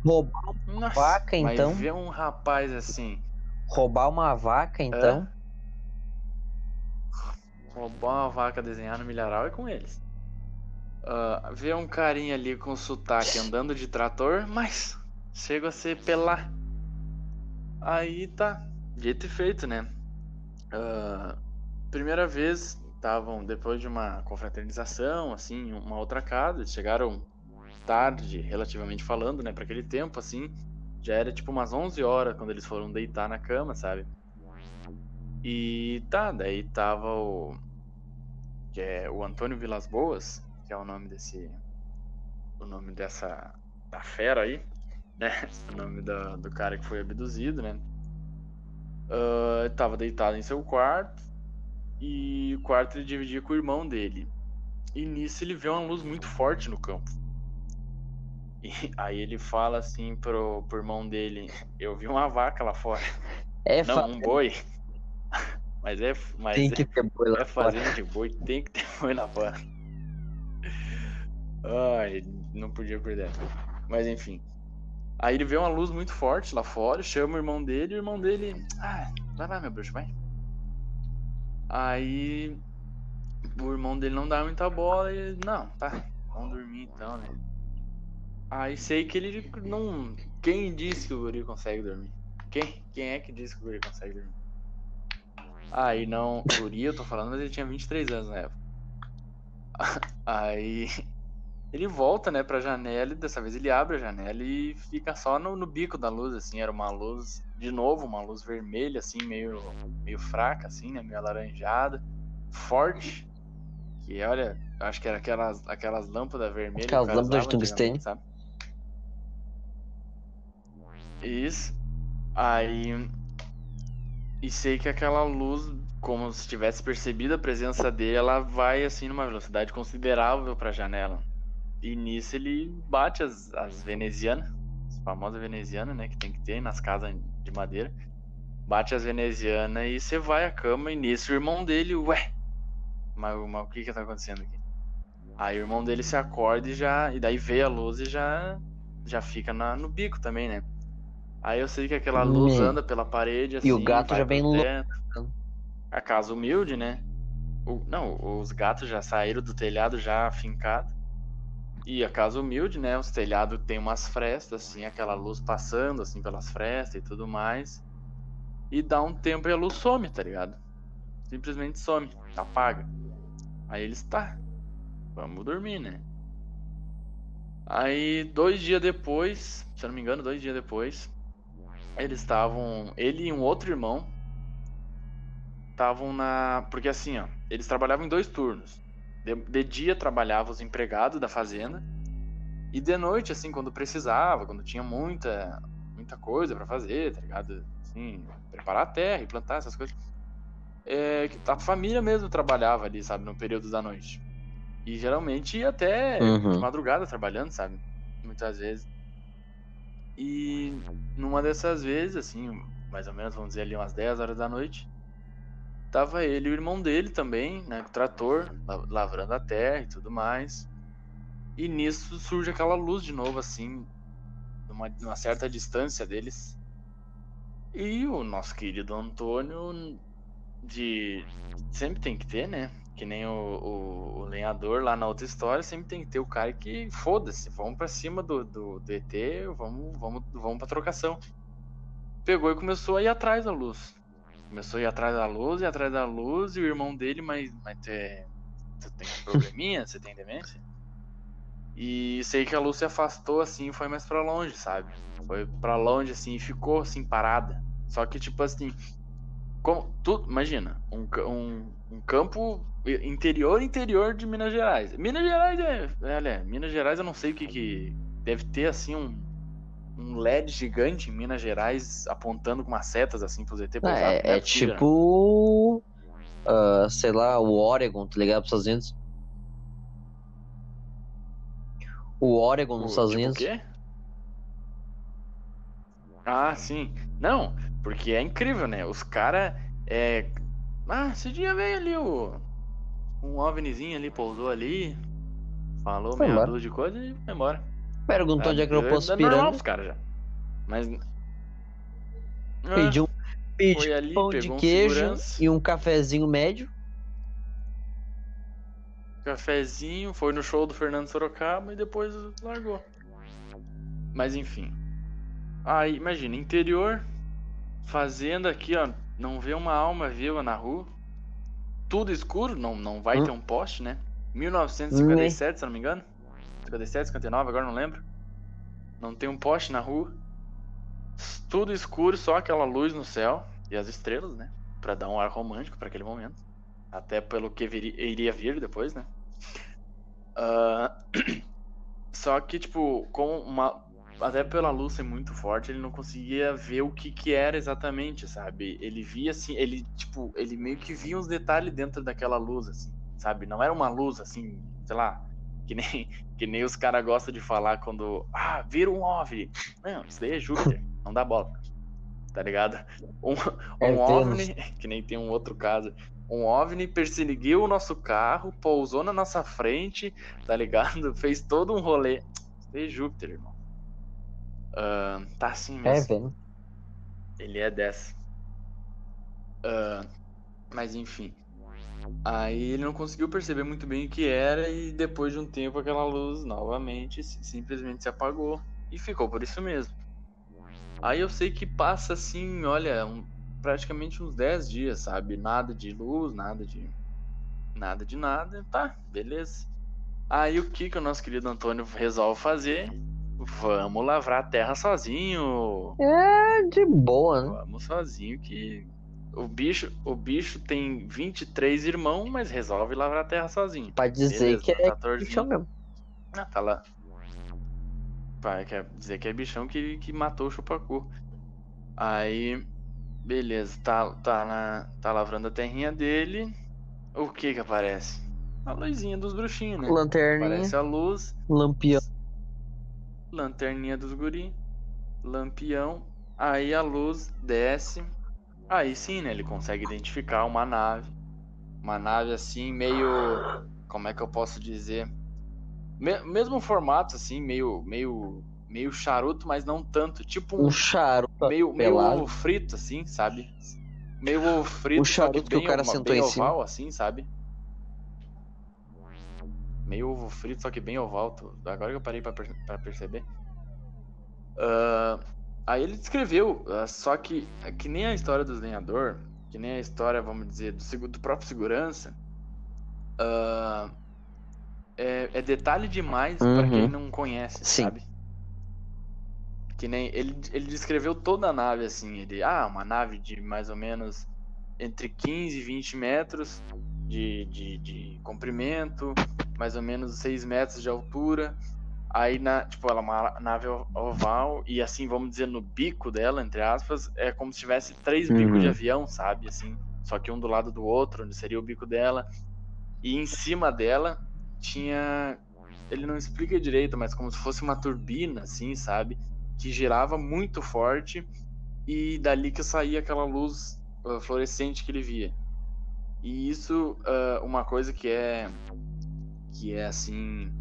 S2: Roubar,
S1: Nossa,
S2: Vaca,
S1: mas
S2: então?
S1: ver um rapaz assim,
S2: roubar uma vaca, então.
S1: roubar uma vaca desenhar no milharal é com eles. Ah, ver um carinha ali com sotaque andando de trator, mas chega a ser pelar. Aí tá, dito e feito, né? Ah, primeira vez, estavam depois de uma confraternização, assim, uma outra casa, eles chegaram tarde, relativamente falando, né, para aquele tempo, assim, já era tipo umas 11 horas quando eles foram deitar na cama, sabe? E tá, daí tava o que é o Antônio Vilas Boas, que é o nome desse o nome dessa da fera aí, né? O nome da- do cara que foi abduzido, né? Ah, tava deitado em seu quarto e o quarto ele dividia com o irmão dele. E nisso ele vê uma luz muito forte no campo. E aí ele fala assim pro, pro irmão dele: Eu vi uma vaca lá fora.
S2: É
S1: Não,
S2: fa-
S1: um boi. Mas é. Mas
S2: Tem
S1: é,
S2: que ter boi lá
S1: é
S2: fora.
S1: fazenda de boi, tem que ter boi lá fora. Ai, não podia perder. Mas enfim. Aí ele vê uma luz muito forte lá fora, chama o irmão dele, e o irmão dele. Ah, vai lá, meu bruxo, vai. Aí o irmão dele não dá muita bola e. ele, Não, tá, vamos dormir então, né? Aí sei que ele não. Quem disse que o guri consegue dormir? Quem? Quem é que disse que o guri consegue dormir? Aí não. O guri, eu tô falando, mas ele tinha 23 anos na época. Aí ele volta, né, pra janela e dessa vez ele abre a janela e fica só no, no bico da luz, assim. Era uma luz, de novo, uma luz vermelha, assim, meio, meio fraca, assim, né, meio alaranjada, forte. Que olha, acho que era aquelas, aquelas lâmpadas vermelhas.
S2: Aquelas lâmpadas de tungstênio.
S1: Sabe? Isso. Aí. E sei que aquela luz, como se tivesse percebido a presença dele, ela vai assim numa velocidade considerável pra janela. E nisso ele bate as, as venezianas, as famosas venezianas, né? Que tem que ter nas casas de madeira. Bate as venezianas e você vai à cama. E nisso o irmão dele, ué, mas, mas o que que tá acontecendo aqui? Aí o irmão dele se acorda e já. E daí vê a luz e já. Já fica na, no bico também, né? Aí eu sei que aquela luz
S2: Hum.
S1: anda pela parede assim.
S2: E o gato
S1: vai
S2: já vem louco.
S1: teto. A casa humilde, né? O- não, os gatos já saíram do telhado já afincado. E a casa humilde, né? Os telhados tem umas frestas, assim, aquela luz passando, assim, pelas frestas e tudo mais. E dá um tempo e a luz some, tá ligado? Simplesmente some, apaga. Aí eles, tá, vamos dormir, né? Aí, dois dias depois, se eu não me engano, dois dias depois, eles estavam. Ele e um outro irmão estavam na. Porque assim, ó, eles trabalhavam em dois turnos. De, de dia trabalhavam os empregados da fazenda. E de noite, assim, quando precisava, quando tinha muita, muita coisa pra fazer, tá ligado? Assim, preparar a terra e plantar essas coisas. É, a família mesmo trabalhava ali, sabe, no período da noite. E geralmente ia até
S2: Uhum.
S1: de madrugada trabalhando, sabe? Muitas vezes. E numa dessas vezes, assim, mais ou menos, vamos dizer ali umas 10 horas da noite, tava ele e o irmão dele também, né, com o trator, la- lavrando a terra e tudo mais. E nisso surge aquela luz de novo, assim, numa, numa certa distância deles. E o nosso querido Antônio, de. Sempre tem que ter, né? Que nem o, o, o lenhador lá na outra história, sempre tem que ter o cara que foda-se, vamos pra cima do, do, do ET, vamos, vamos, vamos pra trocação. Pegou e começou a ir atrás da luz. Começou a ir atrás da luz e atrás da luz, e o irmão dele, mas, mas tu tem um probleminha? Você tem demência? E sei que a luz se afastou assim foi mais pra longe, sabe? Foi pra longe assim e ficou assim parada. Só que tipo assim, como, tu, imagina, um, um, um campo interior interior de Minas Gerais. Minas Gerais é, olha, Minas Gerais eu não sei o que que deve ter assim um um LED gigante em Minas Gerais apontando com umas setas assim pro ZT pousar.
S2: é, é
S1: possível, né?
S2: tipo. ah, sei lá, o Oregon, tá ligado? Pros Estados Unidos. O Oregon nos
S1: O-
S2: Estados
S1: tipo
S2: Unidos.
S1: O quê? Ah, sim. Não, porque é incrível, né? Os caras. É... Ah, esse dia veio ali o. Um OVNizinho ali, pousou ali. Falou
S2: Foi
S1: meia dúzia de coisa e foi embora.
S2: Perguntou onde é que eu posso
S1: É normal
S2: pirando.
S1: pros caras já. Mas. Ah,
S2: Pediu um, um
S1: ali,
S2: pão de queijo
S1: segurança.
S2: e um cafezinho médio.
S1: cafezinho, foi no show do Fernando Sorocaba e depois largou. Mas enfim. Aí, imagina, interior, fazenda aqui, ó, não vê uma alma viva na rua. Tudo escuro, não, não vai
S2: Hum.
S1: ter um poste, né? 1957, se eu não me engano. 57, 59, agora não lembro. Não tem um poste na rua. Tudo escuro, só aquela luz no céu e as estrelas, né? Pra dar um ar romântico pra aquele momento. Até pelo que viri- iria vir depois, né? Ah, Só que, tipo, com uma. Até pela luz ser muito forte, ele não conseguia ver o que que era exatamente, sabe? Ele via assim, ele, tipo, ele meio que via uns detalhes dentro daquela luz, assim, sabe? Não era uma luz assim, sei lá, que nem, que nem os caras gostam de falar quando. Ah, vira um OVNI. Não, isso daí é Júpiter, não dá bola. Tá ligado? Um,
S2: É
S1: um
S2: Vênus.
S1: OVNI, que nem tem um outro caso. Um OVNI perseguiu o nosso carro, pousou na nossa frente, tá ligado? Fez todo um rolê. Isso daí é Júpiter, irmão. Ah, tá assim
S2: É,
S1: mesmo.
S2: velho.
S1: Ele é dessa. Ah, mas enfim. Aí ele não conseguiu perceber muito bem o que era e depois de um tempo aquela luz novamente si- simplesmente se apagou e ficou por isso mesmo. Aí eu sei que passa assim, olha, um- praticamente uns 10 dias, sabe? Nada de luz, nada de nada de nada. Tá, beleza. Aí o que que o nosso querido Antônio resolve fazer? Vamos lavrar a terra sozinho.
S2: É de boa, né?
S1: Vamos sozinho que o bicho, o bicho tem 23 irmãos, mas resolve lavrar a terra sozinho.
S2: Pra dizer
S1: Beleza,
S2: que é bichão mesmo.
S1: Ah, tá lá. Pai, quer dizer que é bichão que, que matou o chupacu. Aí, beleza, tá, tá, na, tá lavrando a terrinha dele. O que que aparece? A luzinha dos bruxinhos, né?
S2: Lanterninha,
S1: Aparece a luz,
S2: lampião.
S1: lanterninha dos guri, lampião, aí a luz desce, aí sim, né, ele consegue identificar uma nave, uma nave assim, meio, como é que eu posso dizer, Me- mesmo formato assim, meio, meio, meio charuto, mas não tanto, tipo um,
S2: Um charuto
S1: meio, meio ovo frito assim, sabe? Meio ovo frito,
S2: O charuto que o cara
S1: ova-
S2: sentou
S1: bem
S2: em cima.
S1: oval assim, sabe? Meio ovo frito, só que bem oval. Agora que eu parei pra, per- pra perceber. Ah, aí ele descreveu, ah, só que é que nem a história dos lenhador, que nem a história, vamos dizer, do, do próprio segurança, ah, é, é detalhe demais pra
S2: Uhum.
S1: quem não conhece,
S2: Sim.
S1: sabe? Que nem ele, ele descreveu toda a nave assim, ele, ah, uma nave de mais ou menos entre 15 e 20 metros de, de, de comprimento, mais ou menos 6 metros de altura. Aí, na, tipo, ela é uma nave oval e assim, vamos dizer, no bico dela, entre aspas, é como se tivesse três bicos
S2: Uhum.
S1: de avião, sabe? Assim, só que um do lado do outro, onde seria o bico dela. E em cima dela tinha. Ele não explica direito, mas como se fosse uma turbina, assim, sabe? Que girava muito forte e dali que saía aquela luz ah, fluorescente que ele via. E isso, ah, uma coisa que é. que é assim.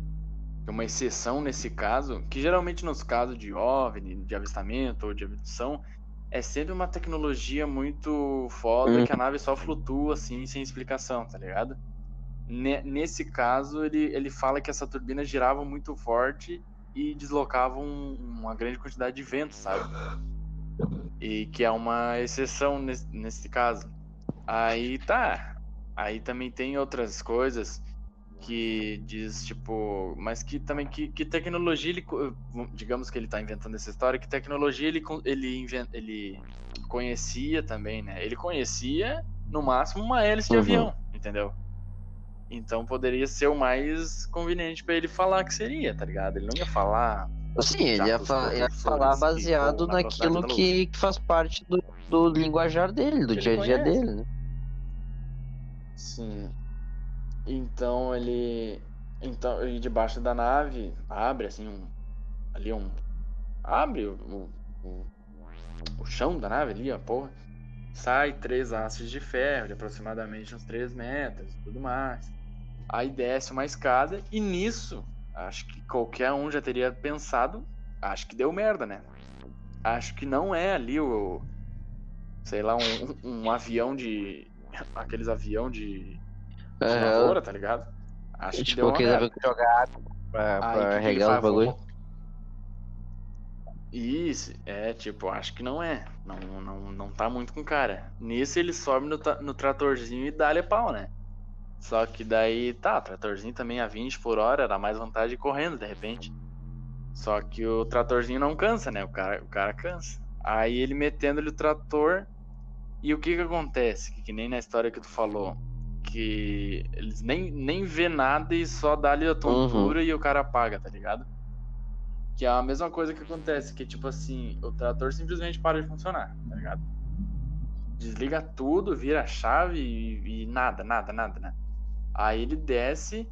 S1: É uma exceção nesse caso, que geralmente nos casos de OVNI, de avistamento ou de abdução, é sempre uma tecnologia muito foda
S2: Uhum.
S1: que a nave só flutua assim, sem explicação, tá ligado? Ne- Nesse caso, ele, ele fala que essa turbina girava muito forte e deslocava um- uma grande quantidade de vento, sabe? E que é uma exceção nesse, nesse caso. Aí tá. Aí também tem outras coisas que diz, tipo, mas que também que, que tecnologia ele, digamos que ele tá inventando essa história, que tecnologia ele ele inven- ele conhecia também, né? Ele conhecia no máximo uma hélice de
S2: Uhum.
S1: avião, entendeu? Então poderia ser o mais conveniente pra ele falar que seria, tá ligado? Ele não ia falar
S2: Sim, ele ia, fa- ia falar baseado naquilo que, que faz parte do, do linguajar dele, do
S1: ele
S2: dia a dia
S1: conhece.
S2: dele, né?
S1: Sim. Então ele. Então, e debaixo da nave abre assim um. Ali um. Abre o, o, o chão da nave ali, ó, porra. Sai três hastes de ferro de aproximadamente uns 3 metros tudo mais. Aí desce uma escada e nisso, acho que qualquer um já teria pensado, acho que deu merda, né? Acho que não é ali o. Sei lá, um, um avião de. Aqueles avião de lavoura, tá ligado? Acho que
S2: Tipo,
S1: deu uma
S2: que jogar pra,
S1: Aí,
S2: pra
S1: que que ele
S2: regar os
S1: faz?
S2: bagulho.
S1: Isso, é, tipo, acho que não é. Não, não, não tá muito com cara. Nisso ele sobe no, no tratorzinho e dá-lhe pau, né? Só que daí, tá, o tratorzinho também a 20 por hora, era mais vantagem correndo, de repente. Só que o tratorzinho não cansa, né? O cara, o cara cansa. Aí ele metendo-lhe o trator. E o que que acontece? Que, que nem na história que tu falou. Que eles nem, nem vê nada e só dá-lhe a tontura e o cara apaga, tá ligado? Que é a mesma coisa que acontece, que tipo assim, o trator simplesmente para de funcionar, tá ligado? Desliga tudo, vira a chave e, e nada, nada, nada, nada. Aí ele desce,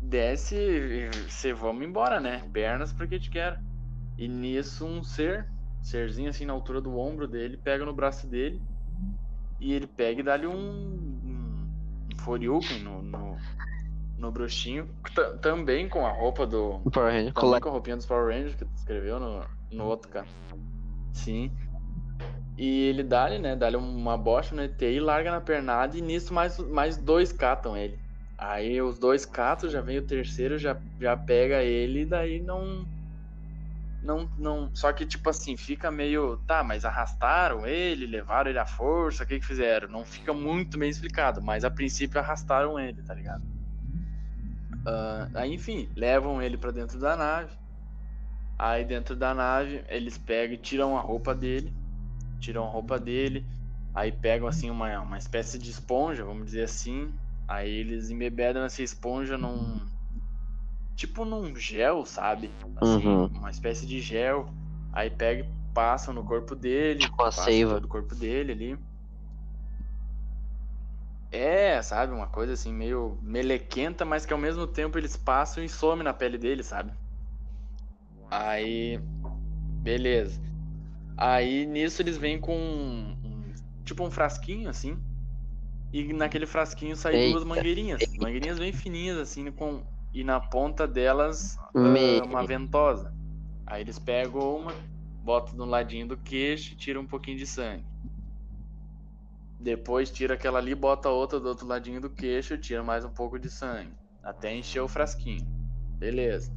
S1: desce e você vamos embora, né? Pernas porque te quero. E nisso um ser, serzinho assim na altura do ombro dele, pega no braço dele e ele pega e dá-lhe um, Foriuken no, no, no bruxinho, ta- também com a roupa do,
S2: O Power Ranger
S1: também com a roupinha dos Power Rangers que tu escreveu no, no outro canto. Sim. E ele dá-lhe, né? Dá-lhe uma bocha no ET e larga na pernada e nisso mais, mais dois catam ele. Aí os dois catam, já vem o terceiro, já, já pega ele e daí não. Não, não. Só que, tipo assim, fica meio. Tá, mas arrastaram ele, levaram ele à força, o que que fizeram? Não fica muito bem explicado, mas a princípio arrastaram ele, tá ligado? Uh, aí, enfim, levam ele para dentro da nave. Aí, dentro da nave, eles pegam e tiram a roupa dele. Tiram a roupa dele. Aí pegam, assim, uma, uma espécie de esponja, vamos dizer assim. Aí eles embebedam essa esponja num. Tipo num gel, sabe? Assim,
S2: Uhum.
S1: uma espécie de gel. Aí pega e passam no corpo dele.
S2: Tipo
S1: passam
S2: seiva.
S1: do corpo dele ali. É, sabe? Uma coisa assim, meio melequenta, mas que ao mesmo tempo eles passam e somem na pele dele, sabe? Aí. Beleza. Aí nisso eles vêm com um, um- tipo um frasquinho assim. E naquele frasquinho saem duas mangueirinhas. Mangueirinhas bem fininhas assim, com e na ponta delas ah,
S2: Me-
S1: uma ventosa. Aí eles pegam uma, botam no ladinho do queixo e tiram um pouquinho de sangue. Depois tira aquela ali, bota outra do outro ladinho do queixo e tira mais um pouco de sangue. Até encher o frasquinho. Beleza.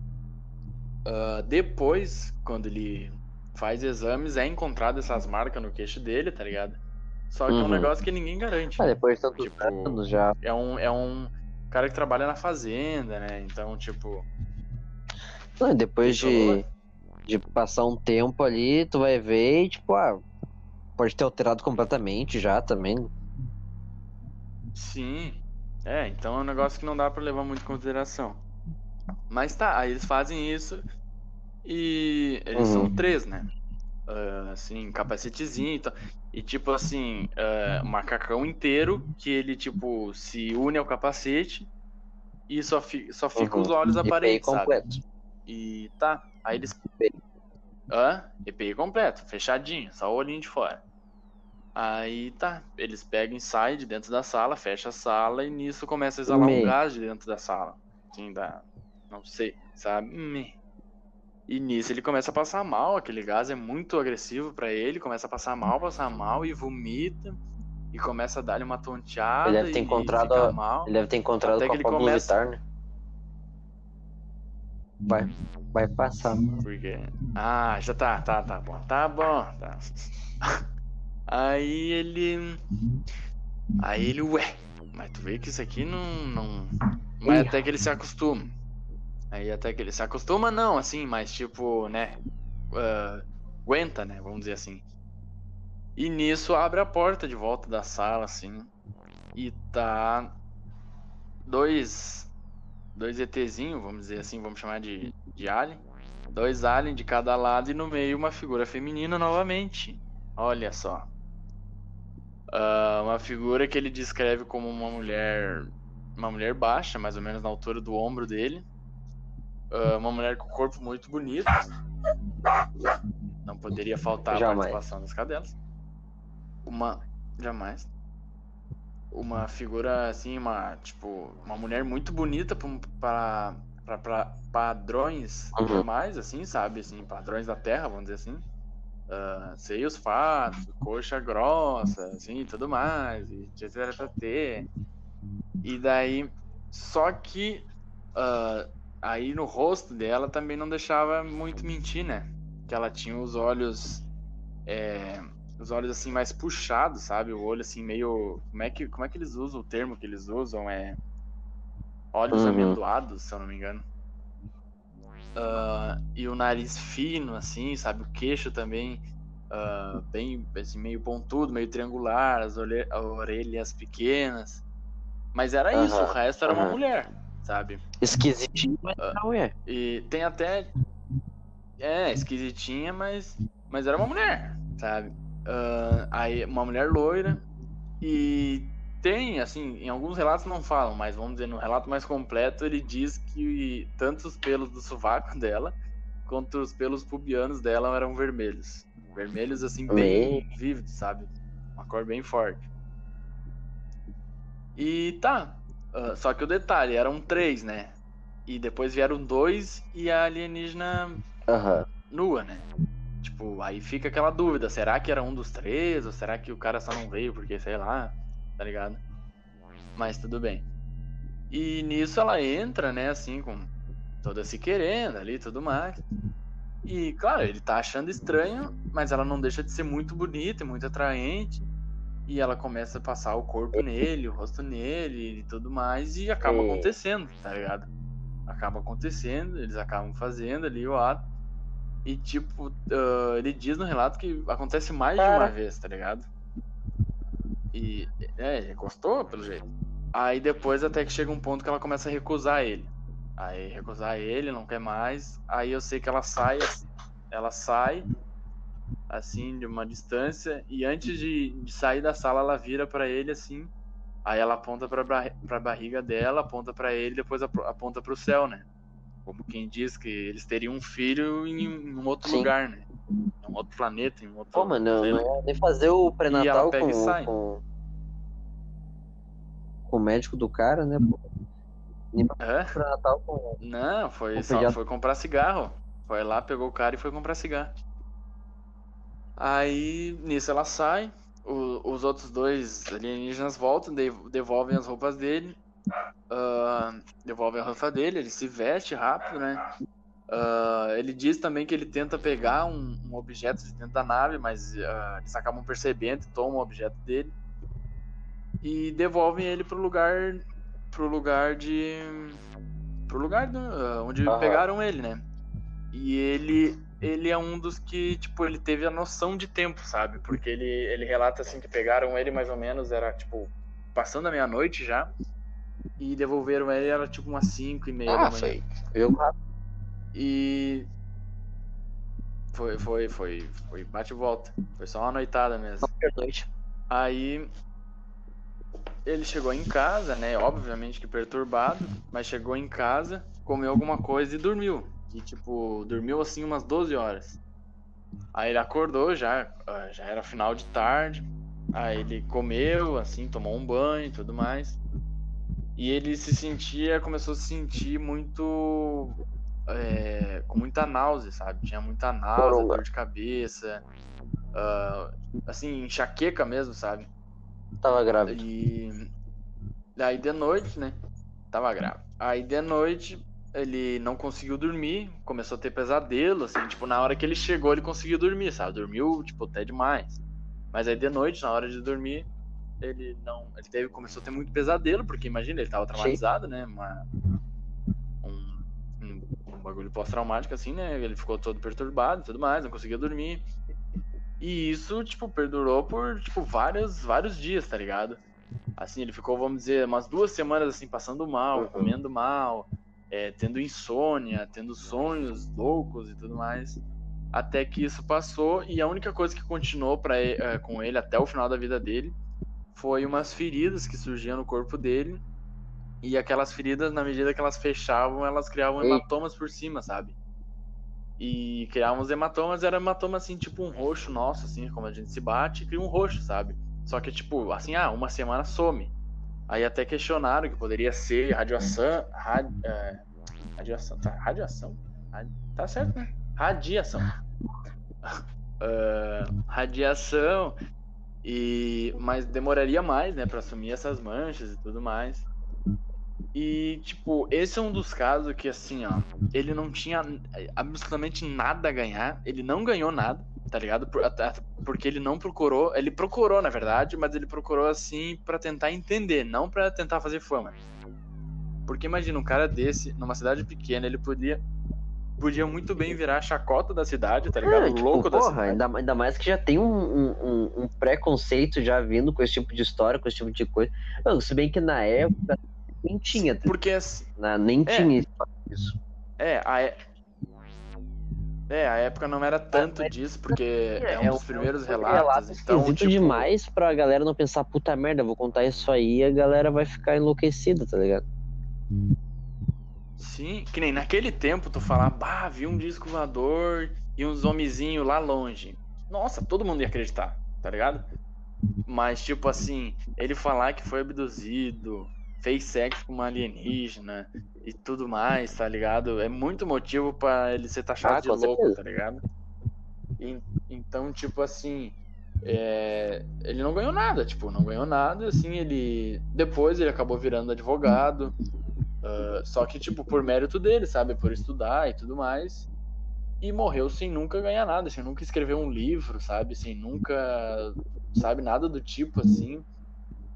S1: Ah, depois, quando ele faz exames, é encontrado essas marcas no queixo dele, tá ligado? Só que é um
S2: Uhum.
S1: negócio que ninguém garante.
S2: Ah,
S1: né?
S2: depois de tantos
S1: Tipo,
S2: anos já.
S1: É um, é um cara que trabalha na fazenda, né? Então, tipo.
S2: Não, depois
S1: Isso,
S2: de, de passar um tempo ali, tu vai ver e, tipo, ah, pode ter alterado completamente já também.
S1: Sim. É, então é um negócio que não dá pra levar muito em consideração. Mas tá, aí eles fazem isso e eles são
S2: Uhum.
S1: três, né? Ah, assim, capacetezinho e tal. E tipo assim, ah, macacão inteiro que ele, tipo, se une ao capacete e só, fi só fica
S2: Uhum.
S1: os olhos
S2: EPI
S1: aparentes, sabe?
S2: completo.
S1: E tá, aí eles.
S2: EPI.
S1: Hã? EPI completo, fechadinho, só o olhinho de fora. Aí tá, eles pegam e saem de dentro da sala, fecha a sala e nisso começa a exalar um gás de dentro da sala. Assim, dá. Não sei, sabe? Me. E nisso ele começa a passar mal, aquele gás é muito agressivo pra ele, começa a passar mal, passar mal e vomita. E começa a dar-lhe uma tonteada.
S2: Ele deve ter encontrado a-
S1: mal.
S2: Ele deve ter encontrado
S1: Até que ele começa-
S2: Vittar, né? Vai, vai passar.
S1: Porque. Ah, já tá, tá, tá bom. Tá bom, tá. Aí ele. Aí ele, ué, mas tu vê que isso aqui não. não... Mas
S2: Ih.
S1: até que ele se acostuma. Aí até que ele se acostuma, não, assim, mas tipo, né? ah, aguenta, né? Vamos dizer assim. E nisso abre a porta de volta da sala, assim. E tá. Dois. Dois ETzinhos, vamos dizer assim, vamos chamar de, de alien. Dois aliens de cada lado e no meio uma figura feminina novamente. Olha só. Ah, uma figura que ele descreve como uma mulher. Uma mulher baixa, mais ou menos na altura do ombro dele. Ah, uma mulher com corpo muito bonito. Não poderia faltar a
S2: Jamais.
S1: participação das cadelas. Uma. Jamais. Uma figura assim, uma. Tipo, uma mulher muito bonita pra, pra padrões
S2: Uhum.
S1: normais, assim, sabe? Assim, padrões da Terra, vamos dizer assim. Ah, seios fatos, coxa grossa, assim, tudo mais, e etc. E daí, só que ah, aí no rosto dela também não deixava muito mentir, né? Que ela tinha os olhos, é, os olhos assim mais puxados, sabe? O olho assim meio, como é que, como é que eles usam o termo que eles usam é olhos
S2: Uhum.
S1: amendoados, se eu não me engano. Ah, e o nariz fino, assim, sabe? O queixo também ah, bem assim, meio pontudo, meio triangular, as orelhas, pequenas. Mas era isso, o resto era uma
S2: aham.
S1: mulher, sabe?
S2: Esquisitinho, mas
S1: Ah.
S2: não é.
S1: E tem até. É, esquisitinha, mas, mas era uma mulher, sabe? Ah, aí, uma mulher loira. E tem, assim, em alguns relatos não falam, mas vamos dizer, no relato mais completo, ele diz que tanto os pelos do sovaco dela, quanto os pelos pubianos dela eram vermelhos. Vermelhos, assim, bem vívidos, sabe? Uma cor bem forte. E tá. Ah, só que o detalhe, eram três, né? E depois vieram dois e a alienígena
S2: Aham.
S1: nua, né? Tipo, aí fica aquela dúvida, será que era um dos três? Ou será que o cara só não veio porque, sei lá, tá ligado? Mas tudo bem. E nisso ela entra, né, assim, com toda se querendo ali e tudo mais. E, claro, ele tá achando estranho, mas ela não deixa de ser muito bonita e muito atraente. E ela começa a passar o corpo nele, o rosto nele e tudo mais, e acaba
S2: É.
S1: acontecendo, tá ligado? Acaba acontecendo, eles acabam fazendo ali o ato. E, tipo, ah, ele diz no relato que acontece mais de uma vez, tá ligado? E, é, ele gostou, pelo jeito. Aí depois até que chega um ponto que ela começa a recusar ele. Aí recusar ele, não quer mais. Aí eu sei que ela sai, ela sai assim de uma distância e antes de, de sair da sala ela vira pra ele assim. Aí ela aponta pra, barri- pra barriga dela, aponta pra ele, depois ap- aponta pro céu, né? Como quem diz que eles teriam um filho em, um outro
S2: Sim.
S1: lugar, né? Em um outro planeta, em um outro.
S2: Pô, mano, não ia nem fazer o pré-natal com, com, com o médico do cara, né? pô?
S1: Hã?
S2: Pré-natal com.
S1: Não, foi
S2: Com
S1: só foi comprar cigarro. Foi lá, pegou o cara e foi comprar cigarro. Aí, nisso ela sai. o- os outros dois alienígenas voltam, de- devolvem as roupas dele. ah, devolvem a roupa dele, ele se veste rápido, né? Ah, ele diz também que ele tenta pegar um, um objeto de dentro da nave, mas ah, eles acabam percebendo e tomam o objeto dele. E devolvem ele pro lugar. pro lugar de. pro lugar do- ah, onde
S2: Aham.
S1: pegaram ele, né? E ele. Ele é um dos que, tipo, ele teve a noção de tempo, sabe? Porque ele, ele relata assim que pegaram ele mais ou menos, era tipo, passando a meia-noite já. E devolveram ele, era tipo umas 5 e meia da
S2: Ah,
S1: manhã.
S2: foi. Eu
S1: E. Foi, foi, foi, foi bate e volta. Foi só uma noitada mesmo.
S2: noite.
S1: Aí ele chegou em casa, né? Obviamente que perturbado, mas chegou em casa, comeu alguma coisa e dormiu. E tipo, dormiu assim umas 12 horas. Aí ele acordou já, ah, já era final de tarde. Aí ele comeu, assim, tomou um banho e tudo mais. E ele se sentia, começou a se sentir muito. é, com muita náusea, sabe? Tinha muita náusea,
S2: Coronga.
S1: dor de cabeça, ah, assim, enxaqueca mesmo, sabe?
S2: Tava grávido.
S1: E aí de noite, né? Tava grave. Aí de noite ele não conseguiu dormir, começou a ter pesadelo, assim, tipo, na hora que ele chegou ele conseguiu dormir, sabe? Dormiu, tipo, até demais. Mas aí de noite, na hora de dormir, ele não. Ele teve, começou a ter muito pesadelo, porque imagina, ele tava traumatizado, né? Uma, um, um, um bagulho pós-traumático, assim, né? Ele ficou todo perturbado e tudo mais, não conseguia dormir. E isso, tipo, perdurou por, tipo, vários, vários dias, tá ligado? Assim, ele ficou, vamos dizer, umas duas semanas, assim, passando mal,
S2: Uhum.
S1: comendo mal, é, tendo insônia, tendo sonhos loucos e tudo mais. Até que isso passou e a única coisa que continuou pra, e- é, com ele até o final da vida dele foi umas feridas que surgiam no corpo dele. E aquelas feridas, na medida que elas fechavam, elas criavam
S2: Ei.
S1: hematomas por cima, sabe? E criavam os hematomas, era hematoma assim, tipo um roxo nosso, assim, como a gente se bate, cria um roxo, sabe? Só que, tipo, assim, ah, uma semana some. Aí até questionaram que poderia ser radiação. Ra, é, radiação, tá? Radiação? Ra- Tá certo, né? Radiação. Ah, radiação. E, mas demoraria mais, né, pra assumir essas manchas e tudo mais. E, tipo, esse é um dos casos que, assim, ó, ele não tinha absolutamente nada a ganhar. Ele não ganhou nada, tá ligado? Por- até- porque ele não procurou. Ele procurou, na verdade, mas ele procurou, assim, pra tentar entender, não pra tentar fazer fama. Porque imagina, um cara desse, numa cidade pequena, ele podia. Podia muito bem virar a chacota da cidade, tá ligado?
S2: É,
S1: O
S2: tipo,
S1: louco da
S2: porra,
S1: cidade.
S2: ainda, ainda mais que já tem um, um, um- preconceito já vindo com esse tipo de história, com esse tipo de coisa. Não, se bem que na época nem tinha?
S1: Porque assim,
S2: Na- nem
S1: É.
S2: tinha isso.
S1: É, a, é... é, a época não era tanto disso, porque é um dos primeiros relatos. Então,
S2: esquisito
S1: tipo,
S2: demais pra galera não pensar, puta merda, vou contar isso aí e a galera vai ficar enlouquecida, tá ligado?
S1: Sim, que nem naquele tempo tu falar, bah, vi um disco voador e uns homenzinhos lá longe. Nossa, todo mundo ia acreditar, tá ligado? Mas, tipo assim, ele falar que foi abduzido, fez sexo com uma alienígena e tudo mais, tá ligado? É muito motivo pra ele ser taxado
S2: Ah,
S1: de louco,
S2: certeza.
S1: tá ligado? E- então, tipo assim, é, ele não ganhou nada, tipo, não ganhou nada, assim, ele. Depois ele acabou virando advogado. ah, só que, tipo, por mérito dele, sabe? Por estudar e tudo mais. E morreu sem nunca ganhar nada, sem nunca escrever um livro, sabe? Sem nunca. Sabe, nada do tipo assim.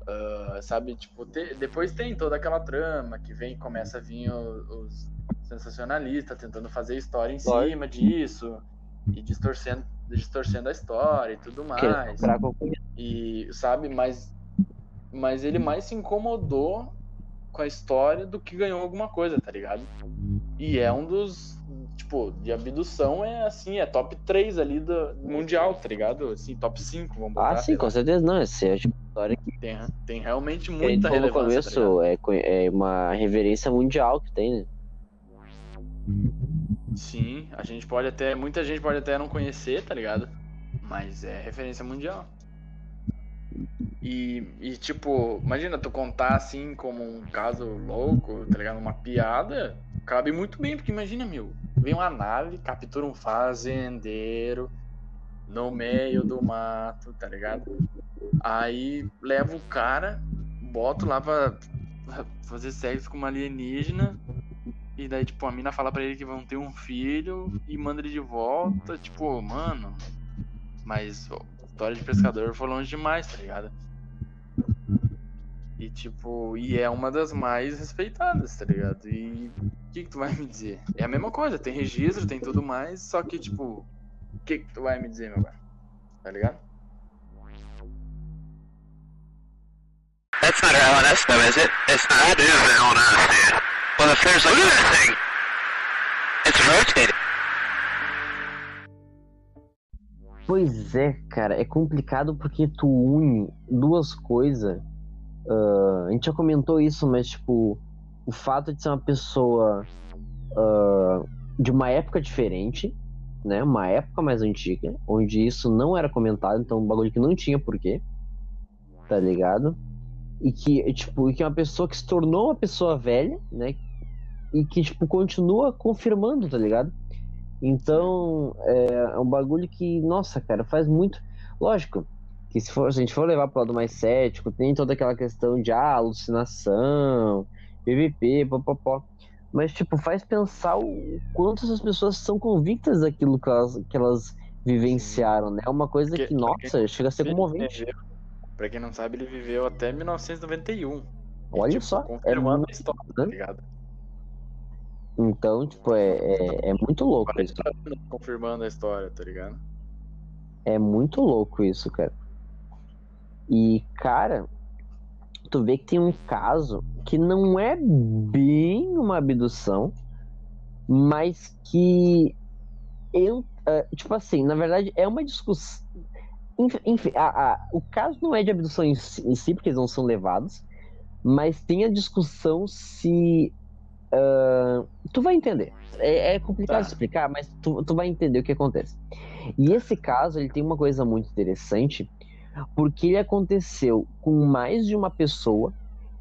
S1: Ah, sabe, tipo, te- depois tem toda aquela trama que vem começa a vir o- os sensacionalistas tentando fazer história em
S2: Lógico.
S1: cima disso e distorcendo, distorcendo a história e tudo mais. E, sabe, mas, mas ele mais se incomodou com a história do que ganhou alguma coisa, tá ligado? E é um dos, tipo, de abdução é assim, é top 3 ali do mundial, tá ligado? Assim, top 5, vamos botar.
S2: Ah, sim, com certeza não. É a tipo, história que
S1: Tem, tem realmente muita
S2: falou no
S1: relevância, tá
S2: começo. é, co- é uma reverência mundial que tem, né?
S1: Sim, a gente pode até, muita gente pode até não conhecer, tá ligado? Mas é referência mundial. E, e tipo, imagina tu contar assim como um caso louco, tá ligado? Uma piada, cabe muito bem, porque imagina, meu, vem uma nave, captura um fazendeiro no meio do mato, tá ligado? Aí leva o cara, bota lá pra fazer sexo com uma alienígena, e daí, tipo, a mina fala pra ele que vão ter um filho e manda ele de volta. Tipo, mano. Mas ó, história de pescador foi longe demais, tá ligado? E tipo, e é uma das mais respeitadas, tá ligado? E o que, que tu vai me dizer? É a mesma coisa, tem registro, tem tudo mais, só que, tipo, o que, que tu vai me dizer, meu cara? Tá ligado?
S3: Not LNS though, is it? It's not. That is LNS, dude. Well, if there's look at that thing. It's rotating.
S2: Pois é, cara, é complicado porque tu une duas coisas. ah, a gente já comentou isso, mas tipo, o fato de ser uma pessoa ah, de uma época diferente, né? Uma época mais antiga, onde isso não era comentado, então um bagulho que não tinha porquê, tá ligado? E que, tipo, e que é uma pessoa que se tornou uma pessoa velha, né? E que, tipo, continua confirmando, tá ligado? Então, é, é um bagulho que, nossa, cara, faz muito. Lógico, que se, for, se a gente for levar pro lado mais cético, tem toda aquela questão de ah, alucinação, PVP, popopó. Mas, tipo, faz pensar o quanto essas pessoas são convictas daquilo que elas, que elas vivenciaram, né? É uma coisa
S1: Porque-
S2: que, nossa, chega a ser comovente.
S1: viveu- Pra quem não sabe, ele viveu até 1991. E,
S2: Olha
S1: tipo,
S2: só, é
S1: Confirmando
S2: muito,
S1: a história,
S2: né?
S1: tá ligado?
S2: Então, tipo, é, é, é muito louco isso.
S1: 40 anos confirmando a história, tá ligado?
S2: É muito louco isso, cara. E, cara, tu vê que tem um caso que não é bem uma abdução, mas que. Eu, ah, tipo assim, na verdade é uma discussão. Enfim, a- a- o caso não é de abdução em si, em si, porque eles não são levados, mas tem a discussão se. ah, tu vai entender. É, é complicado
S1: Tá.
S2: explicar, mas tu, tu vai entender o que acontece. E esse caso, ele tem uma coisa muito interessante, porque ele aconteceu com mais de uma pessoa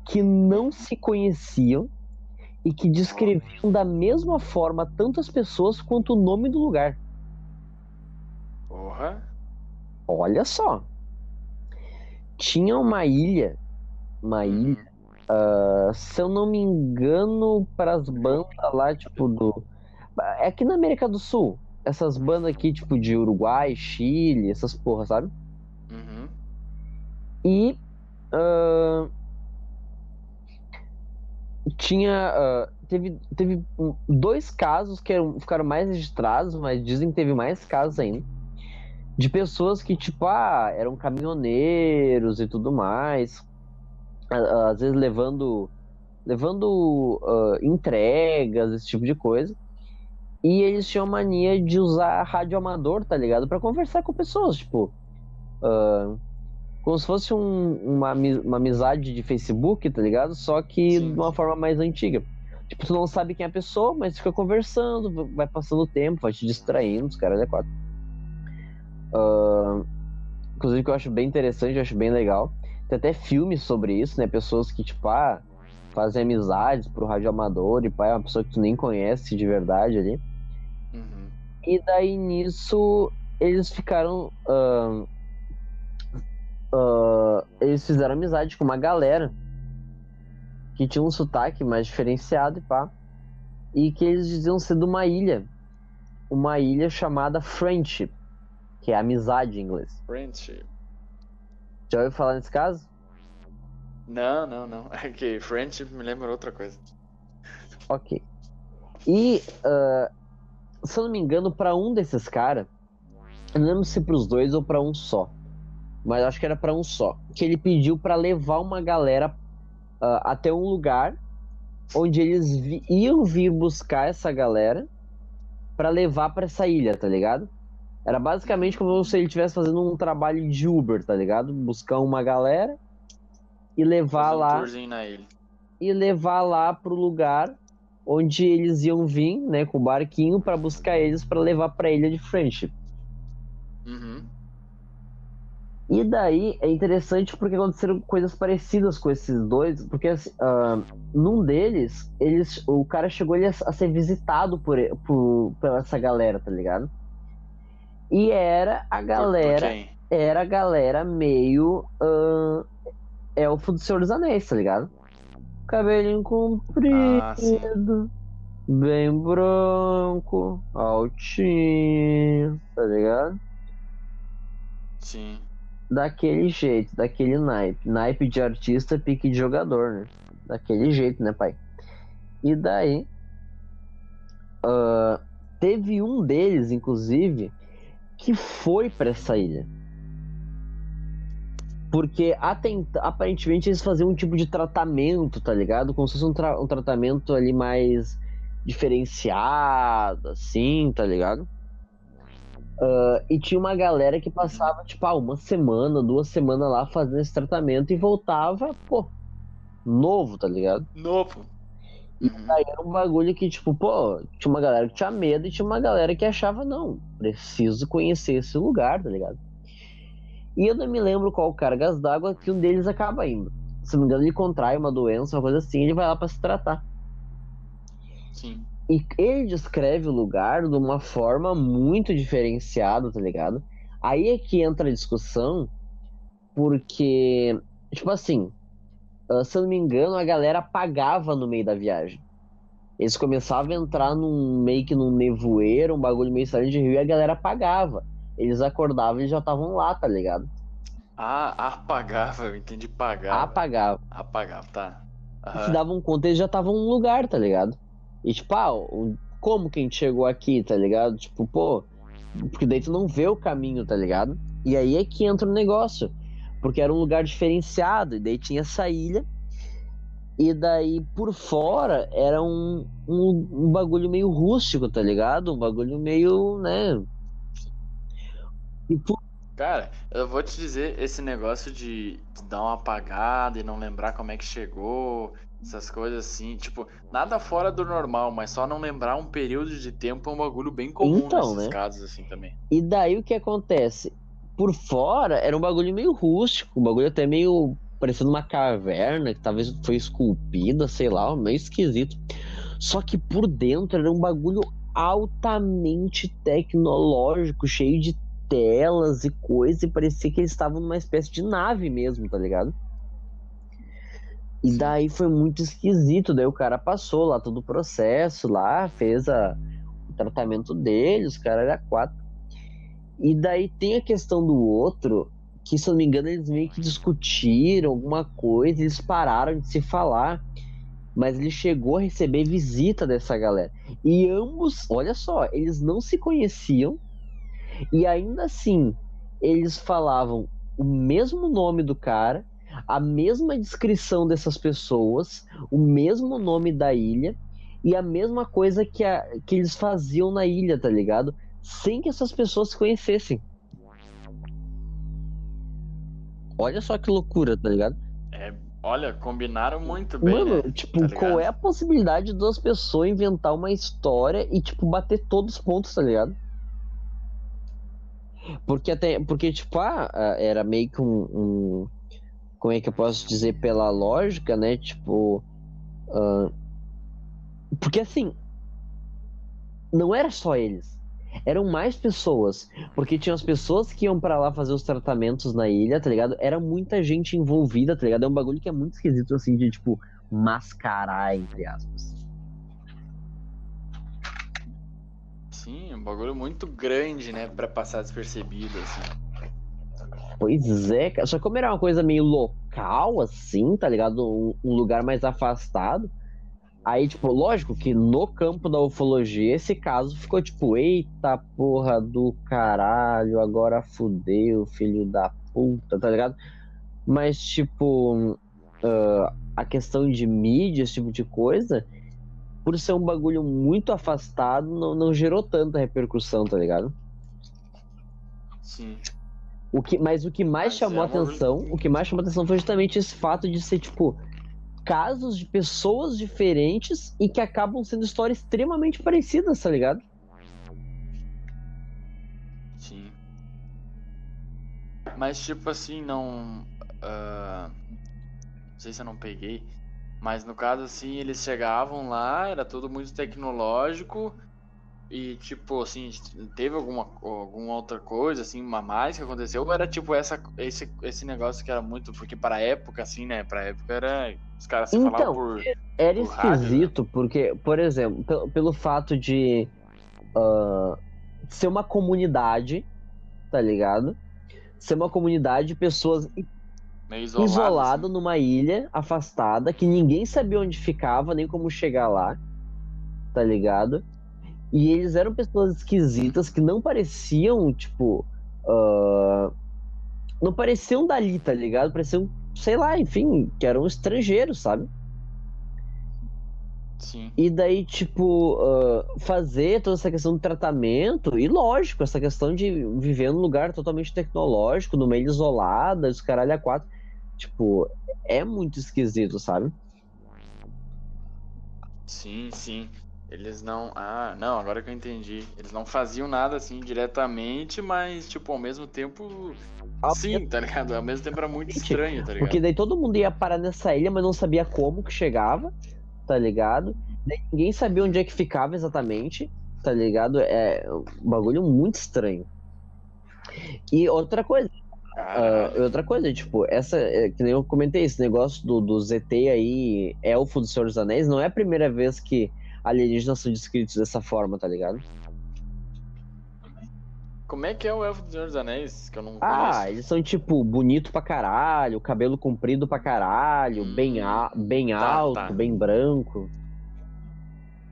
S2: que não se conheciam e que descreviam da mesma forma tanto as pessoas quanto o nome do lugar.
S1: Porra.
S2: Olha só. Tinha uma ilha, uma ilha, ah, se eu não me engano, para as bandas lá, tipo, do. É aqui na América do Sul. Essas bandas aqui, tipo, de Uruguai, Chile, essas porra, sabe?
S1: Uhum.
S2: E ah, tinha ah, teve, teve dois casos que eram- ficaram mais registrados, mas dizem que teve mais casos ainda de pessoas que tipo ah, eram caminhoneiros e tudo mais, às vezes levando levando ah, entregas esse tipo de coisa. E eles tinham mania de usar rádio amador, tá ligado? Pra conversar com pessoas, tipo, ah, como se fosse um- uma, uma amizade de Facebook, tá ligado? Só que
S1: Sim,
S2: de uma forma mais antiga. Tipo, tu não sabe quem é a pessoa, mas fica conversando, vai passando o tempo, vai te distraindo, os caras é quatro. Ah, inclusive, que eu acho bem interessante, eu acho bem legal. Tem até filmes sobre isso, né? Pessoas que, tipo, ah, fazem amizades pro rádio amador e pá, é uma pessoa que tu nem conhece de verdade ali.
S1: Uhum.
S2: E daí nisso eles ficaram. ahn, ah, eles fizeram amizade com uma galera que tinha um sotaque mais diferenciado e pá. E que eles diziam ser de uma ilha. Uma ilha chamada Friendship, que é amizade em inglês.
S1: Friendship.
S2: Já ouviu falar nesse caso?
S1: Não, não, não. É que friendship me lembra outra coisa.
S2: Ok. E, ah, se eu não me engano, pra um desses caras, eu não lembro se pros dois ou pra um só, mas acho que era pra um só, que ele pediu pra levar uma galera ah, até um lugar onde eles vi- iam vir buscar essa galera pra levar pra essa ilha, tá ligado? Era basicamente como se ele estivesse fazendo um trabalho de Uber, tá ligado? Buscar uma galera e levar
S1: um
S2: lá e levar lá pro lugar onde eles iam vir, né, com o barquinho pra buscar eles pra levar pra ilha de Friendship.
S1: Uhum.
S2: E daí é interessante porque aconteceram coisas parecidas com esses dois, porque ah, num deles, eles, o cara chegou ele a, a ser visitado por, por, por essa galera, tá ligado? E era a galera
S1: Por
S2: era a galera meio ah, elfo do Senhor dos Anéis, tá ligado? Cabelinho comprido,
S1: Ah,
S2: bem branco, altinho, tá ligado?
S1: Sim.
S2: Daquele jeito, daquele naipe. Naipe de artista, pique de jogador, né? Daquele jeito, né, pai? E daí. ah, teve um deles, inclusive, que foi pra essa ilha. Porque até ent- aparentemente eles faziam um tipo de tratamento, tá ligado? Como se fosse um, tra- um tratamento ali mais diferenciado, assim, tá ligado? Ah, e tinha uma galera que passava, tipo, ah, uma semana, duas semanas lá fazendo esse tratamento e voltava, pô, novo, tá ligado?
S1: Novo. Uhum.
S2: daí era um bagulho que, tipo, pô, tinha uma galera que tinha medo e tinha uma galera que achava, não, preciso conhecer esse lugar, tá ligado? E eu não me lembro qual cargas d'água que um deles acaba indo. Se não me engano, ele contrai uma doença, uma coisa assim, ele vai lá pra se tratar.
S1: Sim.
S2: E ele descreve o lugar de uma forma muito diferenciada, tá ligado? Aí é que entra a discussão, porque, tipo assim, ah, se eu não me engano, a galera apagava no meio da viagem. Eles começavam a entrar num meio que num nevoeiro, um bagulho meio estranho de rio, e a galera apagava. Eles acordavam e já estavam lá, tá ligado?
S1: Ah, apagava, eu entendi pagava.
S2: Apagava.
S1: Apagava, tá.
S2: se
S1: Aham.
S2: davam conta, eles já estavam no lugar, tá ligado? E tipo, ah, como que a gente chegou aqui, tá ligado? Tipo, pô, porque daí tu não vê o caminho, tá ligado? E aí é que entra o negócio. Porque era um lugar diferenciado, e daí tinha essa ilha, e daí por fora era um, um, um bagulho meio rústico, tá ligado? Um bagulho meio, né? E por
S1: Cara, eu vou te dizer, esse negócio de, de dar uma apagada e não lembrar como é que chegou, essas coisas assim, tipo, nada fora do normal, mas só não lembrar um período de tempo é um bagulho bem comum
S2: Então,
S1: nesses
S2: né?
S1: casos assim também.
S2: E daí o que acontece? Por fora era um bagulho meio rústico, um bagulho até meio parecendo uma caverna que talvez foi esculpida, sei lá, meio esquisito. Só que por dentro era um bagulho altamente tecnológico, cheio de telas e coisa, e parecia que eles estavam numa espécie de nave mesmo, tá ligado? E daí foi muito esquisito, daí o cara passou lá todo o processo lá, fez a, o tratamento dele, os caras eram quatro. E daí tem a questão do outro, que se eu não me engano eles meio que discutiram alguma coisa, eles pararam de se falar, mas ele chegou a receber visita dessa galera. E ambos, olha só, eles não se conheciam, e ainda assim eles falavam o mesmo nome do cara, a mesma descrição dessas pessoas, o mesmo nome da ilha e a mesma coisa que, a- que eles faziam na ilha, tá ligado? Sem que essas pessoas se conhecessem. Olha só que loucura, tá ligado?
S1: É, olha, combinaram muito bem,
S2: Mano,
S1: né?
S2: tipo,
S1: Tá
S2: qual é a possibilidade de duas pessoas inventar uma história e, tipo, bater todos os pontos, tá ligado? Porque até. Porque, tipo, ah, ah, era meio que um, um- Como é que eu posso dizer? Pela lógica, né? Tipo. ah, porque assim. Não era só eles. Eram mais pessoas. Porque tinha as pessoas que iam pra lá fazer os tratamentos na ilha, tá ligado? Era muita gente envolvida, tá ligado? É um bagulho que é muito esquisito, assim, de, tipo, mascarar, entre aspas.
S1: Sim, um bagulho muito grande, né? Pra passar despercebido, assim.
S2: Pois é. Só como era uma coisa meio local, assim, tá ligado? Um, um lugar mais afastado. Aí, tipo, lógico que no campo da ufologia, esse caso ficou tipo, eita porra do caralho, agora fudeu, filho da puta, tá ligado? Mas, tipo, uh, a questão de mídia, esse tipo de coisa, por ser um bagulho muito afastado, não, não gerou tanta repercussão, tá ligado?
S1: Sim.
S2: O que, mas o que mais
S1: Mas
S2: chamou
S1: é
S2: atenção, o que mais chamou atenção foi justamente esse fato de ser, tipo, casos de pessoas diferentes e que acabam sendo histórias extremamente parecidas, tá ligado?
S1: Sim. Mas tipo assim, não. ah, não sei se eu não peguei. Mas no caso assim, eles chegavam lá, era tudo muito tecnológico. E tipo assim, teve alguma, alguma outra coisa, assim, a mais que aconteceu? Ou era tipo essa, esse, esse negócio que era muito. Porque pra época, assim, né? Pra época era. Os caras se
S2: Então,
S1: falavam por.
S2: Era
S1: Do rádio, né?
S2: esquisito, porque, por exemplo, pelo, pelo fato de ah, ser uma comunidade, tá ligado? Ser uma comunidade de pessoas
S1: isolado.
S2: isolada
S1: assim.
S2: numa ilha afastada, que ninguém sabia onde ficava, nem como chegar lá, tá ligado? E eles eram pessoas esquisitas que não pareciam, tipo. ah, não pareciam dali, tá ligado? Pareciam, sei lá, enfim, que eram estrangeiros, sabe?
S1: Sim.
S2: E daí, tipo, ah, fazer toda essa questão do tratamento, e lógico, essa questão de viver num lugar totalmente tecnológico, no meio isolada, os caralho a quatro, tipo, é muito esquisito, sabe?
S1: Sim, sim. Eles não. Ah, não, agora que eu entendi. Eles não faziam nada assim diretamente, mas, tipo, ao mesmo tempo. Sim, tá ligado? Ao mesmo tempo era muito estranho, tá ligado?
S2: Porque daí todo mundo ia parar nessa ilha, mas não sabia como que chegava, tá ligado? Daí ninguém sabia onde é que ficava exatamente, tá ligado? É um bagulho muito estranho. E outra coisa. Ah, outra coisa, tipo, essa, é, que nem eu comentei, esse negócio do, do ZT aí, elfo do Senhor dos Anéis, não é a primeira vez que alienígenas são descritos dessa forma, tá ligado?
S1: Como é que é o Elfo do Senhor dos Anéis? Que eu não
S2: Ah,
S1: conheço.
S2: eles são, tipo, bonito pra caralho, cabelo comprido pra caralho,
S1: Hum,
S2: bem, a, bem
S1: tá,
S2: alto,
S1: tá.
S2: bem branco.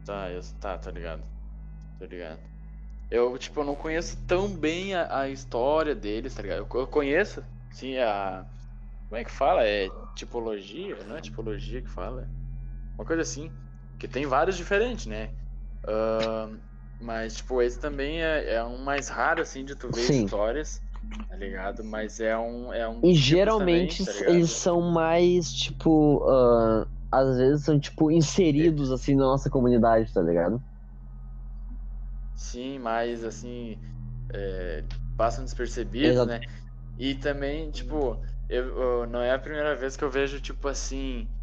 S1: Tá, eu, tá, tá ligado. Tô ligado. Eu, tipo, eu não conheço tão bem a, a história deles, tá ligado? Eu, eu conheço, sim, a. Como é que fala? É tipologia? Não é tipologia que fala? Uma coisa assim. Que tem vários diferentes, né? Ahn, mas, tipo, esse também é, é um mais raro, assim, de tu ver
S2: Sim.
S1: histórias, tá ligado? Mas é um. É um
S2: E geralmente
S1: também, tá
S2: eles são mais, tipo, ah, às vezes são, tipo, inseridos, assim, na nossa comunidade, tá ligado?
S1: Sim, mas assim, é, passam despercebidos,
S2: Exato.
S1: né? E também, tipo, eu, eu- não é a primeira vez que eu vejo, tipo assim,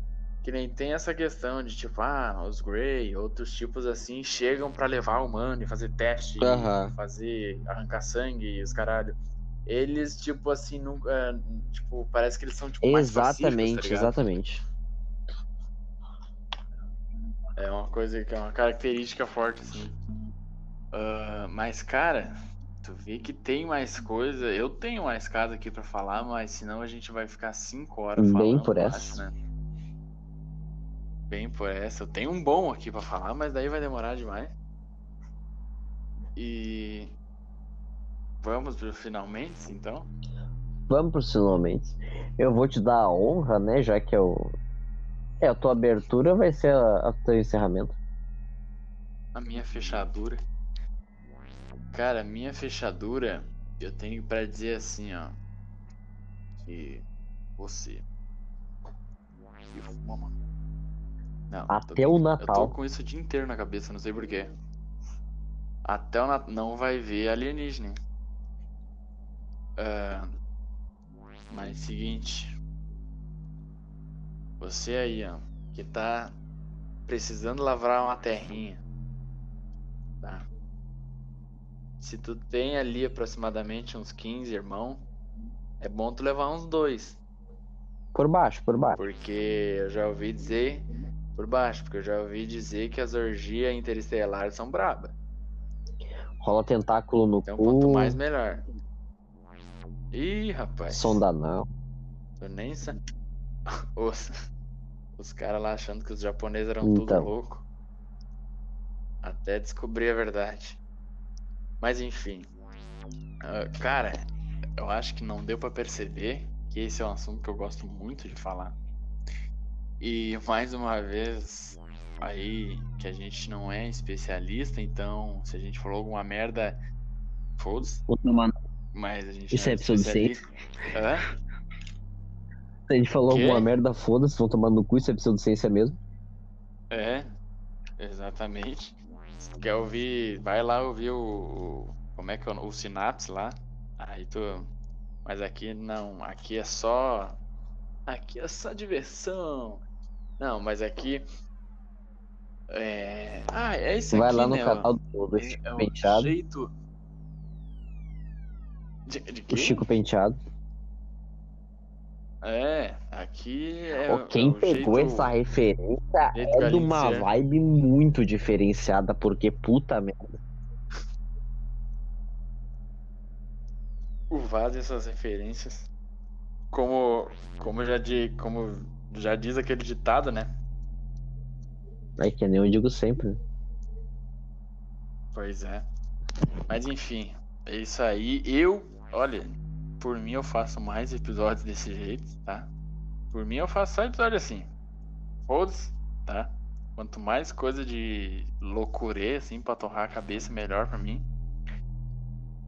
S1: que nem tem essa questão de, tipo, ah, os Grey, outros tipos assim, chegam pra levar o humano e fazer teste,
S2: Aham.
S1: fazer, arrancar sangue e os caralho. Eles, tipo assim, nunca, tipo, parece que eles são, tipo, tá
S2: Exatamente,
S1: ligado?
S2: exatamente.
S1: É uma coisa que é uma característica forte, assim. Ah, mas, cara, tu vê que tem mais coisa. Eu tenho mais casos aqui pra falar, mas senão a gente vai ficar cinco horas
S2: Bem
S1: falando.
S2: por
S1: eu
S2: essa.
S1: acho, né? Bem por essa. Eu tenho um bom aqui pra falar, mas daí vai demorar demais. E. Vamos pro finalmente, então?
S2: Vamos pros finalmente. Eu vou te dar a honra, né? Já que eu. É, a tua abertura vai ser a, a teu encerramento.
S1: A minha fechadura. Cara, minha fechadura, eu tenho pra dizer assim, ó. Que você. Que fuma, mano. Não, tô
S2: Até o
S1: Eu tô
S2: Natal.
S1: com isso o dia inteiro na cabeça, não sei porquê. Até o Natal não vai ver alienígena. Ah, mas seguinte. Você aí, ó, que tá precisando lavrar uma terrinha. Tá? se tu tem ali aproximadamente uns 15 irmãos, é bom tu levar uns dois.
S2: Por baixo, por baixo.
S1: Porque eu já ouvi dizer. Por baixo, porque eu já ouvi dizer que as orgias interestelares são brabas.
S2: Rola tentáculo no
S1: Então
S2: cu.
S1: quanto mais melhor. Ih, rapaz.
S2: Sonda não.
S1: Eu nem. Os, os caras lá achando que os japoneses eram
S2: Então.
S1: tudo louco. Até descobrir a verdade. Mas enfim. Ah, cara, eu acho que não deu pra perceber que esse é um assunto que eu gosto muito de falar. E mais uma vez, aí que a gente não é especialista, então se a gente falou alguma merda, foda-se. Mas a gente
S2: Isso é episódio
S1: especialista. Hã?
S2: Se a gente falou alguma merda, foda-se, vão tomar no cu, isso é pseudociência mesmo.
S1: É, exatamente. Se tu quer ouvir, vai lá ouvir o, o- como é que é o, o Synapse lá. Aí tu, mas aqui não, aqui é só, aqui é só diversão. Não, mas aqui é, ah, é isso
S2: Vai
S1: aqui,
S2: lá no
S1: né?
S2: canal do, do
S1: é,
S2: Chico
S1: é o
S2: Penteado.
S1: jeito de, de
S2: O
S1: quê?
S2: Chico Penteado.
S1: É, aqui é, o- é
S2: quem
S1: o
S2: pegou
S1: jeito-
S2: essa referência é de uma
S1: de ser.
S2: vibe muito diferenciada, porque puta merda.
S1: o Vaz essas referências. Como, como, já, di, como já diz aquele ditado, né?
S2: É que nem eu digo sempre.
S1: Pois é. Mas enfim, é isso aí. Eu, olha, por mim eu faço mais episódios desse jeito, tá? Por mim eu faço só episódio assim. Foda-se, tá? Quanto mais coisa de loucurê, assim, pra torrar a cabeça, melhor pra mim.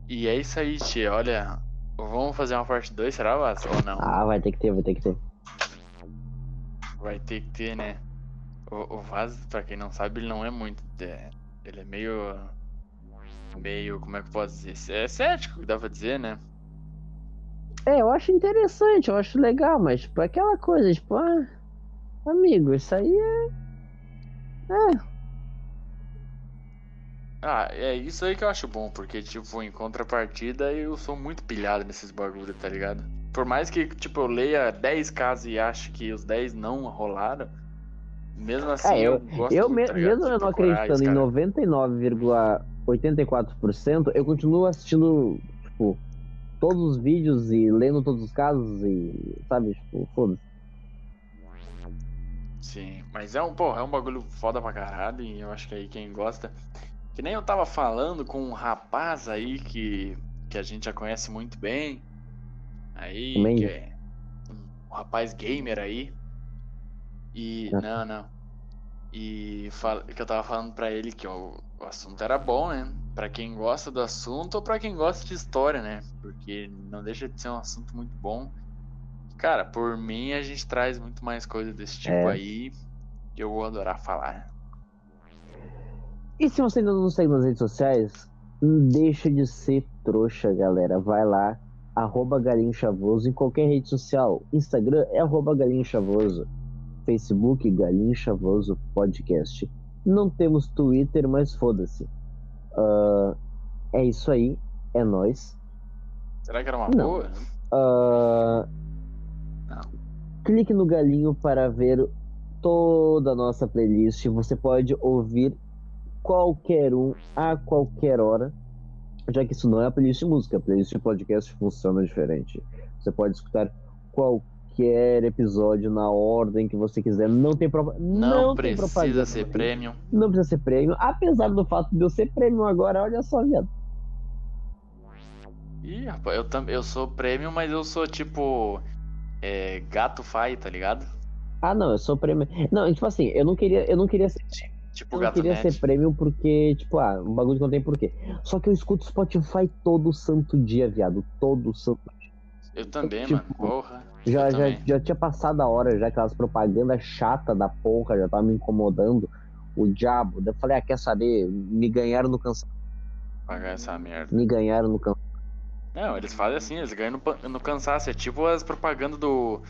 S1: E é isso aí, tia. Olha, vamos fazer uma parte 2, será, Vaz? Ou não?
S2: Ah, vai ter que ter, vai ter que ter.
S1: Vai ter que ter, né? O, o Vaz, pra quem não sabe, ele não é muito. é, ele é meio. Meio. Como é que eu posso dizer? É cético, dá pra dizer, né?
S2: É, eu acho interessante, eu acho legal, mas tipo, aquela coisa, tipo, ah, amigo, isso aí é.
S1: Ah, é isso aí que eu acho bom, porque, tipo, em contrapartida, eu sou muito pilhado nesses bagulho, tá ligado? Por mais que, tipo, eu leia 10 casos e ache que os 10 não rolaram, mesmo assim
S2: É,
S1: eu,
S2: eu-
S1: gosto
S2: Eu, me-
S1: tá
S2: mesmo eu não
S1: procurar
S2: acreditando em
S1: cara.
S2: 99,84%, eu continuo assistindo, tipo, todos os vídeos e lendo todos os casos e, sabe, tipo, foda-se.
S1: Sim, mas é um, pô, é um bagulho foda pra caralho e eu acho que aí quem gosta. Que nem eu tava falando com um rapaz aí que, que a gente já conhece muito bem. Aí, que é um rapaz gamer aí. E.
S2: Ah.
S1: Não, não. E fal- que eu tava falando pra ele que o, o assunto era bom, né? Pra quem gosta do assunto ou pra quem gosta de história, né? Porque não deixa de ser um assunto muito bom. Cara, por mim a gente traz muito mais coisa desse tipo
S2: É.
S1: aí que eu vou adorar falar.
S2: E se você ainda não segue nas redes sociais, não deixa de ser trouxa, galera. Vai lá, arroba Galinho Chavoso em qualquer rede social. Instagram é arroba Galinho Chavoso. Facebook, Galinho Chavoso Podcast. Não temos Twitter, mas foda-se. Ah, é isso aí, é nóis.
S1: Será que era uma
S2: Não.
S1: boa?
S2: Ah,
S1: Não.
S2: clique no galinho para ver toda a nossa playlist. Você pode ouvir qualquer um a qualquer hora, já que isso não é a playlist de música, a playlist de podcast funciona diferente. Você pode escutar qualquer episódio na ordem que você quiser. Não tem, propa-
S1: Não,
S2: não
S1: precisa
S2: propaganda
S1: ser premium.
S2: Não precisa ser prêmio, apesar do fato de eu ser prêmio agora, olha só, viado.
S1: Ih, rapaz, eu, tam, eu sou premium, mas eu sou tipo. É, gato fai, tá ligado?
S2: Ah, não, eu sou prêmio. Não, tipo assim, eu não queria, eu não queria ser
S1: Tipo
S2: Eu não queria
S1: net.
S2: ser prêmio porque, tipo, ah, um bagulho que não tem porquê. Só que eu escuto Spotify todo santo dia, viado. Todo santo
S1: Eu também,
S2: tipo,
S1: mano. Porra.
S2: Já, já,
S1: também.
S2: já tinha passado a hora, já aquelas propagandas chata da porra, já tava me incomodando. O diabo. Eu falei, ah, quer saber? Me ganharam no cansaço.
S1: Pagar essa merda.
S2: Me ganharam no cansaço.
S1: Não, eles fazem assim, eles ganham no, no cansaço. É tipo as propagandas do.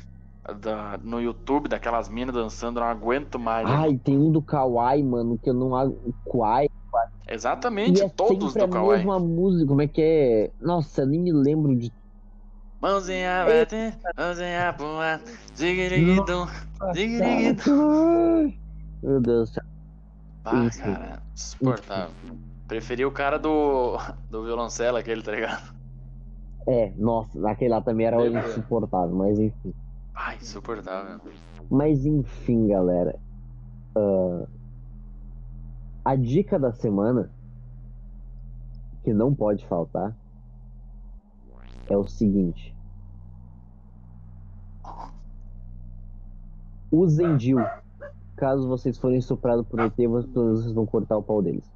S1: Da, no YouTube, daquelas minas dançando, não aguento mais.
S2: Ai, tem um do Kawaii, mano, que eu não. agu- Kawaii.
S1: Exatamente,
S2: é
S1: todos do
S2: a
S1: Kawaii.
S2: mesma música, como é que é? Nossa, eu nem me lembro de
S1: Mãozinha bate, mãozinha boa, ziguiriguidum, ziguiriguidum.
S2: Meu Deus do céu.
S1: Ah,
S2: Isso.
S1: cara, insuportável. Preferi o cara do, do violoncelo, aquele, tá ligado?
S2: É, nossa, aquele lá também era insuportável, mas enfim.
S1: Ai, insuportável.
S2: Mas enfim, galera. Ah, a dica da semana, que não pode faltar, é o seguinte. Usem DIL. Caso vocês forem estuprados por ET, vocês vão cortar o pau deles.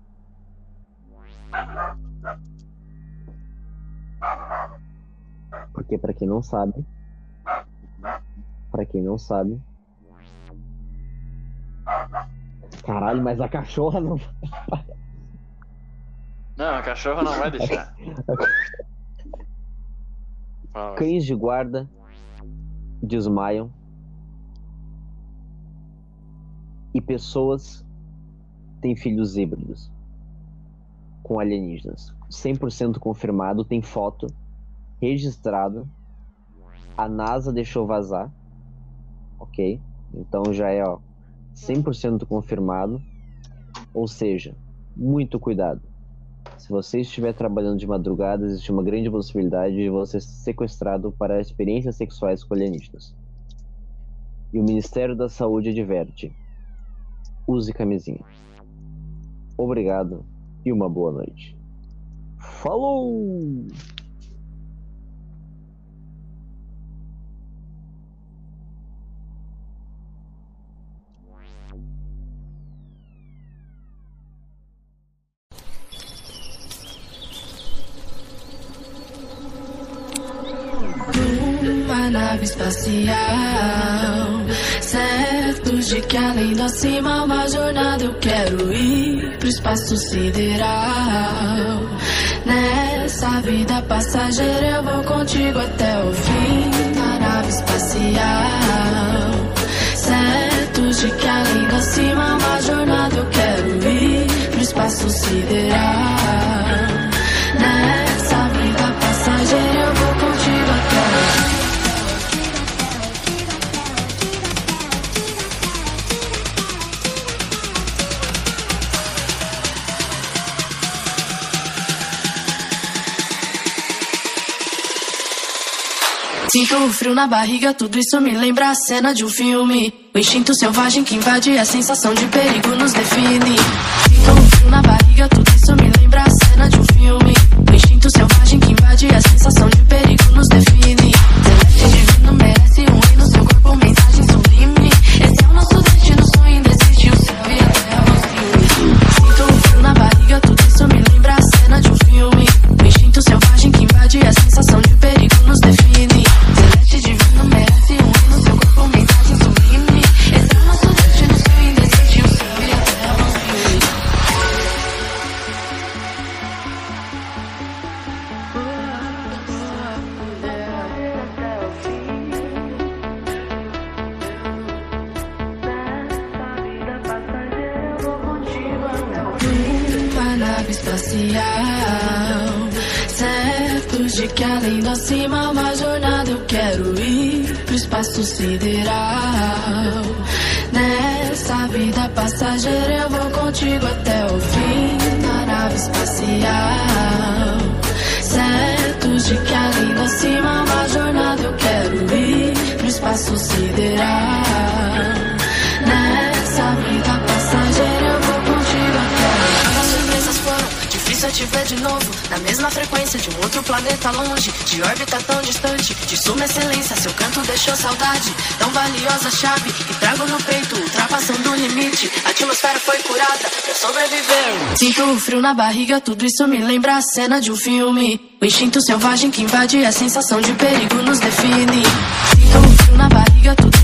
S2: Porque pra quem não sabe, pra quem não sabe, Caralho, mas a cachorra não.
S1: Não, a cachorra não vai deixar.
S2: Cães de guarda desmaiam. E pessoas têm filhos híbridos com alienígenas. 100% confirmado, tem foto registrado. A NASA deixou vazar. Ok? Então já é, ó, 100% confirmado. Ou seja, muito cuidado. Se você estiver trabalhando de madrugada, existe uma grande possibilidade de você ser sequestrado para experiências sexuais com alienígenas. E o Ministério da Saúde adverte: use camisinha. Obrigado e uma boa noite. Falou!
S4: Nave espacial, certos de que além do acima uma jornada eu quero ir pro espaço sideral. Nessa vida passageira eu vou contigo até o fim na nave espacial. Certos de que além do acima uma jornada eu quero ir pro espaço sideral. Sinto o frio na barriga, tudo isso me lembra a cena de um filme. O instinto selvagem que invade a sensação de perigo nos define. Sinto o frio na barriga, tudo isso me lembra a cena de um filme. O instinto selvagem que invade a sensação de perigo nos define. Sinto o frio na barriga, tudo isso me lembra a cena de um filme. O instinto selvagem que invade a sensação de perigo nos define. Sinto o frio na barriga, tudo